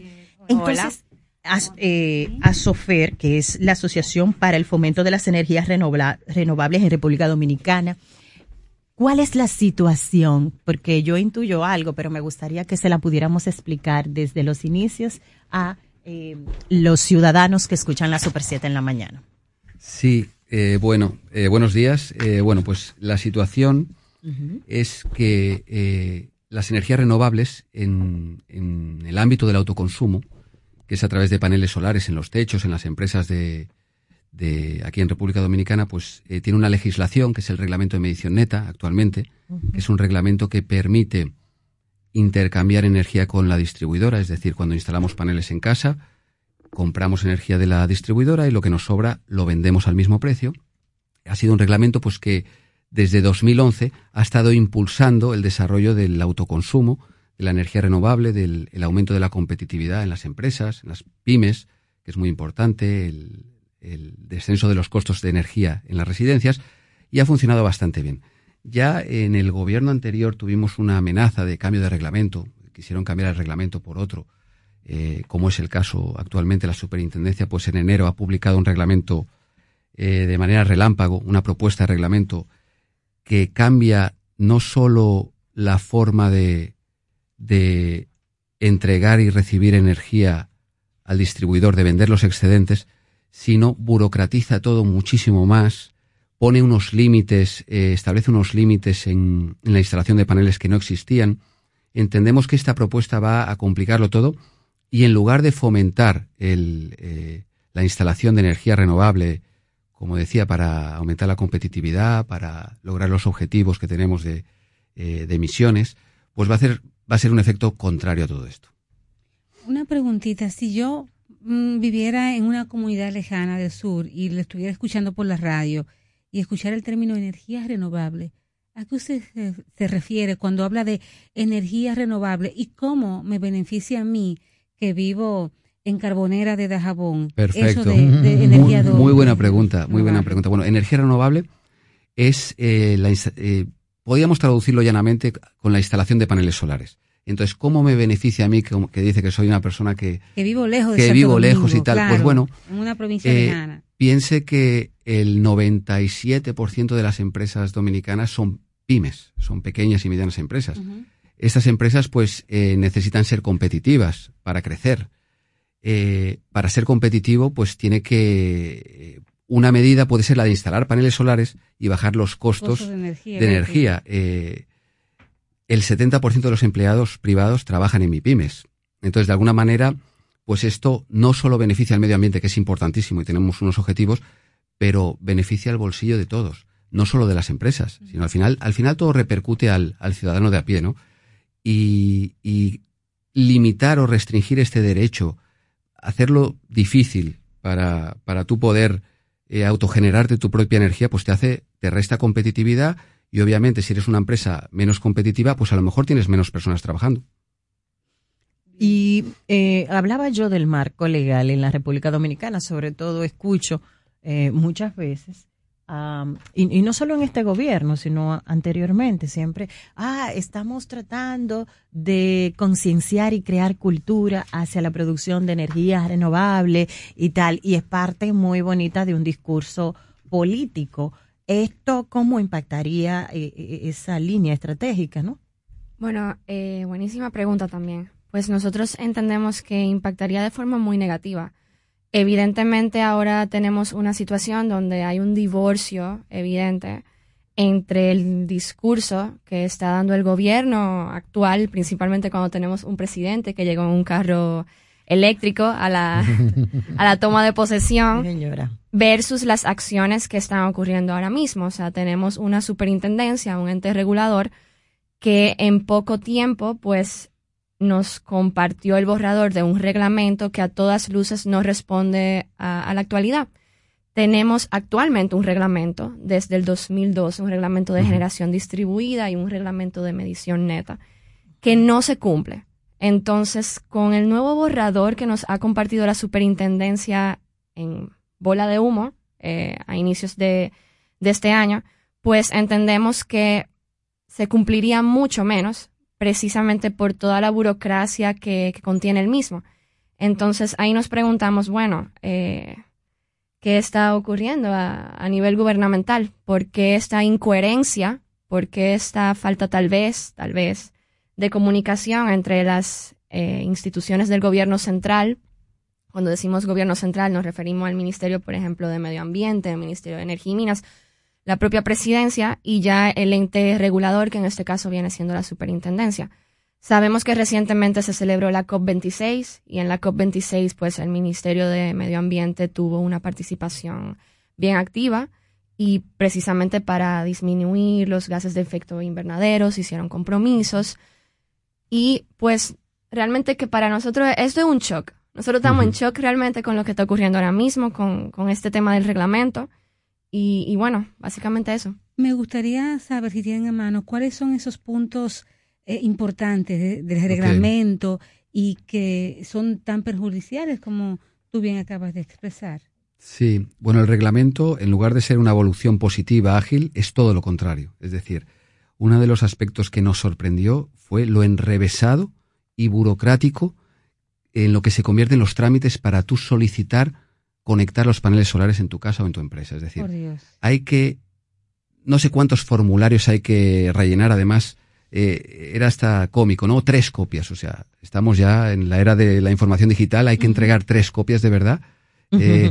Entonces, As- eh, ASOFER, que es la Asociación para el Fomento de las Energías Renobla- Renovables en República Dominicana, ¿cuál es la situación? Porque yo intuyo algo, pero me gustaría que se la pudiéramos explicar desde los inicios a eh, los ciudadanos que escuchan la Super 7 en la mañana. Sí, eh, bueno, eh, buenos días. Eh, bueno, pues la situación es que eh, las energías renovables en, en el ámbito del autoconsumo, que es a través de paneles solares en los techos, en las empresas de, de aquí en República Dominicana, pues eh, tiene una legislación que es el reglamento de medición neta actualmente, que es un reglamento que permite intercambiar energía con la distribuidora, es decir, cuando instalamos paneles en casa, compramos energía de la distribuidora y lo que nos sobra lo vendemos al mismo precio. Ha sido un reglamento pues que desde 2011 ha estado impulsando el desarrollo del autoconsumo, de la energía renovable, del el aumento de la competitividad en las empresas, en las pymes, que es muy importante, el, el descenso de los costos de energía en las residencias, y ha funcionado bastante bien. Ya en el gobierno anterior tuvimos una amenaza de cambio de reglamento, quisieron cambiar el reglamento por otro, eh, como es el caso actualmente, la superintendencia, pues en enero ha publicado un reglamento eh, de manera relámpago, una propuesta de reglamento que cambia no solo la forma de, de entregar y recibir energía al distribuidor, de vender los excedentes, sino burocratiza todo muchísimo más, pone unos límites, eh, establece unos límites en, la instalación de paneles que no existían. Entendemos que esta propuesta va a complicarlo todo y en lugar de fomentar el, eh, la instalación de energía renovable, como decía, para aumentar la competitividad, para lograr los objetivos que tenemos de, eh, emisiones, pues va a, hacer, va a ser un efecto contrario a todo esto. Una preguntita, si yo mmm, viviera en una comunidad lejana del sur y le estuviera escuchando por la radio y escuchar el término energía renovable, ¿a qué usted se, se refiere cuando habla de energía renovable y cómo me beneficia a mí que vivo en Carbonera de Dajabón? Perfecto. Eso de, de energía muy, muy, buena pregunta, muy buena pregunta. Bueno, energía renovable es eh, la, eh, podríamos traducirlo llanamente con la instalación de paneles solares. Entonces, ¿cómo me beneficia a mí que, que dice que soy una persona que, que vivo lejos, de que Santo vivo Domingo, lejos y tal? claro, pues bueno, en una provincia eh, piense que el 97% de las empresas dominicanas son pymes, son pequeñas y medianas empresas. Uh -huh. Estas empresas pues eh, necesitan ser competitivas para crecer. Eh, para ser competitivo pues tiene que una medida puede ser la de instalar paneles solares y bajar los costos Costos de energía. de energía. Eh, el 70% de los empleados privados trabajan en MIPIMES. Entonces, de alguna manera, pues esto no solo beneficia al medio ambiente, que es importantísimo y tenemos unos objetivos, pero beneficia al bolsillo de todos, no solo de las empresas, sino al final, al final todo repercute al, al ciudadano de a pie, ¿no? Y, y, limitar o restringir este derecho, hacerlo difícil para, para tú poder eh, autogenerarte tu propia energía, pues te hace, te resta competitividad y obviamente si eres una empresa menos competitiva, pues a lo mejor tienes menos personas trabajando. Y eh, hablaba yo del marco legal en la República Dominicana, sobre todo escucho eh, muchas veces, um, y, y, no solo en este gobierno, sino anteriormente, siempre, ah, estamos tratando de concienciar y crear cultura hacia la producción de energía renovable y tal, y es parte muy bonita de un discurso político. ¿Esto cómo impactaría eh, esa línea estratégica, no? Bueno, eh, buenísima pregunta también. Pues nosotros entendemos que impactaría de forma muy negativa. Evidentemente ahora tenemos una situación donde hay un divorcio evidente entre el discurso que está dando el gobierno actual, principalmente cuando tenemos un presidente que llegó en un carro eléctrico a la, a la toma de posesión Señora. versus las acciones que están ocurriendo ahora mismo. O sea, tenemos una superintendencia, un ente regulador que en poco tiempo, pues, nos compartió el borrador de un reglamento que a todas luces no responde a, a la actualidad. Tenemos actualmente un reglamento desde el 2012, un reglamento de generación distribuida y un reglamento de medición neta, que no se cumple. Entonces, con el nuevo borrador que nos ha compartido la superintendencia en bola de humo eh, a inicios de, de, este año, pues entendemos que se cumpliría mucho menos precisamente por toda la burocracia que, que contiene el mismo. Entonces, ahí nos preguntamos, bueno, eh, ¿qué está ocurriendo a, nivel gubernamental? ¿Por qué esta incoherencia? ¿Por qué esta falta tal vez, tal vez, de comunicación entre las eh, instituciones del gobierno central. Cuando decimos gobierno central nos referimos al Ministerio, por ejemplo, de Medio Ambiente, el Ministerio de Energía y Minas, la propia presidencia y ya el ente regulador, que en este caso viene siendo la superintendencia. Sabemos que recientemente se celebró la COP26 y en la COP26 pues el Ministerio de Medio Ambiente tuvo una participación bien activa y precisamente para disminuir los gases de efecto invernadero se hicieron compromisos Y pues realmente que para nosotros esto es un shock. Nosotros estamos en shock realmente con lo que está ocurriendo ahora mismo, con, con este tema del reglamento. Y, y bueno, básicamente eso. Me gustaría saber si tienen a mano cuáles son esos puntos eh, importantes de- del reglamento y que son tan perjudiciales como tú bien acabas de expresar. Sí, bueno, el reglamento, en lugar de ser una evolución positiva, ágil, es todo lo contrario. Es decir, uno de los aspectos que nos sorprendió fue lo enrevesado y burocrático en lo que se convierten los trámites para tú solicitar conectar los paneles solares en tu casa o en tu empresa. Es decir, Por Dios. hay que, no sé cuántos formularios hay que rellenar, además, eh, era hasta cómico, ¿no? Tres copias, o sea, estamos ya en la era de la información digital, hay que entregar tres copias de verdad. Eh,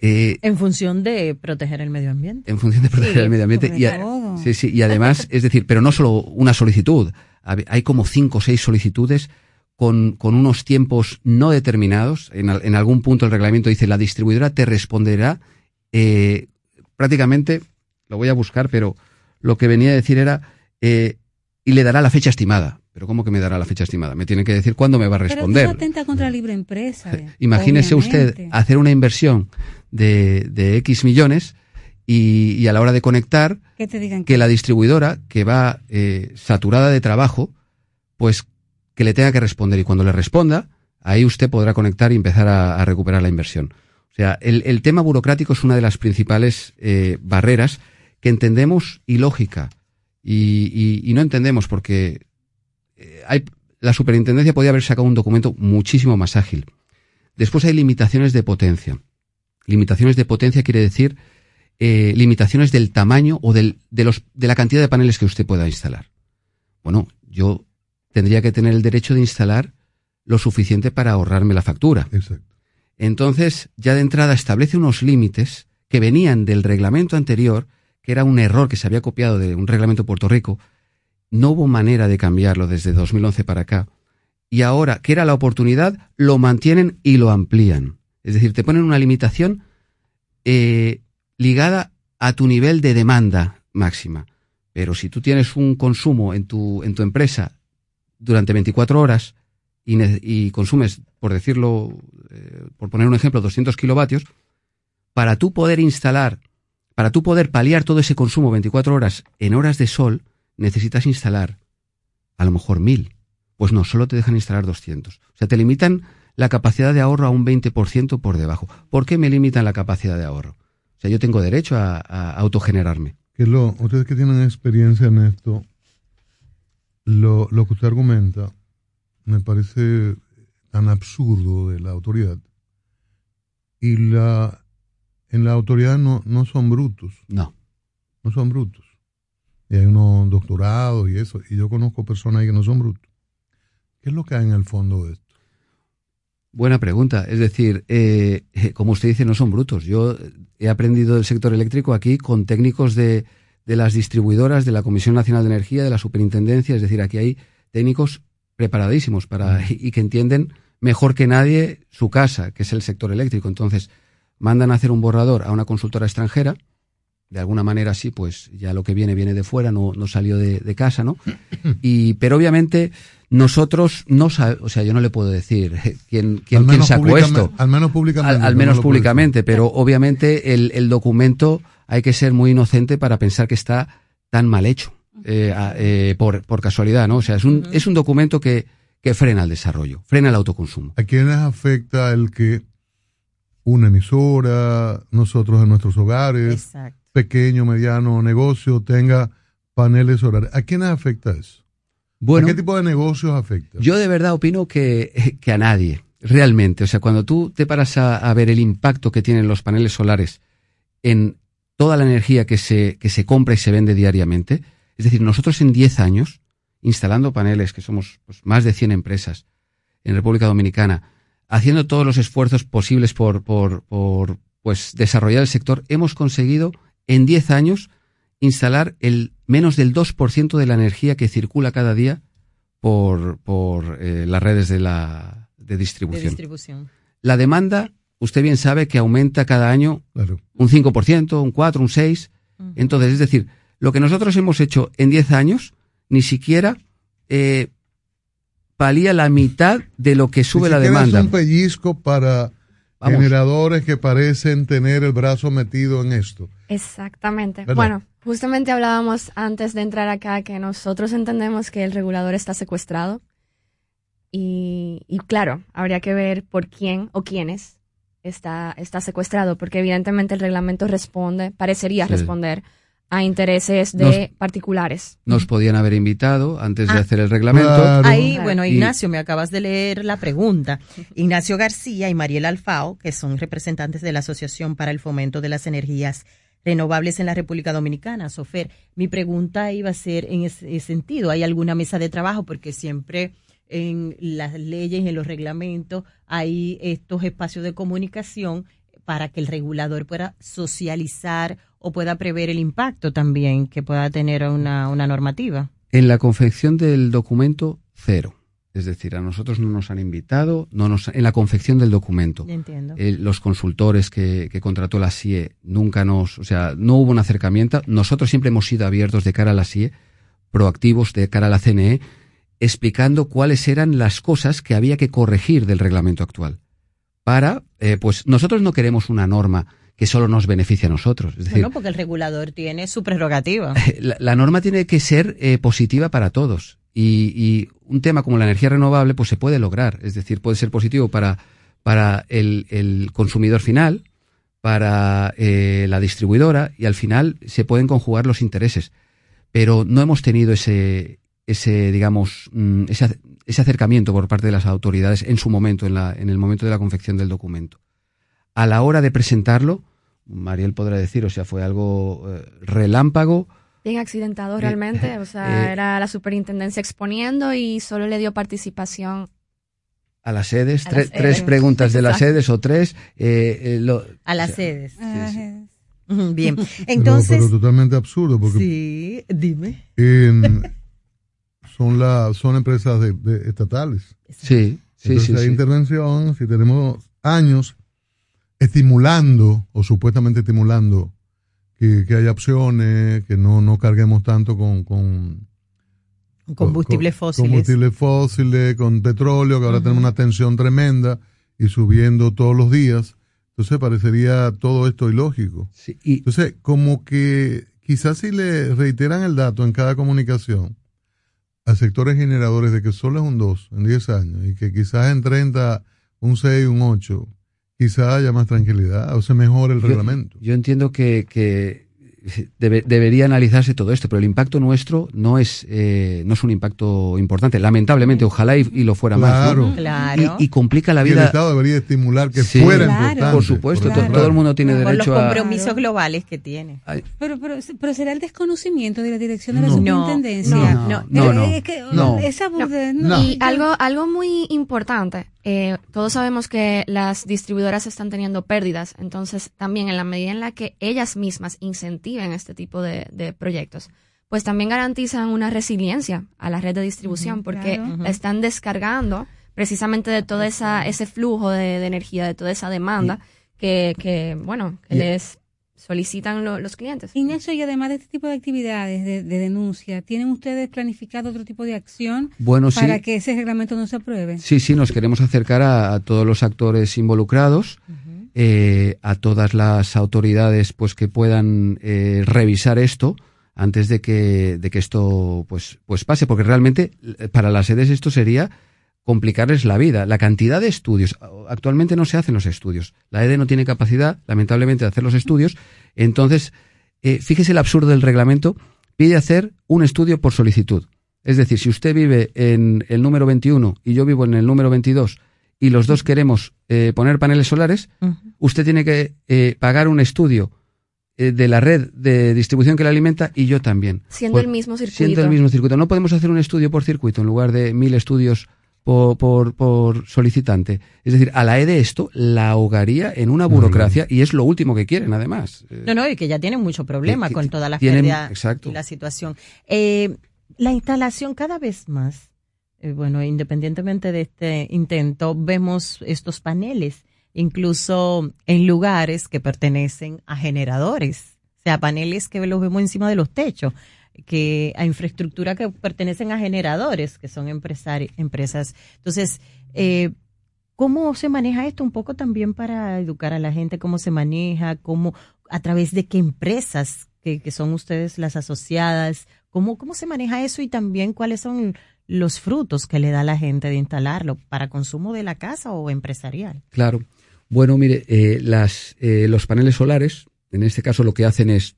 eh, En función de proteger el medio ambiente. en función de proteger Sí, el medio ambiente. Y, a- sí, sí, y además, es decir, pero no solo una solicitud, hay como cinco o seis solicitudes con, con unos tiempos no determinados. En, en algún punto el reglamento dice la distribuidora te responderá eh, prácticamente, lo voy a buscar, pero lo que venía a decir era eh, y le dará la fecha estimada. Pero ¿cómo que me dará la fecha estimada? Me tiene que decir cuándo me va a Pero responder. eso atenta contra la libre empresa. Imagínese usted hacer una inversión de, de X millones y, y a la hora de conectar, Que te digan que la distribuidora, que va eh, saturada de trabajo, pues que le tenga que responder. Y cuando le responda, ahí usted podrá conectar y empezar a, recuperar la inversión. O sea, el, el tema burocrático es una de las principales eh, barreras que entendemos ilógica. Y, y, y no entendemos porque eh, hay, la superintendencia podría haber sacado un documento muchísimo más ágil. Después hay limitaciones de potencia. Limitaciones de potencia quiere decir eh, limitaciones del tamaño o del, de, los, de la cantidad de paneles que usted pueda instalar. Bueno, yo tendría que tener el derecho de instalar lo suficiente para ahorrarme la factura. Exacto. Entonces, ya de entrada establece unos límites que venían del reglamento anterior, que era un error que se había copiado de un reglamento de Puerto Rico. No hubo manera de cambiarlo desde 2011 para acá. Y ahora, que era la oportunidad, lo mantienen y lo amplían. Es decir, te ponen una limitación eh, ligada a tu nivel de demanda máxima. Pero si tú tienes un consumo en tu, en tu empresa durante 24 horas y, y consumes, por decirlo, eh, por poner un ejemplo, 200 kilovatios, para tú poder instalar, para tú poder paliar todo ese consumo 24 horas en horas de sol, necesitas instalar a lo mejor 1000. Pues no, solo te dejan instalar 200. O sea, te limitan la capacidad de ahorro a un 20% por debajo. ¿Por qué me limitan la capacidad de ahorro? O sea, yo tengo derecho a, a autogenerarme. Que lo, ustedes que tienen experiencia en esto, lo, lo que usted argumenta me parece tan absurdo de la autoridad. Y la en la autoridad no, no son brutos. No. No son brutos. Y hay unos doctorados y eso. Y yo conozco personas ahí que no son brutos. ¿Qué es lo que hay en el fondo de esto? Buena pregunta. Es decir, eh, eh, como usted dice, no son brutos. Yo he aprendido del sector eléctrico aquí con técnicos de, de las distribuidoras, de la Comisión Nacional de Energía, de la Superintendencia. Es decir, aquí hay técnicos preparadísimos para y que entienden mejor que nadie su casa, que es el sector eléctrico. Entonces, mandan a hacer un borrador a una consultora extranjera. De alguna manera sí, pues ya lo que viene viene de fuera, no, no salió de, de casa, ¿no? Y, pero obviamente nosotros no sabemos, o sea, yo no le puedo decir quién, quién, quién menos sacó esto. al menos públicamente, Al, al no menos públicamente, pero obviamente el, el documento hay que ser muy inocente para pensar que está tan mal hecho. eh, eh, por, por casualidad, ¿no? O sea, es un, es un documento que, que frena el desarrollo, frena el autoconsumo. ¿A quiénes afecta el que una emisora, nosotros en nuestros hogares, pequeño, mediano negocio tenga paneles solares? ¿A quiénes afecta eso? Bueno, ¿A qué tipo de negocios afecta? Yo de verdad opino que, que a nadie, realmente. O sea, cuando tú te paras a, a ver el impacto que tienen los paneles solares en toda la energía que se, que se compra y se vende diariamente, es decir, nosotros en 10 años, instalando paneles, que somos pues, más de 100 empresas en República Dominicana, haciendo todos los esfuerzos posibles por, por, por pues, desarrollar el sector, hemos conseguido en 10 años instalar el menos del 2% de la energía que circula cada día por, por eh, las redes de, la, de distribución. La demanda, usted bien sabe que aumenta cada año un 5%, un 4%, un 6%. Entonces, es decir, lo que nosotros hemos hecho en 10 años, ni siquiera eh, palía la mitad de lo que sube Ni la demanda. Es un pellizco para Vamos. generadores que parecen tener el brazo metido en esto. Exactamente. ¿Verdad? Bueno, justamente hablábamos antes de entrar acá que nosotros entendemos que el regulador está secuestrado. Y, y claro, habría que ver por quién o quiénes está, está secuestrado, porque evidentemente el reglamento responde, parecería Sí. responder a intereses de Nos- particulares. Nos podían haber invitado antes de Ah, hacer el reglamento. Ahí, bueno, Y- Ignacio, me acabas de leer la pregunta. Ignacio García y Mariel Alfao, que son representantes de la Asociación para el Fomento de las Energías Renovables en la República Dominicana, SOFER. Mi pregunta iba a ser en ese sentido. ¿Hay alguna mesa de trabajo? Porque siempre en las leyes, en los reglamentos, hay estos espacios de comunicación para que el regulador pueda socializar o pueda prever el impacto también que pueda tener una, una normativa. En la confección del documento, cero. Es decir, a nosotros no nos han invitado, no nos, en la confección del documento. Entiendo. Eh, los consultores que, que contrató la CIE nunca nos, o sea, no hubo un acercamiento. Nosotros siempre hemos sido abiertos de cara a la CIE, proactivos de cara a la CNE, explicando cuáles eran las cosas que había que corregir del reglamento actual. Para, eh, pues nosotros no queremos una norma que solo nos beneficie a nosotros. Es decir, Bueno, porque el regulador tiene su prerrogativa. la, la norma tiene que ser eh, positiva para todos. Y, y un tema como la energía renovable, pues se puede lograr. Es decir, puede ser positivo para, para el, el consumidor final, para eh, la distribuidora, y al final se pueden conjugar los intereses. Pero no hemos tenido ese, ese digamos, mm, ese, ese acercamiento por parte de las autoridades en su momento, en, la, en el momento de la confección del documento. A la hora de presentarlo, Mariel podrá decir, o sea, fue algo eh, relámpago, Bien accidentado Eh, realmente, o sea, eh, era la superintendencia exponiendo y solo le dio participación. a las sedes, A tre- las tres sedes. preguntas de las sedes o tres. eh, eh, lo- A las o sea, sedes. Ah, Ujú, Bien. Pero- Entonces, pero, totalmente absurdo porque sí, dime. en- son la, son empresas de, de- estatales. Sí, sí, Entonces sí, hay sí. intervención, si tenemos años estimulando o supuestamente estimulando que, que haya opciones, que no, no carguemos tanto con, con Combustibles con- fósiles. Combustibles fósiles, con petróleo, que ahora tenemos una tensión tremenda y subiendo todos los días. Entonces parecería todo esto ilógico. Entonces, como que quizás si le reiteran el dato en cada comunicación a sectores generadores de que solo es un 2 en 10 años y que quizás en 30 un 6, un 8, quizás haya más tranquilidad o se mejore el Yo- reglamento. Yo entiendo que, que debe- debería analizarse todo esto, pero el impacto nuestro no es, eh, no es un impacto importante. Lamentablemente, ojalá y, y lo fuera Claro. más. ¿no? Claro. Y, y complica la Y el vida. Estado debería estimular que Sí, fuera Claro. importante. Por supuesto, Por to- todo el mundo tiene Por los derecho a. compromisos globales que tiene. Pero, pero, pero será el desconocimiento de la dirección de la No. superintendencia. No, no, no, es que, no. esa No. burde- no. Y algo, algo muy importante, eh, todos sabemos que las distribuidoras están teniendo pérdidas, entonces también en la medida en la que ellas mismas incentiven este tipo de, de proyectos, pues también garantizan una resiliencia a la red de distribución, porque claro. la están descargando precisamente de todo esa, ese flujo de, de energía, de toda esa demanda que, que bueno, que Y- les solicitan lo- los clientes. Ignacio, y además de este tipo de actividades de, de denuncia, ¿tienen ustedes planificado otro tipo de acción Bueno, sí. para que ese reglamento no se apruebe? Sí, sí, nos queremos acercar a, a todos los actores involucrados, eh, a todas las autoridades pues que puedan eh, revisar esto antes de que, de que esto pues, pues pase, porque realmente eh, para las sedes esto sería complicarles la vida. La cantidad de estudios, actualmente no se hacen los estudios. La EDE no tiene capacidad, lamentablemente, de hacer los estudios. Entonces, eh, fíjese el absurdo del reglamento, pide hacer un estudio por solicitud. Es decir, si usted vive en el número 21 y yo vivo en el número 22 y los dos queremos eh, poner paneles solares, usted tiene que eh, pagar un estudio eh, de la red de distribución que la alimenta y yo también. Siendo Pues, el mismo circuito. Siendo el mismo circuito. No podemos hacer un estudio por circuito en lugar de mil estudios por, por, por solicitante. Es decir, a la EDE esto la ahogaría en una burocracia y es lo último que quieren, además. Eh, No, no, y que ya tienen mucho problema Que- que con todas las tienen- y la situación. Eh, la instalación cada vez más, eh, bueno, independientemente de este intento, vemos estos paneles, incluso en lugares que pertenecen a generadores, o sea, paneles que los vemos encima de los techos. Que a infraestructura que pertenecen a generadores, que son empresas. Entonces, eh, ¿cómo se maneja esto? Un poco también para educar a la gente, cómo se maneja, cómo, a través de qué empresas que, que son ustedes las asociadas, cómo, cómo se maneja eso y también cuáles son los frutos que le da la gente de instalarlo para consumo de la casa o empresarial. Claro. Bueno, mire, eh, las, eh, los paneles solares, en este caso lo que hacen es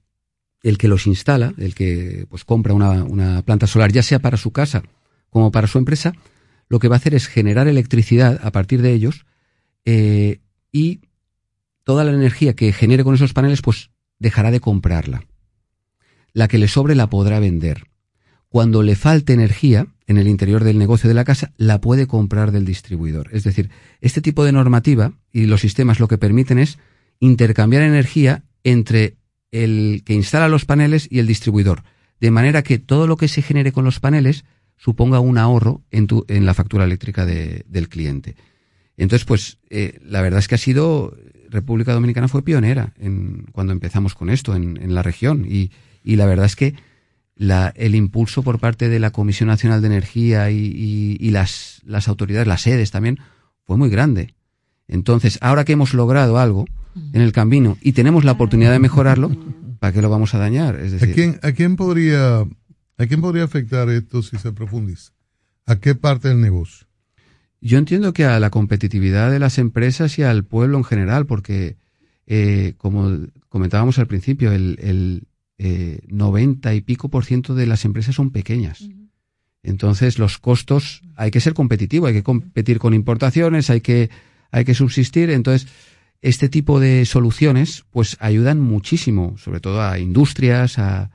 el que los instala, el que pues compra una, una planta solar, ya sea para su casa como para su empresa, lo que va a hacer es generar electricidad a partir de ellos eh, y toda la energía que genere con esos paneles, pues dejará de comprarla. La que le sobre la podrá vender. Cuando le falte energía en el interior del negocio de la casa, la puede comprar del distribuidor. Es decir, este tipo de normativa y los sistemas lo que permiten es intercambiar energía entre el que instala los paneles y el distribuidor, de manera que todo lo que se genere con los paneles suponga un ahorro en, tu, en la factura eléctrica de- del cliente. Entonces, pues eh, la verdad es que ha sido, República Dominicana fue pionera en, cuando empezamos con esto en, en la región y, y la verdad es que la, el impulso por parte de la Comisión Nacional de Energía y, y- y las, las autoridades, las sedes también, fue muy grande. Entonces, ahora que hemos logrado algo en el camino y tenemos la oportunidad de mejorarlo, ¿para qué lo vamos a dañar? Es ¿A decir, quién, a, quién podría, ¿A quién podría afectar esto si se profundiza? ¿A qué parte del negocio? Yo entiendo que a la competitividad de las empresas y al pueblo en general, porque eh, como comentábamos al principio, el, el eh, 90 y pico por ciento de las empresas son pequeñas. Entonces los costos hay que ser competitivo, hay que competir con importaciones, hay que hay que subsistir. Entonces este tipo de soluciones pues ayudan muchísimo, sobre todo a industrias, a,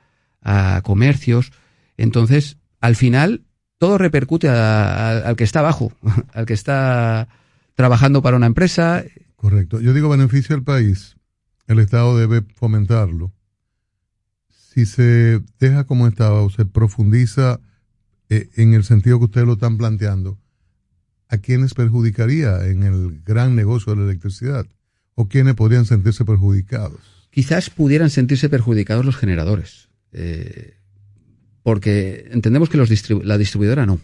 comercios. Entonces al final todo repercute a- al que está abajo, al que está trabajando para una empresa. Correcto. Yo digo beneficio al país. El Estado debe fomentarlo. Si se deja como estaba o se profundiza eh, en el sentido que ustedes lo están planteando, ¿a quiénes perjudicaría en el gran negocio de la electricidad? ¿O quiénes podrían sentirse perjudicados? Quizás pudieran sentirse perjudicados los generadores, eh, porque entendemos que los distribu- la distribuidora no,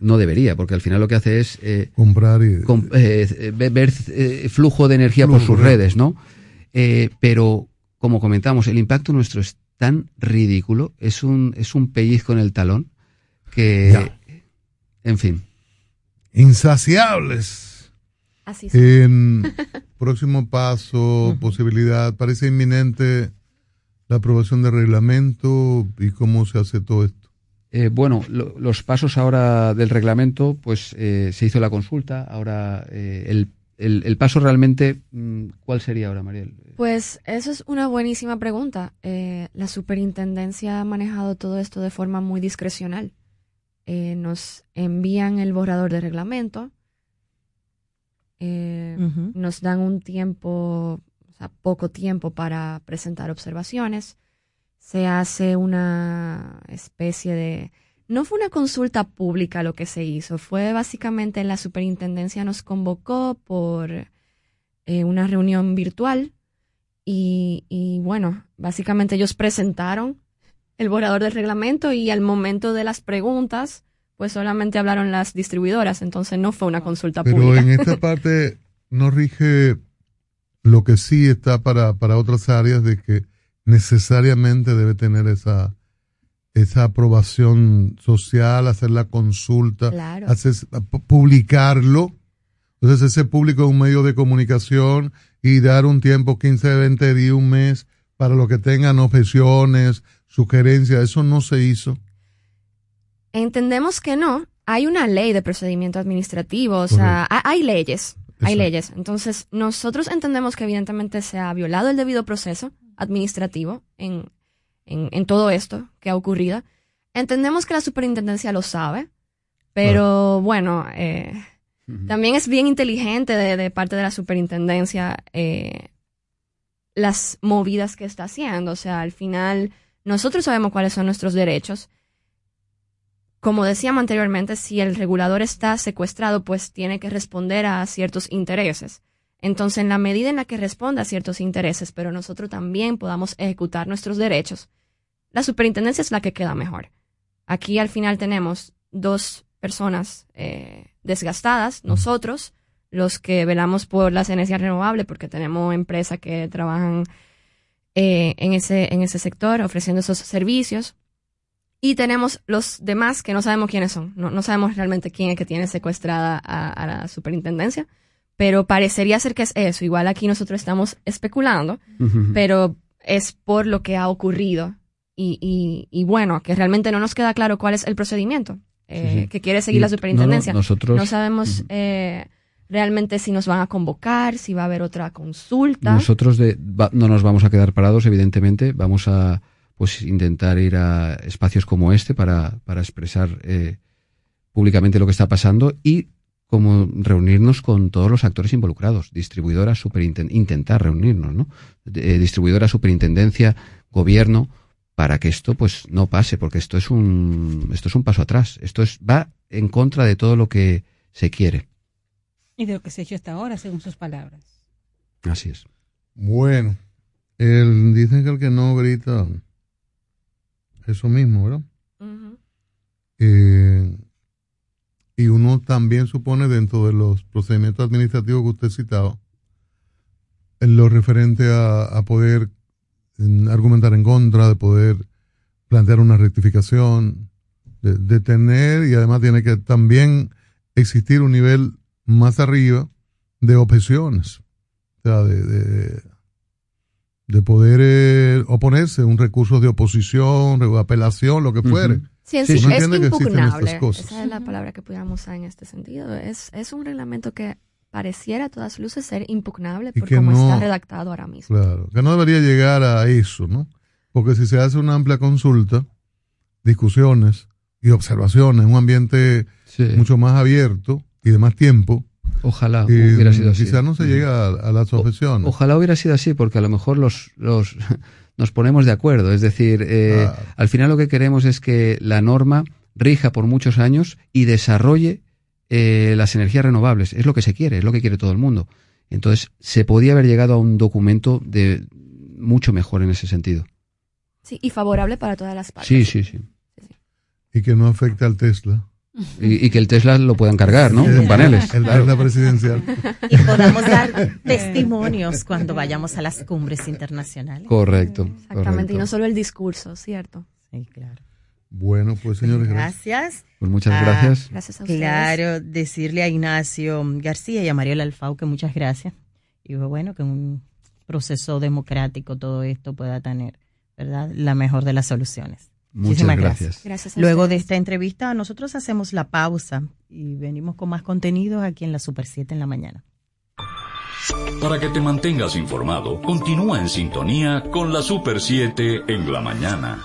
no debería, porque al final lo que hace es eh, Comprar y... eh, ve- ver eh, flujo de energía por sus correcto. redes, ¿no? Eh, pero como comentamos, el impacto nuestro es tan ridículo, es un es un pellizco en el talón que, Ya. en fin. Insaciables. Así En próximo paso, posibilidad, parece inminente la aprobación del reglamento y cómo se hace todo esto. Eh, bueno, lo- los pasos ahora del reglamento, pues eh, se hizo la consulta. Ahora, eh, el, el- el paso realmente, mm, ¿cuál sería ahora, Mariel? Pues eso es una buenísima pregunta. Eh, la superintendencia ha manejado todo esto de forma muy discrecional. Eh, nos envían el borrador de reglamento, eh, nos dan un tiempo, o sea, poco tiempo para presentar observaciones. Se hace una especie de... No fue una consulta pública lo que se hizo, fue básicamente la superintendencia nos convocó por eh, una reunión virtual y, y bueno, básicamente ellos presentaron el borrador del reglamento y al momento de las preguntas, pues solamente hablaron las distribuidoras, entonces no fue una consulta Pero pública. en esta parte no rige lo que sí está para, para otras áreas de que necesariamente debe tener esa, esa aprobación social, hacer la consulta, Claro. hacer, pu- publicarlo. Entonces ese público es un medio de comunicación y dar un tiempo, 15, 20 días, un mes, para los que tengan objeciones, sugerencias. Eso no se hizo. Entendemos que no. Hay una ley de procedimiento administrativo, o sea, ha- hay leyes, hay leyes. Entonces, nosotros entendemos que evidentemente se ha violado el debido proceso administrativo en, en, en todo esto que ha ocurrido. Entendemos que la superintendencia lo sabe, pero bueno, eh, también es bien inteligente de, de parte de la superintendencia eh, las movidas que está haciendo. O sea, al final nosotros sabemos cuáles son nuestros derechos. Como decíamos anteriormente, si el regulador está secuestrado, pues tiene que responder a ciertos intereses. Entonces, en la medida en la que responda a ciertos intereses, pero nosotros también podamos ejecutar nuestros derechos, la superintendencia es la que queda mejor. Aquí al final tenemos dos personas eh, desgastadas, nosotros, los que velamos por las energías renovables, porque tenemos empresas que trabajan eh, en, ese, en ese sector ofreciendo esos servicios. Y tenemos los demás que no sabemos quiénes son. No, no sabemos realmente quién es que tiene secuestrada a, a la superintendencia. Pero parecería ser que es eso. Igual aquí nosotros estamos especulando, Ujú. pero es por lo que ha ocurrido. Y, y, y bueno, que realmente no nos queda claro cuál es el procedimiento eh, Sí, sí. que quiere seguir Y- la superintendencia. no, no, nosotros- No sabemos eh, realmente si nos van a convocar, si va a haber otra consulta. Nosotros de- va- no nos vamos a quedar parados, evidentemente. Vamos a pues intentar ir a espacios como este para, para expresar eh, públicamente lo que está pasando y como reunirnos con todos los actores involucrados, distribuidora, superinten- intentar reunirnos, ¿no? Eh, distribuidora, superintendencia, gobierno, para que esto pues no pase, porque esto es un esto es un paso atrás, esto es va en contra de todo lo que se quiere. Y de lo que se ha hecho hasta ahora, según sus palabras. Así es. Bueno, el, dicen que el que no grita, eso mismo, ¿verdad? Eh, y uno también supone dentro de los procedimientos administrativos que usted citaba, en lo referente a, a poder argumentar en contra, de poder plantear una rectificación, de, de tener, y además tiene que también existir un nivel más arriba de objeciones, o sea, de, de, de poder eh, oponerse, un recurso de oposición, de apelación, lo que fuere. Sí, sí, es existen impugnable. estas cosas. Esa es la palabra que pudiéramos usar en este sentido. Es, es un reglamento que pareciera a todas luces ser impugnable Y por cómo no- está redactado ahora mismo. Claro, que no debería llegar a eso, ¿no? Porque si se hace una amplia consulta, discusiones y observaciones, en un ambiente mucho más abierto y de más tiempo, Ojalá hubiera sido así. quizás no se llega a, a las objeciones. Ojalá hubiera sido así, porque a lo mejor los, los nos ponemos de acuerdo. Es decir, eh, al final lo que queremos es que la norma rija por muchos años y desarrolle eh, las energías renovables. Es lo que se quiere, es lo que quiere todo el mundo. Entonces, se podía haber llegado a un documento de mucho mejor en ese sentido. Sí, y favorable para todas las partes. Sí, sí, sí. Y que no afecte al Tesla. Y, y que el Tesla lo puedan cargar, ¿no? Sí. Paneles. El. Tesla presidencial. Y podamos dar testimonios cuando vayamos a las cumbres internacionales. Correcto. Exactamente, correcto. y no solo el discurso, ¿cierto? Sí, claro. Bueno, pues señores, gracias. Gracias. Pues muchas Ah, gracias. Gracias a ustedes. Claro, decirle a Ignacio García y a Mariela Alfau que muchas gracias. Y bueno, que un proceso democrático todo esto pueda tener, ¿verdad? La mejor de las soluciones. Muchas Muchísimas gracias. Gracias a Luego de esta entrevista, nosotros hacemos la pausa y venimos con más contenidos aquí en la Super 7 en la mañana. Para que te mantengas informado, continúa en sintonía con la Super 7 en la mañana.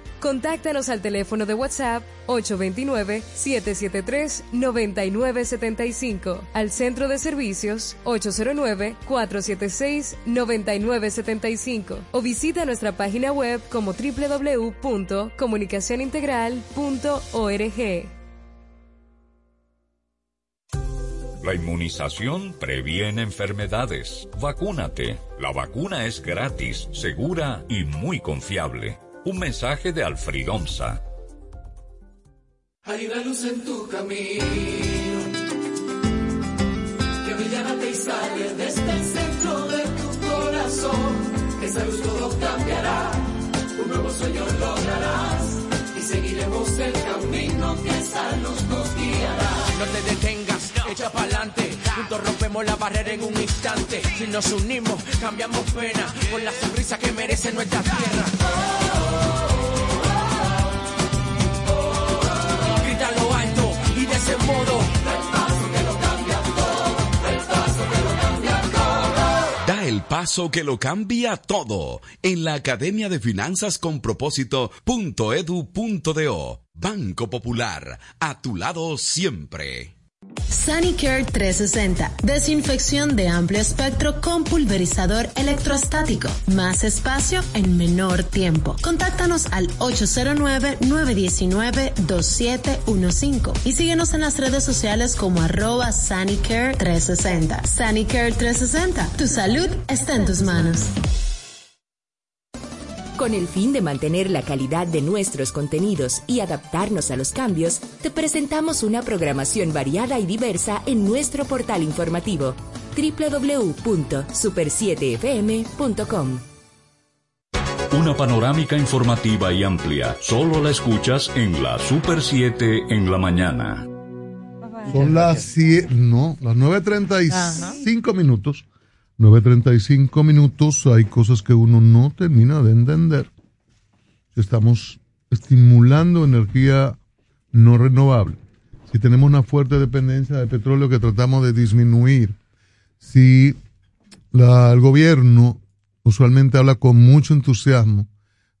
Contáctanos al teléfono de WhatsApp 829-773-9975, al centro de servicios 809-476-9975 o visita nuestra página web como www.comunicacionintegral.org. La inmunización previene enfermedades. Vacúnate. La vacuna es gratis, segura y muy confiable. Un mensaje de Alfred Omsa. Hay una luz en tu camino que brillará y sale desde el centro de tu corazón. Esa luz todo cambiará, un nuevo sueño lograrás y seguiremos el camino que esa luz nos guiará. No te detengas, echa pa'lante. Juntos rompemos la barrera en un instante. Si nos unimos, cambiamos pena por la sonrisa que merece nuestra tierra. Grita lo alto y de ese modo. Da el paso que lo cambia todo en la Academia de Finanzas con Propósito.edu.do. Banco Popular, a tu lado siempre. Sanicare 360. Desinfección de amplio espectro con pulverizador electrostático. Más espacio en menor tiempo. Contáctanos al 809-919-2715 y síguenos en las redes sociales como arroba Sanicare 360. Sanicare 360. Tu salud está en tus manos. Con el fin de mantener la calidad de nuestros contenidos y adaptarnos a los cambios, te presentamos una programación variada y diversa en nuestro portal informativo www.super7fm.com. Una panorámica informativa y amplia. Solo la escuchas en la Super 7 en la mañana. Son las 7, no, las 9.35 minutos. 9.35 minutos, hay cosas que uno no termina de entender. Estamos estimulando energía no renovable. Si tenemos una fuerte dependencia de petróleo que tratamos de disminuir, si el gobierno usualmente habla con mucho entusiasmo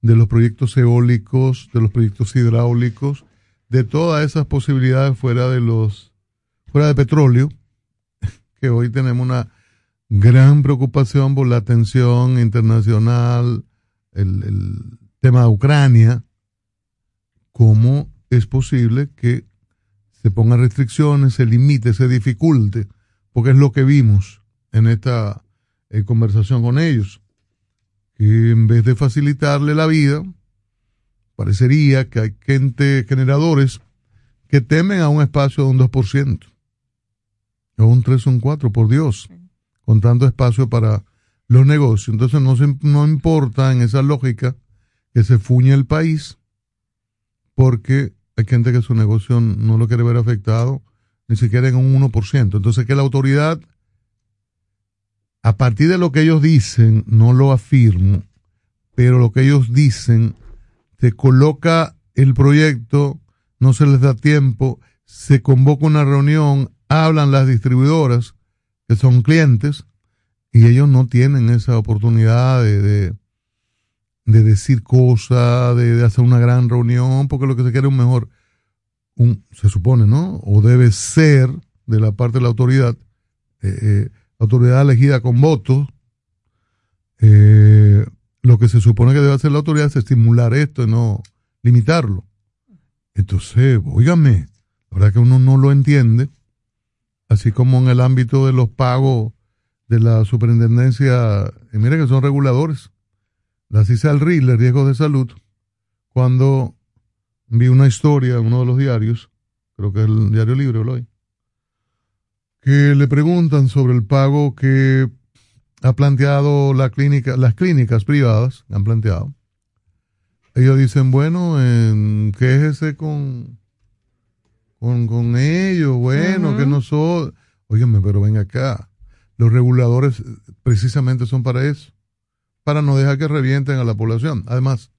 de los proyectos eólicos, de los proyectos hidráulicos, de todas esas posibilidades fuera de los fuera de petróleo, que hoy tenemos una gran preocupación por la tensión internacional, el, el tema de Ucrania, cómo es posible que se pongan restricciones, se limite, se dificulte, porque es lo que vimos en esta eh, conversación con ellos, que en vez de facilitarle la vida, parecería que hay gente, generadores, que temen a un espacio de un 2%, o un 3 o un 4, por Dios con tanto espacio para los negocios. Entonces no, se- no importa en esa lógica que se fuñe el país porque hay gente que su negocio no lo quiere ver afectado ni siquiera en un 1%. Entonces que la autoridad, a partir de lo que ellos dicen, no lo afirmo, pero lo que ellos dicen, se coloca el proyecto, no se les da tiempo, se convoca una reunión, hablan las distribuidoras, son clientes, y ellos no tienen esa oportunidad de, de, de decir cosas, de, de hacer una gran reunión, porque lo que se quiere es un mejor, un, se supone, ¿no? O debe ser de la parte de la autoridad, eh, eh, autoridad elegida con votos, eh, lo que se supone que debe hacer la autoridad es estimular esto y no limitarlo. Entonces, óigame, la verdad que uno no lo entiende, así como en el ámbito de los pagos de la superintendencia, y mire que son reguladores, la CISALRI, el riesgo de salud, cuando vi una historia en uno de los diarios, creo que es el diario Libre o hoy, que le preguntan sobre el pago que ha planteado la clínica, las clínicas privadas, han planteado. Ellos dicen, bueno, en, quéjese con, con, con ellos, bueno, que no son, óigame, pero ven acá, los reguladores precisamente son para eso, para no dejar que revienten a la población. Además,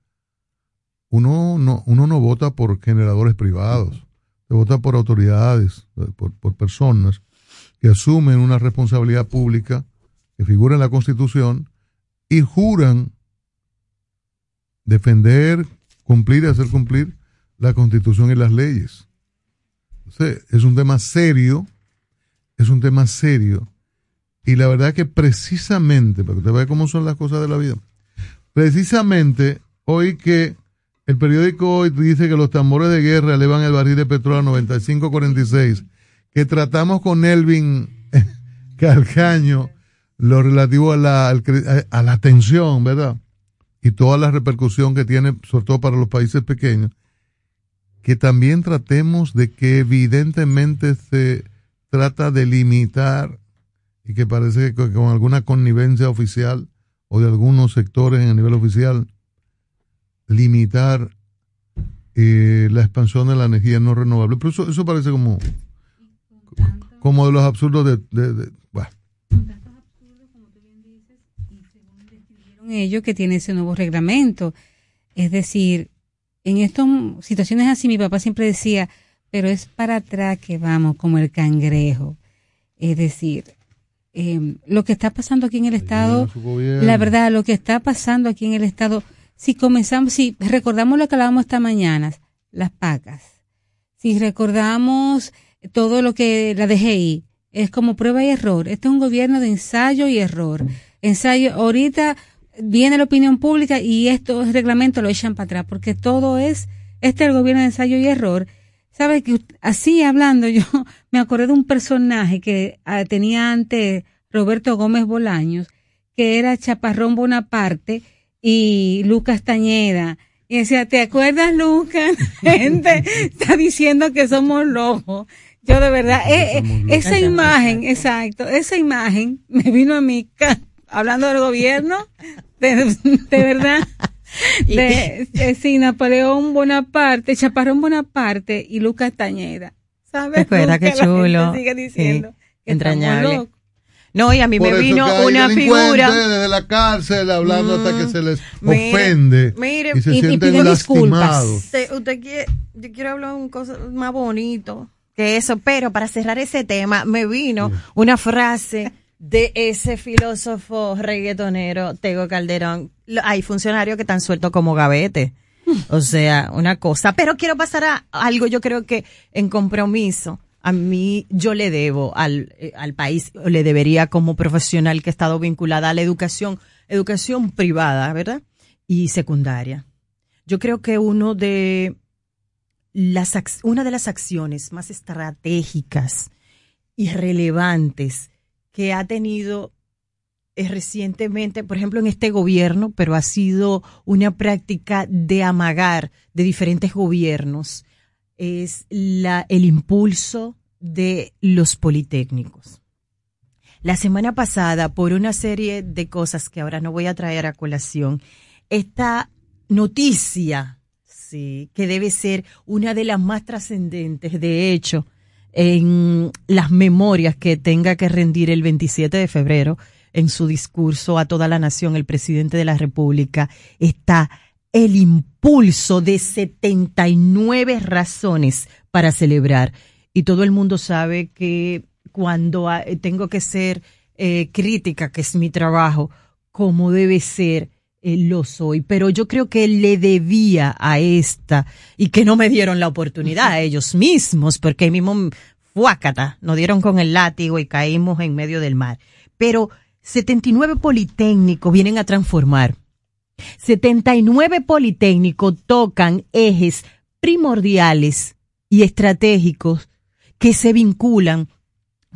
uno no, uno no vota por generadores privados, se vota por autoridades, por, por personas que asumen una responsabilidad pública que figura en la Constitución y juran defender, cumplir y hacer cumplir la Constitución y las leyes. Es un tema serio, es un tema serio. Y la verdad que precisamente, para que usted vea cómo son las cosas de la vida, precisamente hoy que el periódico hoy dice que los tambores de guerra elevan el barril de petróleo a 95.46, que tratamos con Elvin Calcaño lo relativo a la, a la tensión, ¿verdad? Y toda la repercusión que tiene, sobre todo para los países pequeños, que también tratemos de que evidentemente se trata de limitar y que parece que con alguna connivencia oficial o de algunos sectores en el nivel oficial, limitar eh, la expansión de la energía no renovable. Pero eso, eso parece como, como de los absurdos de... de- de- bueno, ellos que tiene ese nuevo reglamento. Es decir, en estas situaciones así, mi papá siempre decía, pero es para atrás que vamos, como el cangrejo. Es decir, eh, lo que está pasando aquí en el Estado, la verdad, lo que está pasando aquí en el Estado, si comenzamos, si recordamos lo que hablábamos esta mañana, las pacas, si recordamos todo lo que la DGI, es como prueba y error. Este es un gobierno de ensayo y error. Ensayo, ahorita viene la opinión pública y estos reglamentos lo echan para atrás, porque todo es, este es el gobierno de ensayo y error. ¿Sabe que así hablando yo me acordé de un personaje que ah, tenía antes Roberto Gómez Bolaños, que era Chaparrón Bonaparte y Lucas Tañeda. Y decía, ¿te acuerdas, Lucas? Gente está diciendo que somos locos. Yo de verdad, eh, eh, esa imagen, exacto, esa imagen me vino a mí hablando del gobierno, de, de verdad. De, de- sí, Napoleón Bonaparte, Chaparrón Bonaparte y Lucas Tañeda. ¿Sabes? Recuerda qué chulo. sigue diciendo Sí, que entrañable. No, y a mí por me vino una figura. desde la cárcel hablando hasta que se les Mire, ofende mire, y se y- y sienten pide lastimados. Usted, usted quiere, yo quiero hablar un cosa más bonito que eso, pero para cerrar ese tema, me vino una frase de ese filósofo reggaetonero, Tego Calderón. Hay funcionarios que están sueltos como gavete. O sea, una cosa. Pero quiero pasar a algo, yo creo que en compromiso, a mí yo le debo al, eh, al país, le debería como profesional que he estado vinculada a la educación, educación privada, ¿verdad? Y secundaria. Yo creo que uno de las, una de las acciones más estratégicas y relevantes que ha tenido eh, recientemente, por ejemplo, en este gobierno, pero ha sido una práctica de amagar de diferentes gobiernos, es la, el impulso de los politécnicos. La semana pasada, por una serie de cosas que ahora no voy a traer a colación, esta noticia, sí, que debe ser una de las más trascendentes, de hecho, en las memorias que tenga que rendir el 27 de febrero en su discurso a toda la nación, el presidente de la República, está el impulso de 79 razones para celebrar. Y todo el mundo sabe que cuando tengo que ser eh, crítica, que es mi trabajo, como debe ser, eh, lo soy. Pero yo creo que le debía a esta, y que no me dieron la oportunidad a ellos mismos, porque ahí mismo, fuácata, nos dieron con el látigo y caímos en medio del mar. Pero 79 politécnicos vienen a transformar. 79 politécnicos tocan ejes primordiales y estratégicos que se vinculan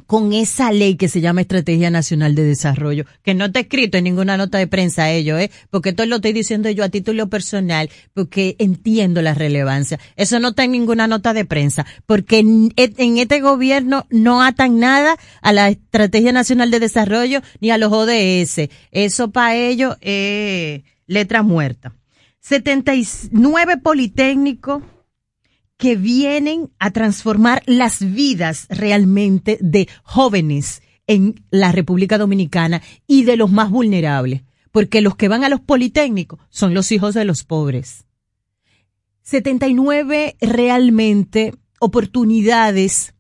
con esa ley que se llama Estrategia Nacional de Desarrollo, que no está escrito en ninguna nota de prensa ello, ¿eh? porque esto lo estoy diciendo yo a título personal, porque entiendo la relevancia. Eso no está en ninguna nota de prensa, porque en, en este gobierno no atan nada a la Estrategia Nacional de Desarrollo ni a los ODS. Eso para ellos es letra muerta. 79 politécnicos que vienen a transformar las vidas realmente de jóvenes en la República Dominicana y de los más vulnerables, porque los que van a los politécnicos son los hijos de los pobres. 79 realmente oportunidades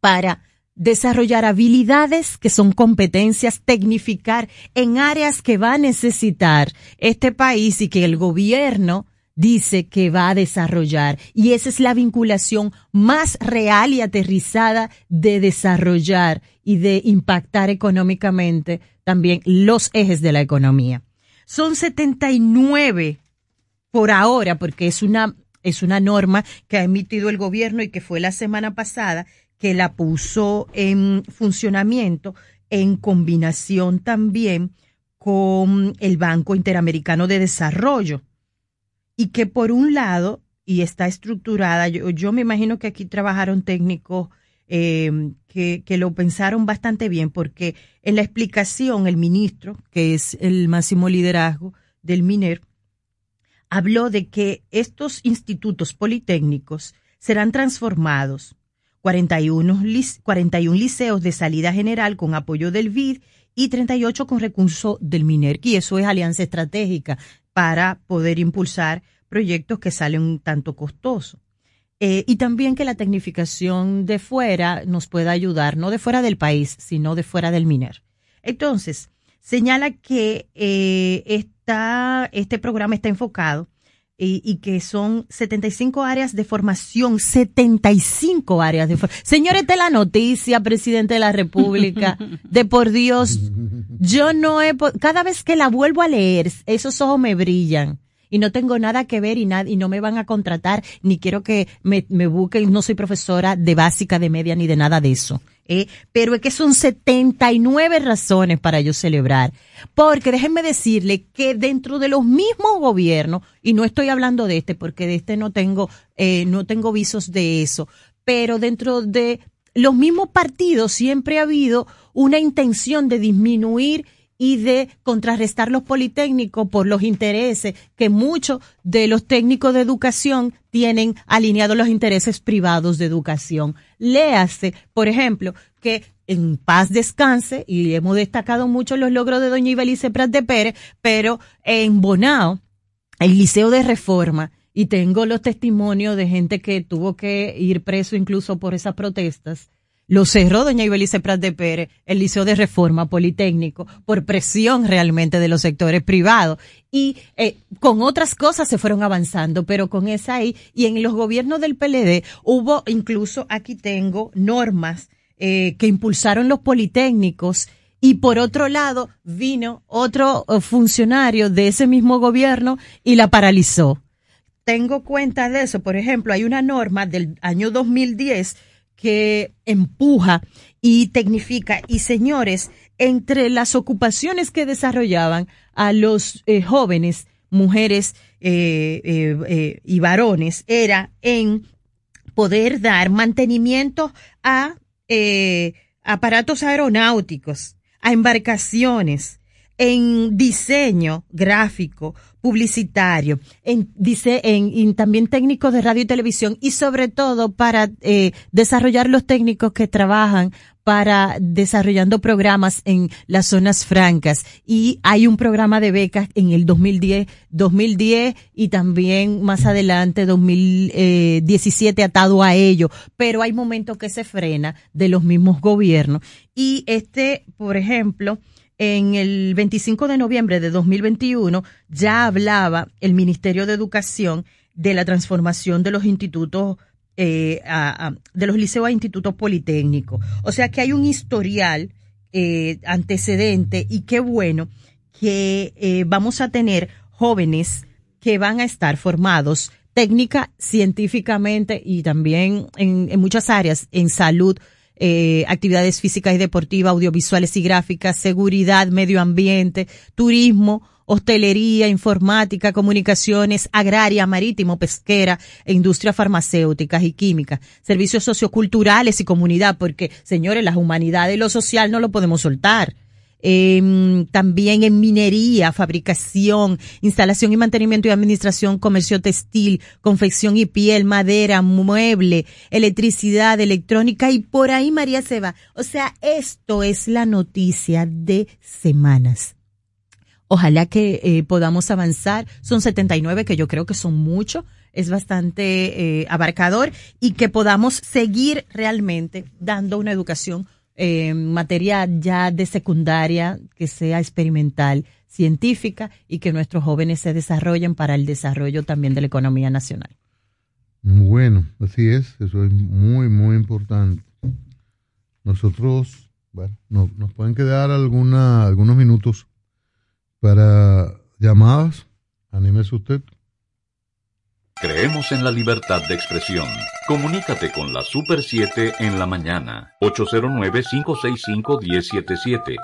para desarrollar habilidades que son competencias, tecnificar en áreas que va a necesitar este país y que el gobierno dice que va a desarrollar. Y esa es la vinculación más real y aterrizada de desarrollar y de impactar económicamente también los ejes de la economía. Son 79 por ahora, porque es una, es una norma que ha emitido el gobierno y que fue la semana pasada que la puso en funcionamiento en combinación también con el Banco Interamericano de Desarrollo y que por un lado, y está estructurada, yo, yo me imagino que aquí trabajaron técnicos eh, que, que lo pensaron bastante bien, porque en la explicación el ministro, que es el máximo liderazgo del MINER, habló de que estos institutos politécnicos serán transformados 41, lic- 41 liceos de salida general con apoyo del BID y 38 con recursos del MINERC. Y eso es alianza estratégica para poder impulsar proyectos que salen un tanto costosos. Eh, y también que la tecnificación de fuera nos pueda ayudar, no de fuera del país, sino de fuera del MINER. Entonces, señala que eh, este programa está enfocado y, y que son 75 áreas de formación, 75 áreas de formación. Señores, es la noticia, presidente de la República, de por Dios, yo no he, cada vez que la vuelvo a leer, esos ojos me brillan. Y no tengo nada que ver y, y no me van a contratar, ni quiero que me, me busquen, no soy profesora de básica, de media, ni de nada de eso. ¿eh? Pero es que son 79 razones para yo celebrar. Porque déjenme decirle que dentro de los mismos gobiernos, y no estoy hablando de este, porque de este no tengo, eh, no tengo visos de eso, pero dentro de los mismos partidos siempre ha habido una intención de disminuir y de contrarrestar los politécnicos por los intereses que muchos de los técnicos de educación tienen alineados los intereses privados de educación. Léase, por ejemplo, que en paz descanse, y hemos destacado mucho los logros de doña Ibelice Prat de Pérez, pero en Bonao, el Liceo de Reforma, y tengo los testimonios de gente que tuvo que ir preso incluso por esas protestas, lo cerró doña Ibelice Prat de Pérez, el Liceo de Reforma Politécnico, por presión realmente de los sectores privados. Y eh, con otras cosas se fueron avanzando, pero con esa ahí, y en los gobiernos del PLD hubo incluso, aquí tengo, normas eh, que impulsaron los politécnicos y por otro lado vino otro eh, funcionario de ese mismo gobierno y la paralizó. Tengo cuenta de eso. Por ejemplo, hay una norma del año 2010 que empuja y tecnifica. Y señores, entre las ocupaciones que desarrollaban a los eh, jóvenes, mujeres eh, eh, y varones, era en poder dar mantenimiento a aparatos aeronáuticos, a embarcaciones, en diseño gráfico, publicitario, en, dice, en, también técnicos de radio y televisión y sobre todo para eh, desarrollar los técnicos que trabajan para desarrollando programas en las zonas francas. Y hay un programa de becas en el 2010, 2010 y también más adelante 2017 atado a ello, pero hay momentos que se frena de los mismos gobiernos. Y este, por ejemplo, en el 25 de noviembre de 2021 ya hablaba el Ministerio de Educación de la transformación de los institutos eh, de los liceos a institutos politécnicos. O sea que hay un historial eh, antecedente y qué bueno que eh, vamos a tener jóvenes que van a estar formados técnica, científicamente y también en muchas áreas, en salud, eh, actividades físicas y deportivas, audiovisuales y gráficas, seguridad, medio ambiente, turismo, hostelería, informática, comunicaciones, agraria, marítimo, pesquera, e industria farmacéuticas y químicas, servicios socioculturales y comunidad, porque, señores, las humanidades y lo social no lo podemos soltar. Em, también en minería, fabricación, instalación y mantenimiento y administración, comercio textil, confección y piel, madera, mueble, electricidad, electrónica y por ahí María se va. O sea, esto es la noticia de semanas. Ojalá que eh, podamos avanzar. Son 79 que yo creo que son mucho. Es bastante eh, abarcador y que podamos seguir realmente dando una educación eh, materia ya de secundaria que sea experimental, científica y que nuestros jóvenes se desarrollen para el desarrollo también de la economía nacional. Bueno, así es, eso es muy, muy importante. Nosotros, bueno, no- nos pueden quedar alguna, algunos minutos para llamadas. Anímese usted. Creemos en la libertad de expresión. Comunícate con la Super 7 en la mañana. 809-565-1077.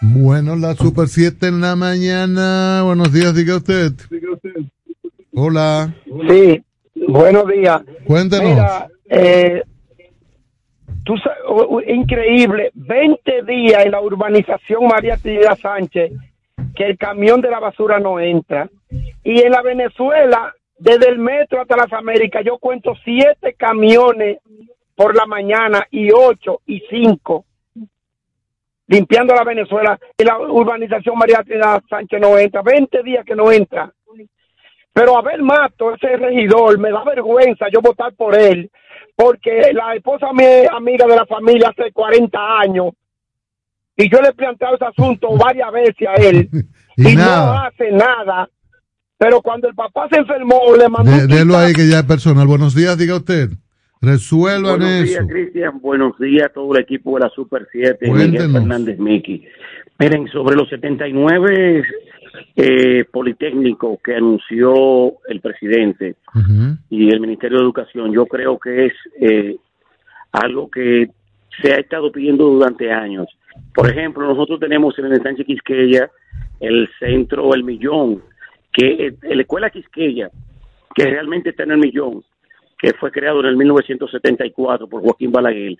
Bueno, la Super 7 en la mañana. Buenos días, diga usted. Hola. Sí, buenos días. Cuéntenos. Mira, eh, tú sa- o- o- increíble, 20 días en la urbanización María Trinidad Sánchez que el camión de la basura no entra. Y en la Venezuela, desde el metro hasta las Américas, yo cuento siete camiones por la mañana y 8 y 5 limpiando la Venezuela y la urbanización María Trinidad Sánchez no entra, 20 días que no entra. Pero Abel Mato, ese regidor, me da vergüenza yo votar por él, porque la esposa mía es amiga de la familia hace 40 años y yo le he planteado ese asunto varias veces a él Y y, no hace nada. Pero cuando el papá se enfermó, le mandó De- délo ahí que ya es personal. Buenos días, diga usted. Resuelvan Buenos eso. días, Cristian. Buenos días a todo el equipo de la Super 7, Miguel Cuéntenos. Fernández Miki. Miren, sobre los 79 eh, politécnicos que anunció el presidente y el Ministerio de Educación, yo creo que es eh, algo que se ha estado pidiendo durante años. Por ejemplo, nosotros tenemos en el Sánchez Quisqueya el centro El Millón, que eh, la escuela Quisqueya, que realmente está en el Millón, que fue creado en el 1974 por Joaquín Balaguer,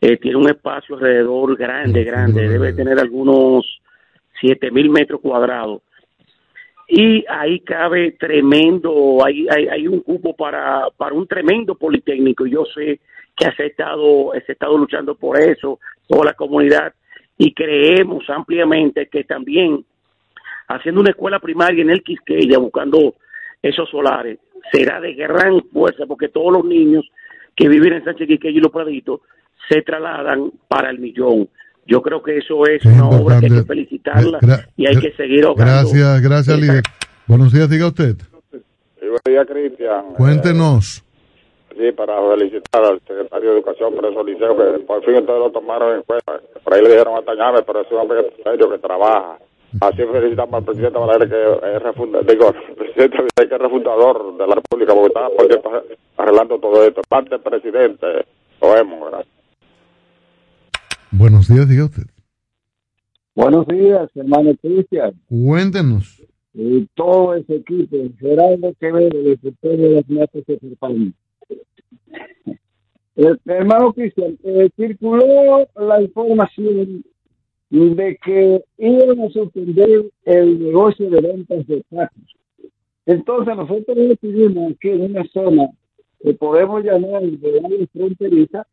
eh, tiene un espacio alrededor grande, grande, debe tener algunos 7 mil metros cuadrados. Y ahí cabe tremendo, hay, hay, hay un cupo para, para un tremendo politécnico. Yo sé que se ha, estado, se ha estado luchando por eso, toda la comunidad, y creemos ampliamente que también haciendo una escuela primaria en el Quisqueya, buscando esos solares, será de gran fuerza porque todos los niños que viven en Sánchez Quisqueya y Los Praditos se trasladan para el millón. Yo creo que eso es una obra que hay que felicitarla Gra- y hay que seguir ahogando. Gracias, gracias, líder. Buenos días, diga usted. Sí, buen día, Cristian. Cuéntenos. Sí, para felicitar al secretario de Educación por esos liceos que por fin ustedes lo tomaron en cuenta. Por ahí le dijeron a Tañame, pero es un hombre serio que trabaja. Así felicitamos al presidente Balaguer, que es refunda, digo, el presidente Balaguer, que es refundador de la República, porque estaba por tiempo arreglando todo esto. Parte presidente, lo vemos, ¿verdad? Buenos días, diga usted. Buenos días, hermano Cristian. Cuéntenos. Y todo ese equipo, Gerardo Quevedo, de Sector de las Matas de Serpán. Eh, hermano Cristian, eh, circuló la información de que iban a suspender el negocio de ventas de tacos. Entonces nosotros decidimos aquí en una zona que podemos llamar de área fronteriza,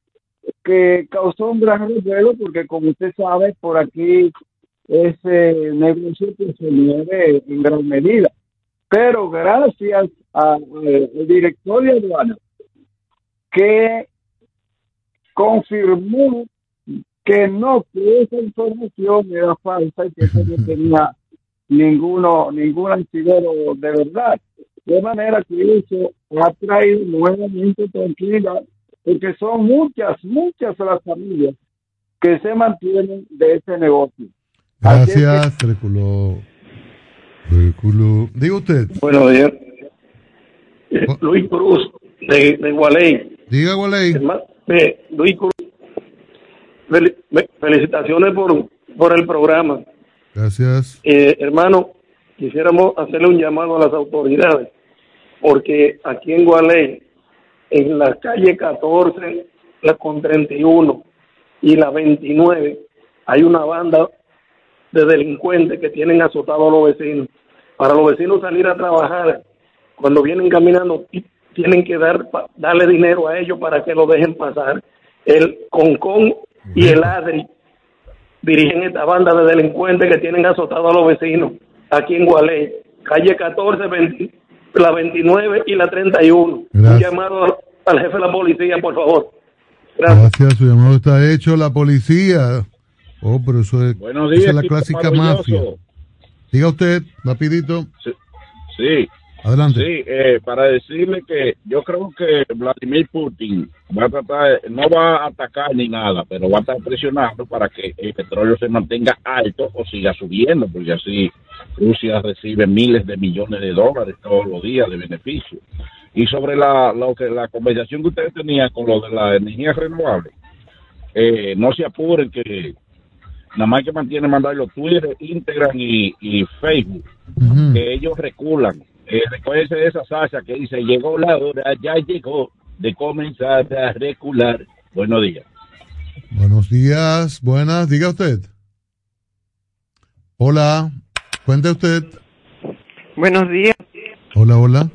que causó un gran revuelo porque como usted sabe, por aquí ese negocio se mueve en gran medida. Pero gracias al director de aduana que confirmó que no, que esa información era falsa y que eso no tenía ninguno, ningún archivero de verdad. De manera que eso ha traído nuevamente tranquila, porque son muchas, muchas las familias que se mantienen de ese negocio. Gracias, reculó. Reculó. Diga usted. Buenos días. Eh, Luis Cruz, de, de Gualey. Diga, Gualey. Eh, Luis Cruz, fel- felicitaciones por, por el programa. Gracias. Eh, hermano, quisiéramos hacerle un llamado a las autoridades, porque aquí en Gualey, en la calle 14, la con 31 y la 29, hay una banda de delincuentes que tienen azotados a los vecinos. Para los vecinos salir a trabajar, cuando vienen caminando, ti- tienen que dar darle dinero a ellos para que lo dejen pasar. El Concón y el Adri dirigen esta banda de delincuentes que tienen azotados a los vecinos aquí en Gualey, calle 14, 20 la 29 y la 31. Un Gracias. llamado al jefe de la policía, por favor. Gracias, su llamado está hecho. La policía. Oh, pero eso es, esa es la clásica mafia. Diga usted, rapidito. Sí. Adelante. Sí, eh, para decirle que yo creo que Vladimir Putin va a tratar, no va a atacar ni nada, pero va a estar presionando para que el petróleo se mantenga alto o siga subiendo, porque así Rusia recibe miles de millones de dólares todos los días de beneficio. Y sobre la, lo que, la conversación que ustedes tenían con lo de la energía renovable, eh, no se apuren que nada más que mantienen mandar los Twitter, Instagram y, y Facebook, que ellos reculan. Eh, recuérdense de esa salsa que dice, llegó la hora, ya llegó de comenzar a recular. Buenos días. Buenos días, buenas, diga usted. Hola, cuente usted. Buenos días. Hola, hola.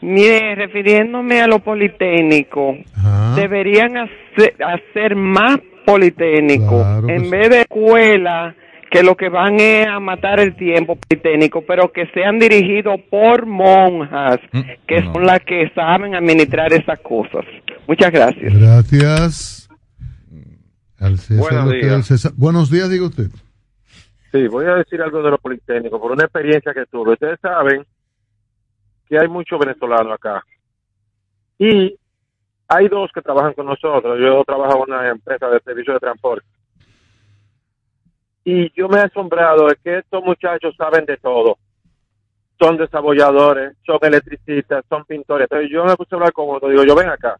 Mire, refiriéndome a lo politécnico, deberían hacer, hacer más politécnico en vez de escuela que lo que van es a matar el tiempo politécnico, pero que sean dirigidos por monjas, que son las que saben administrar esas cosas. Muchas gracias. Gracias. Al César, Buenos días. César- Buenos días, diga usted. Sí, voy a decir algo de lo politécnico, por una experiencia que tuve. Ustedes saben que hay muchos venezolanos acá. Y hay dos que trabajan con nosotros. Yo trabajo en una empresa de servicio de transporte. Y yo me he asombrado de que estos muchachos saben de todo. Son desarrolladores, son electricistas, son pintores. Entonces yo me puse a hablar con uno. Digo, yo ven acá.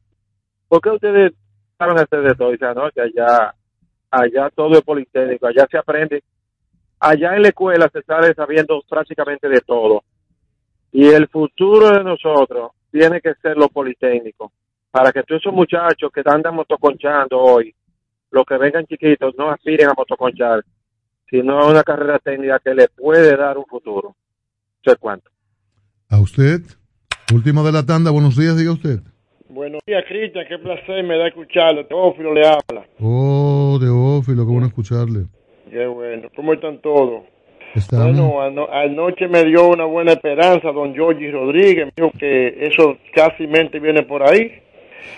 ¿Por qué ustedes saben hacer de todo? Dice, "Ah, no, que allá, allá todo es politécnico, allá se aprende allá en la escuela se sale sabiendo prácticamente de todo. Y el futuro de nosotros tiene que ser lo politécnico. Para que todos esos muchachos que andan motoconchando hoy, los que vengan chiquitos, no aspiren a motoconchar, sino a una carrera técnica que le puede dar un futuro. ¿Sé cuánto? A usted. Último de la tanda. Buenos días, diga usted. Buenos días, Cristian. Qué placer me da escucharlo. Teófilo le habla. Oh, Teófilo, qué bueno escucharle. Qué bueno. ¿Cómo están todos? Estamos. Bueno, ano- anoche me dio una buena esperanza don Georgie Rodríguez. Me dijo que eso casi mente viene por ahí.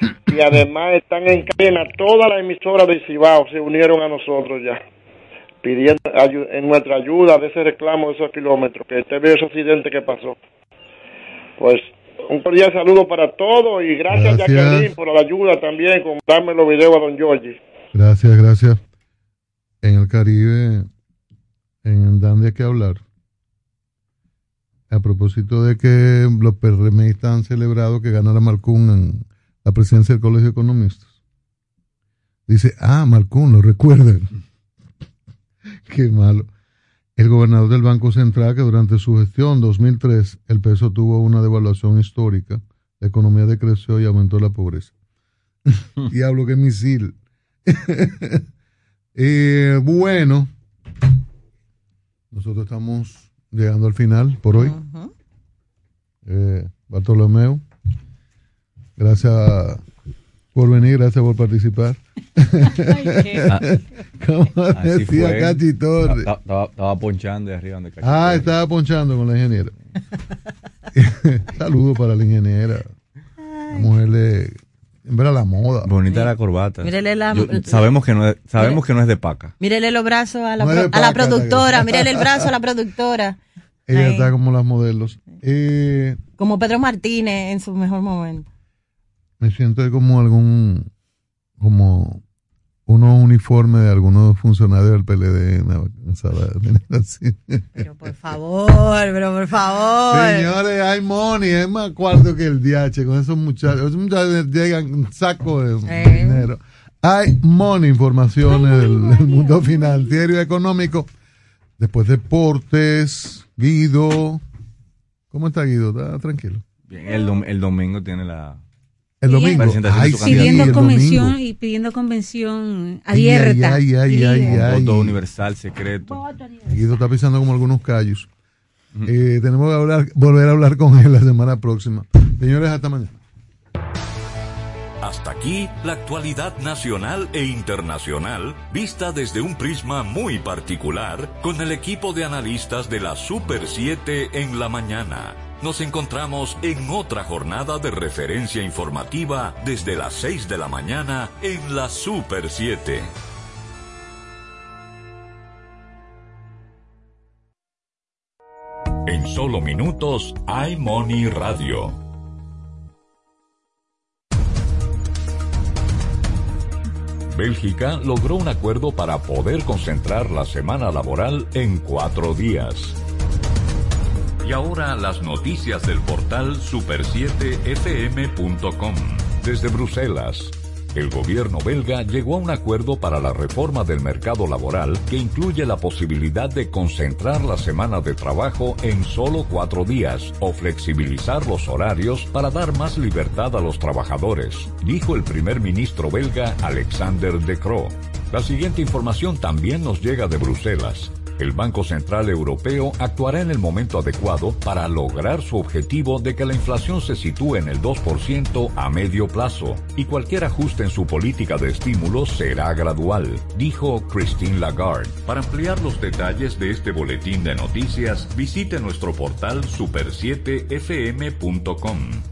Y además están en cadena. Todas las emisoras de Cibao se unieron a nosotros ya. Pidiendo en nuestra ayuda de ese reclamo de esos kilómetros. Que usted vio ese accidente que pasó. Pues un cordial saludo para todos y gracias, Gracias. Jacqueline por la ayuda también con darme los videos a don Georgie. Gracias, gracias. En el Caribe, en Dan de qué hablar. A propósito de que los PRMistas han celebrado que ganara Marcún en la presidencia del Colegio de Economistas. Dice, ah, Marcún, lo recuerdan. Qué malo. El gobernador del Banco Central, que durante su gestión 2003 el peso tuvo una devaluación histórica, la economía decreció y aumentó la pobreza. Diablo, qué misil. Eh, bueno, nosotros estamos llegando al final por hoy. Eh, Bartolomeo, gracias por venir, gracias por participar. Ah, Como así decía fue. Cachi Torres. Estaba, estaba- estaba ponchando de arriba donde Cachi Ah, estaba ponchando con la ingeniera. Saludos para la ingeniera. La mujer de. En verdad, la moda. Bonita la corbata. Mírele la- Yo- sabemos que no es, sabemos que no es de paca. Mírele los brazos a la, No pro- de a la paca, productora, la- mírele el brazo a la productora. Ella Ahí. está como las modelos. Eh, Como Pedro Martínez en su mejor momento. Me siento como algún. Como unos uniformes de algunos funcionarios del PLD. en la sala de- así. Pero por favor, pero por favor. Señores, hay money, es más cuarto que el DH con esos muchachos. Esos muchachos llegan un saco de Eh. dinero. Hay money, informaciones del, del mundo financiero y económico. Después deportes, Guido. ¿Cómo está Guido? ¿Está tranquilo? Bien, el, dom- el domingo tiene la El domingo. Ay, sí, pidiendo convención domingo. y pidiendo convención abierta. ay, ay, ay, voto universal secreto. Guido está pisando como algunos callos. Eh, tenemos que hablar, volver a hablar con él la semana próxima. Señores, hasta mañana. Hasta aquí la actualidad nacional e internacional vista desde un prisma muy particular con el equipo de analistas de la Super 7 en la mañana. Nos encontramos en otra jornada de referencia informativa desde las 6 de la mañana en la Super 7. En solo minutos, iMoney Radio. Bélgica logró un acuerdo para poder concentrar la semana laboral en cuatro días. Y ahora las noticias del portal super7fm.com. Desde Bruselas, el gobierno belga llegó a un acuerdo para la reforma del mercado laboral que incluye la posibilidad de concentrar la semana de trabajo en solo cuatro días o flexibilizar los horarios para dar más libertad a los trabajadores, dijo el primer ministro belga Alexander De Croo. La siguiente información también nos llega de Bruselas. El Banco Central Europeo actuará en el momento adecuado para lograr su objetivo de que la inflación se sitúe en el 2% a medio plazo y cualquier ajuste en su política de estímulo será gradual, dijo Christine Lagarde. Para ampliar los detalles de este boletín de noticias, visite nuestro portal super7fm.com.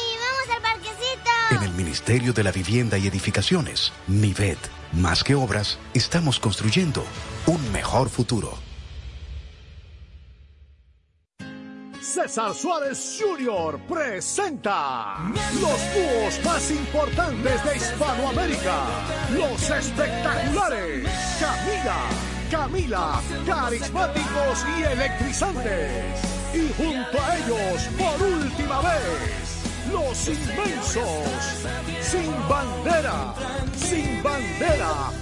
En el Ministerio de la Vivienda y Edificaciones, MIVED, más que obras, estamos construyendo un mejor futuro. César Suárez Jr. presenta los dúos más importantes de Hispanoamérica, los espectaculares Camila, Camila, carismáticos y electrizantes. Y junto a ellos, por última vez, los inmensos, sin bandera, sin bandera,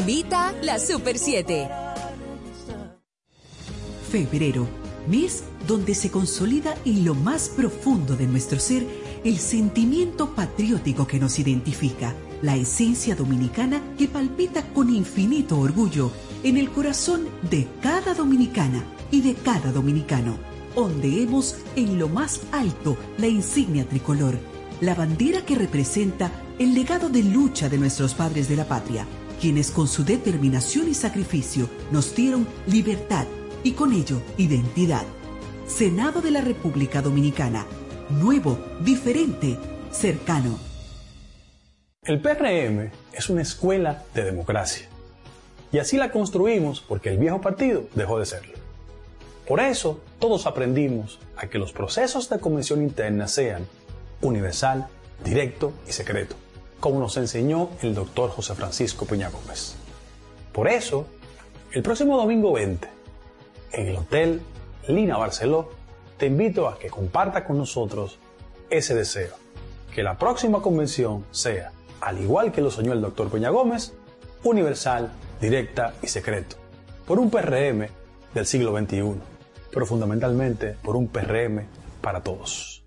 Invita la Super 7. Febrero, mes donde se consolida en lo más profundo de nuestro ser el sentimiento patriótico que nos identifica, la esencia dominicana que palpita con infinito orgullo en el corazón de cada dominicana y de cada dominicano. Ondeemos en lo más alto la insignia tricolor, la bandera que representa el legado de lucha de nuestros padres de la patria, quienes con su determinación y sacrificio nos dieron libertad y con ello identidad. Senado de la República Dominicana. Nuevo, diferente, cercano. El PRM es una escuela de democracia. Y así la construimos porque el viejo partido dejó de serlo. Por eso, todos aprendimos a que los procesos de convención interna sean universal, directo y secreto, como nos enseñó el doctor José Francisco Peña Gómez. Por eso, el próximo domingo 20, en el Hotel Lina Barceló, te invito a que comparta con nosotros ese deseo, que la próxima convención sea, al igual que lo soñó el doctor Peña Gómez, universal, directa y secreto, por un PRM del siglo XXI, pero fundamentalmente por un PRM para todos.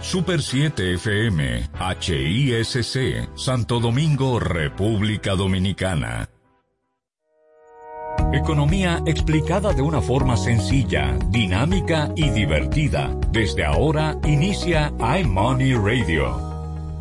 Super 7 FM, HISC, Santo Domingo, República Dominicana. Economía explicada de una forma sencilla, dinámica y divertida. Desde ahora inicia iMoney Radio.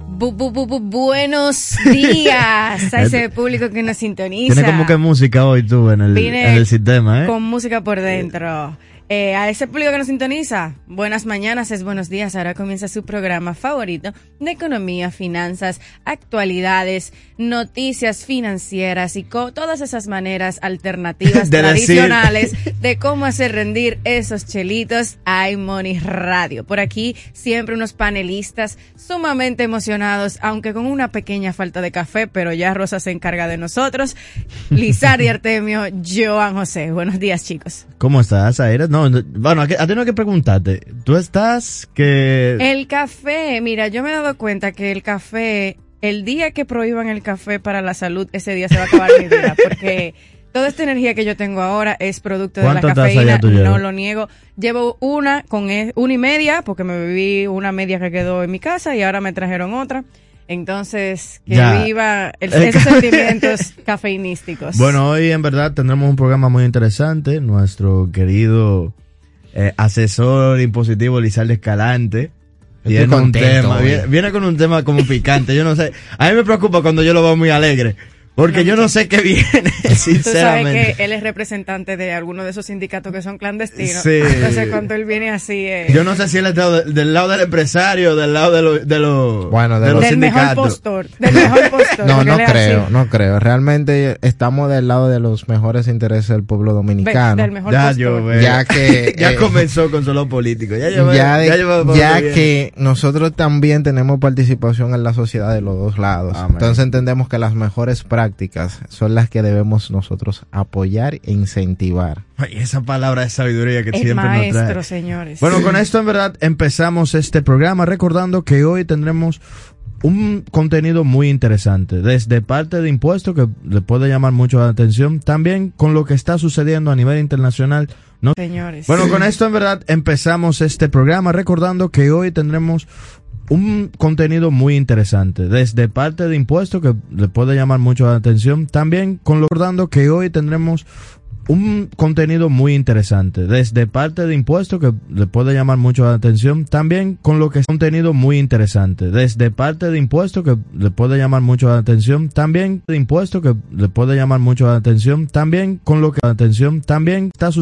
Bu, bu, bu, bu, buenos días a ese público que nos sintoniza. Tiene como que música hoy tú en el, Vine en el sistema, ¿eh? Con música por dentro. Eh, a ese público que nos sintoniza, buenas mañanas, es buenos días. Ahora comienza su programa favorito de economía, finanzas, actualidades, noticias financieras y co- todas esas maneras alternativas De decir. tradicionales de cómo hacer rendir esos chelitos a iMoney Radio. Por aquí siempre unos panelistas sumamente emocionados, aunque con una pequeña falta de café, pero ya Rosa se encarga de nosotros. Lizardi Artemio, Joan José. Buenos días, chicos. ¿Cómo estás, Aira? No, no, bueno, a ti no hay que preguntarte. Tú estás que... El café, mira, yo me he dado cuenta que el café, el día que prohíban el café para la salud, ese día se va a acabar mi vida, porque Toda esta energía que yo tengo ahora es producto de la ¿Cuántas tazas cafeína, no lo niego. Llevo una con e- una y media porque me bebí una media que quedó en mi casa y ahora me trajeron otra. Entonces, que Ya. viva el- esos sentimientos cafeinísticos. Bueno, hoy en verdad tendremos un programa muy interesante. Nuestro querido eh, asesor impositivo Lizardo Escalante. Viene un contento tema, hoy. viene, viene con un tema como picante. Yo no sé. A mí me preocupa cuando yo lo veo muy alegre. Porque yo no sé qué viene, Tú sabes sinceramente. que él es representante de alguno de esos sindicatos que son clandestinos. Sí. Entonces, cuando él viene así, eh, Yo no sé si él está del, del lado del empresario, del lado de, lo- de, los Bueno, de de los- del mejor sindicatos. postor, del mejor postor. No, no creo, así. no creo. Realmente estamos del lado de los mejores intereses del pueblo dominicano. del mejor Ya postor. yo veo. Ya que, ya eh, comenzó con solo político. Ya, yo veo- ya, ya yo ya que nosotros también tenemos participación en la sociedad de los dos lados. Amén. Entonces entendemos que las mejores prácticas son las que debemos nosotros apoyar e incentivar. Ay, esa palabra de sabiduría que El siempre nos maestro, trae. señores. Bueno, con esto en verdad empezamos este programa recordando que hoy tendremos un contenido muy interesante, desde parte de impuestos que le puede llamar mucho la atención, también con lo que está sucediendo a nivel internacional. No, Señores. Bueno, con esto en verdad empezamos este programa recordando que hoy tendremos un contenido muy interesante, desde parte de impuestos que le puede llamar mucho la atención, también con recordando que hoy tendremos un contenido muy interesante, desde parte de impuestos que le puede llamar mucho la atención, también con lo que es contenido muy interesante, desde parte de impuestos que le puede llamar mucho la atención, también de impuestos que le puede llamar mucho la atención, también con lo que la atención, también está sucediendo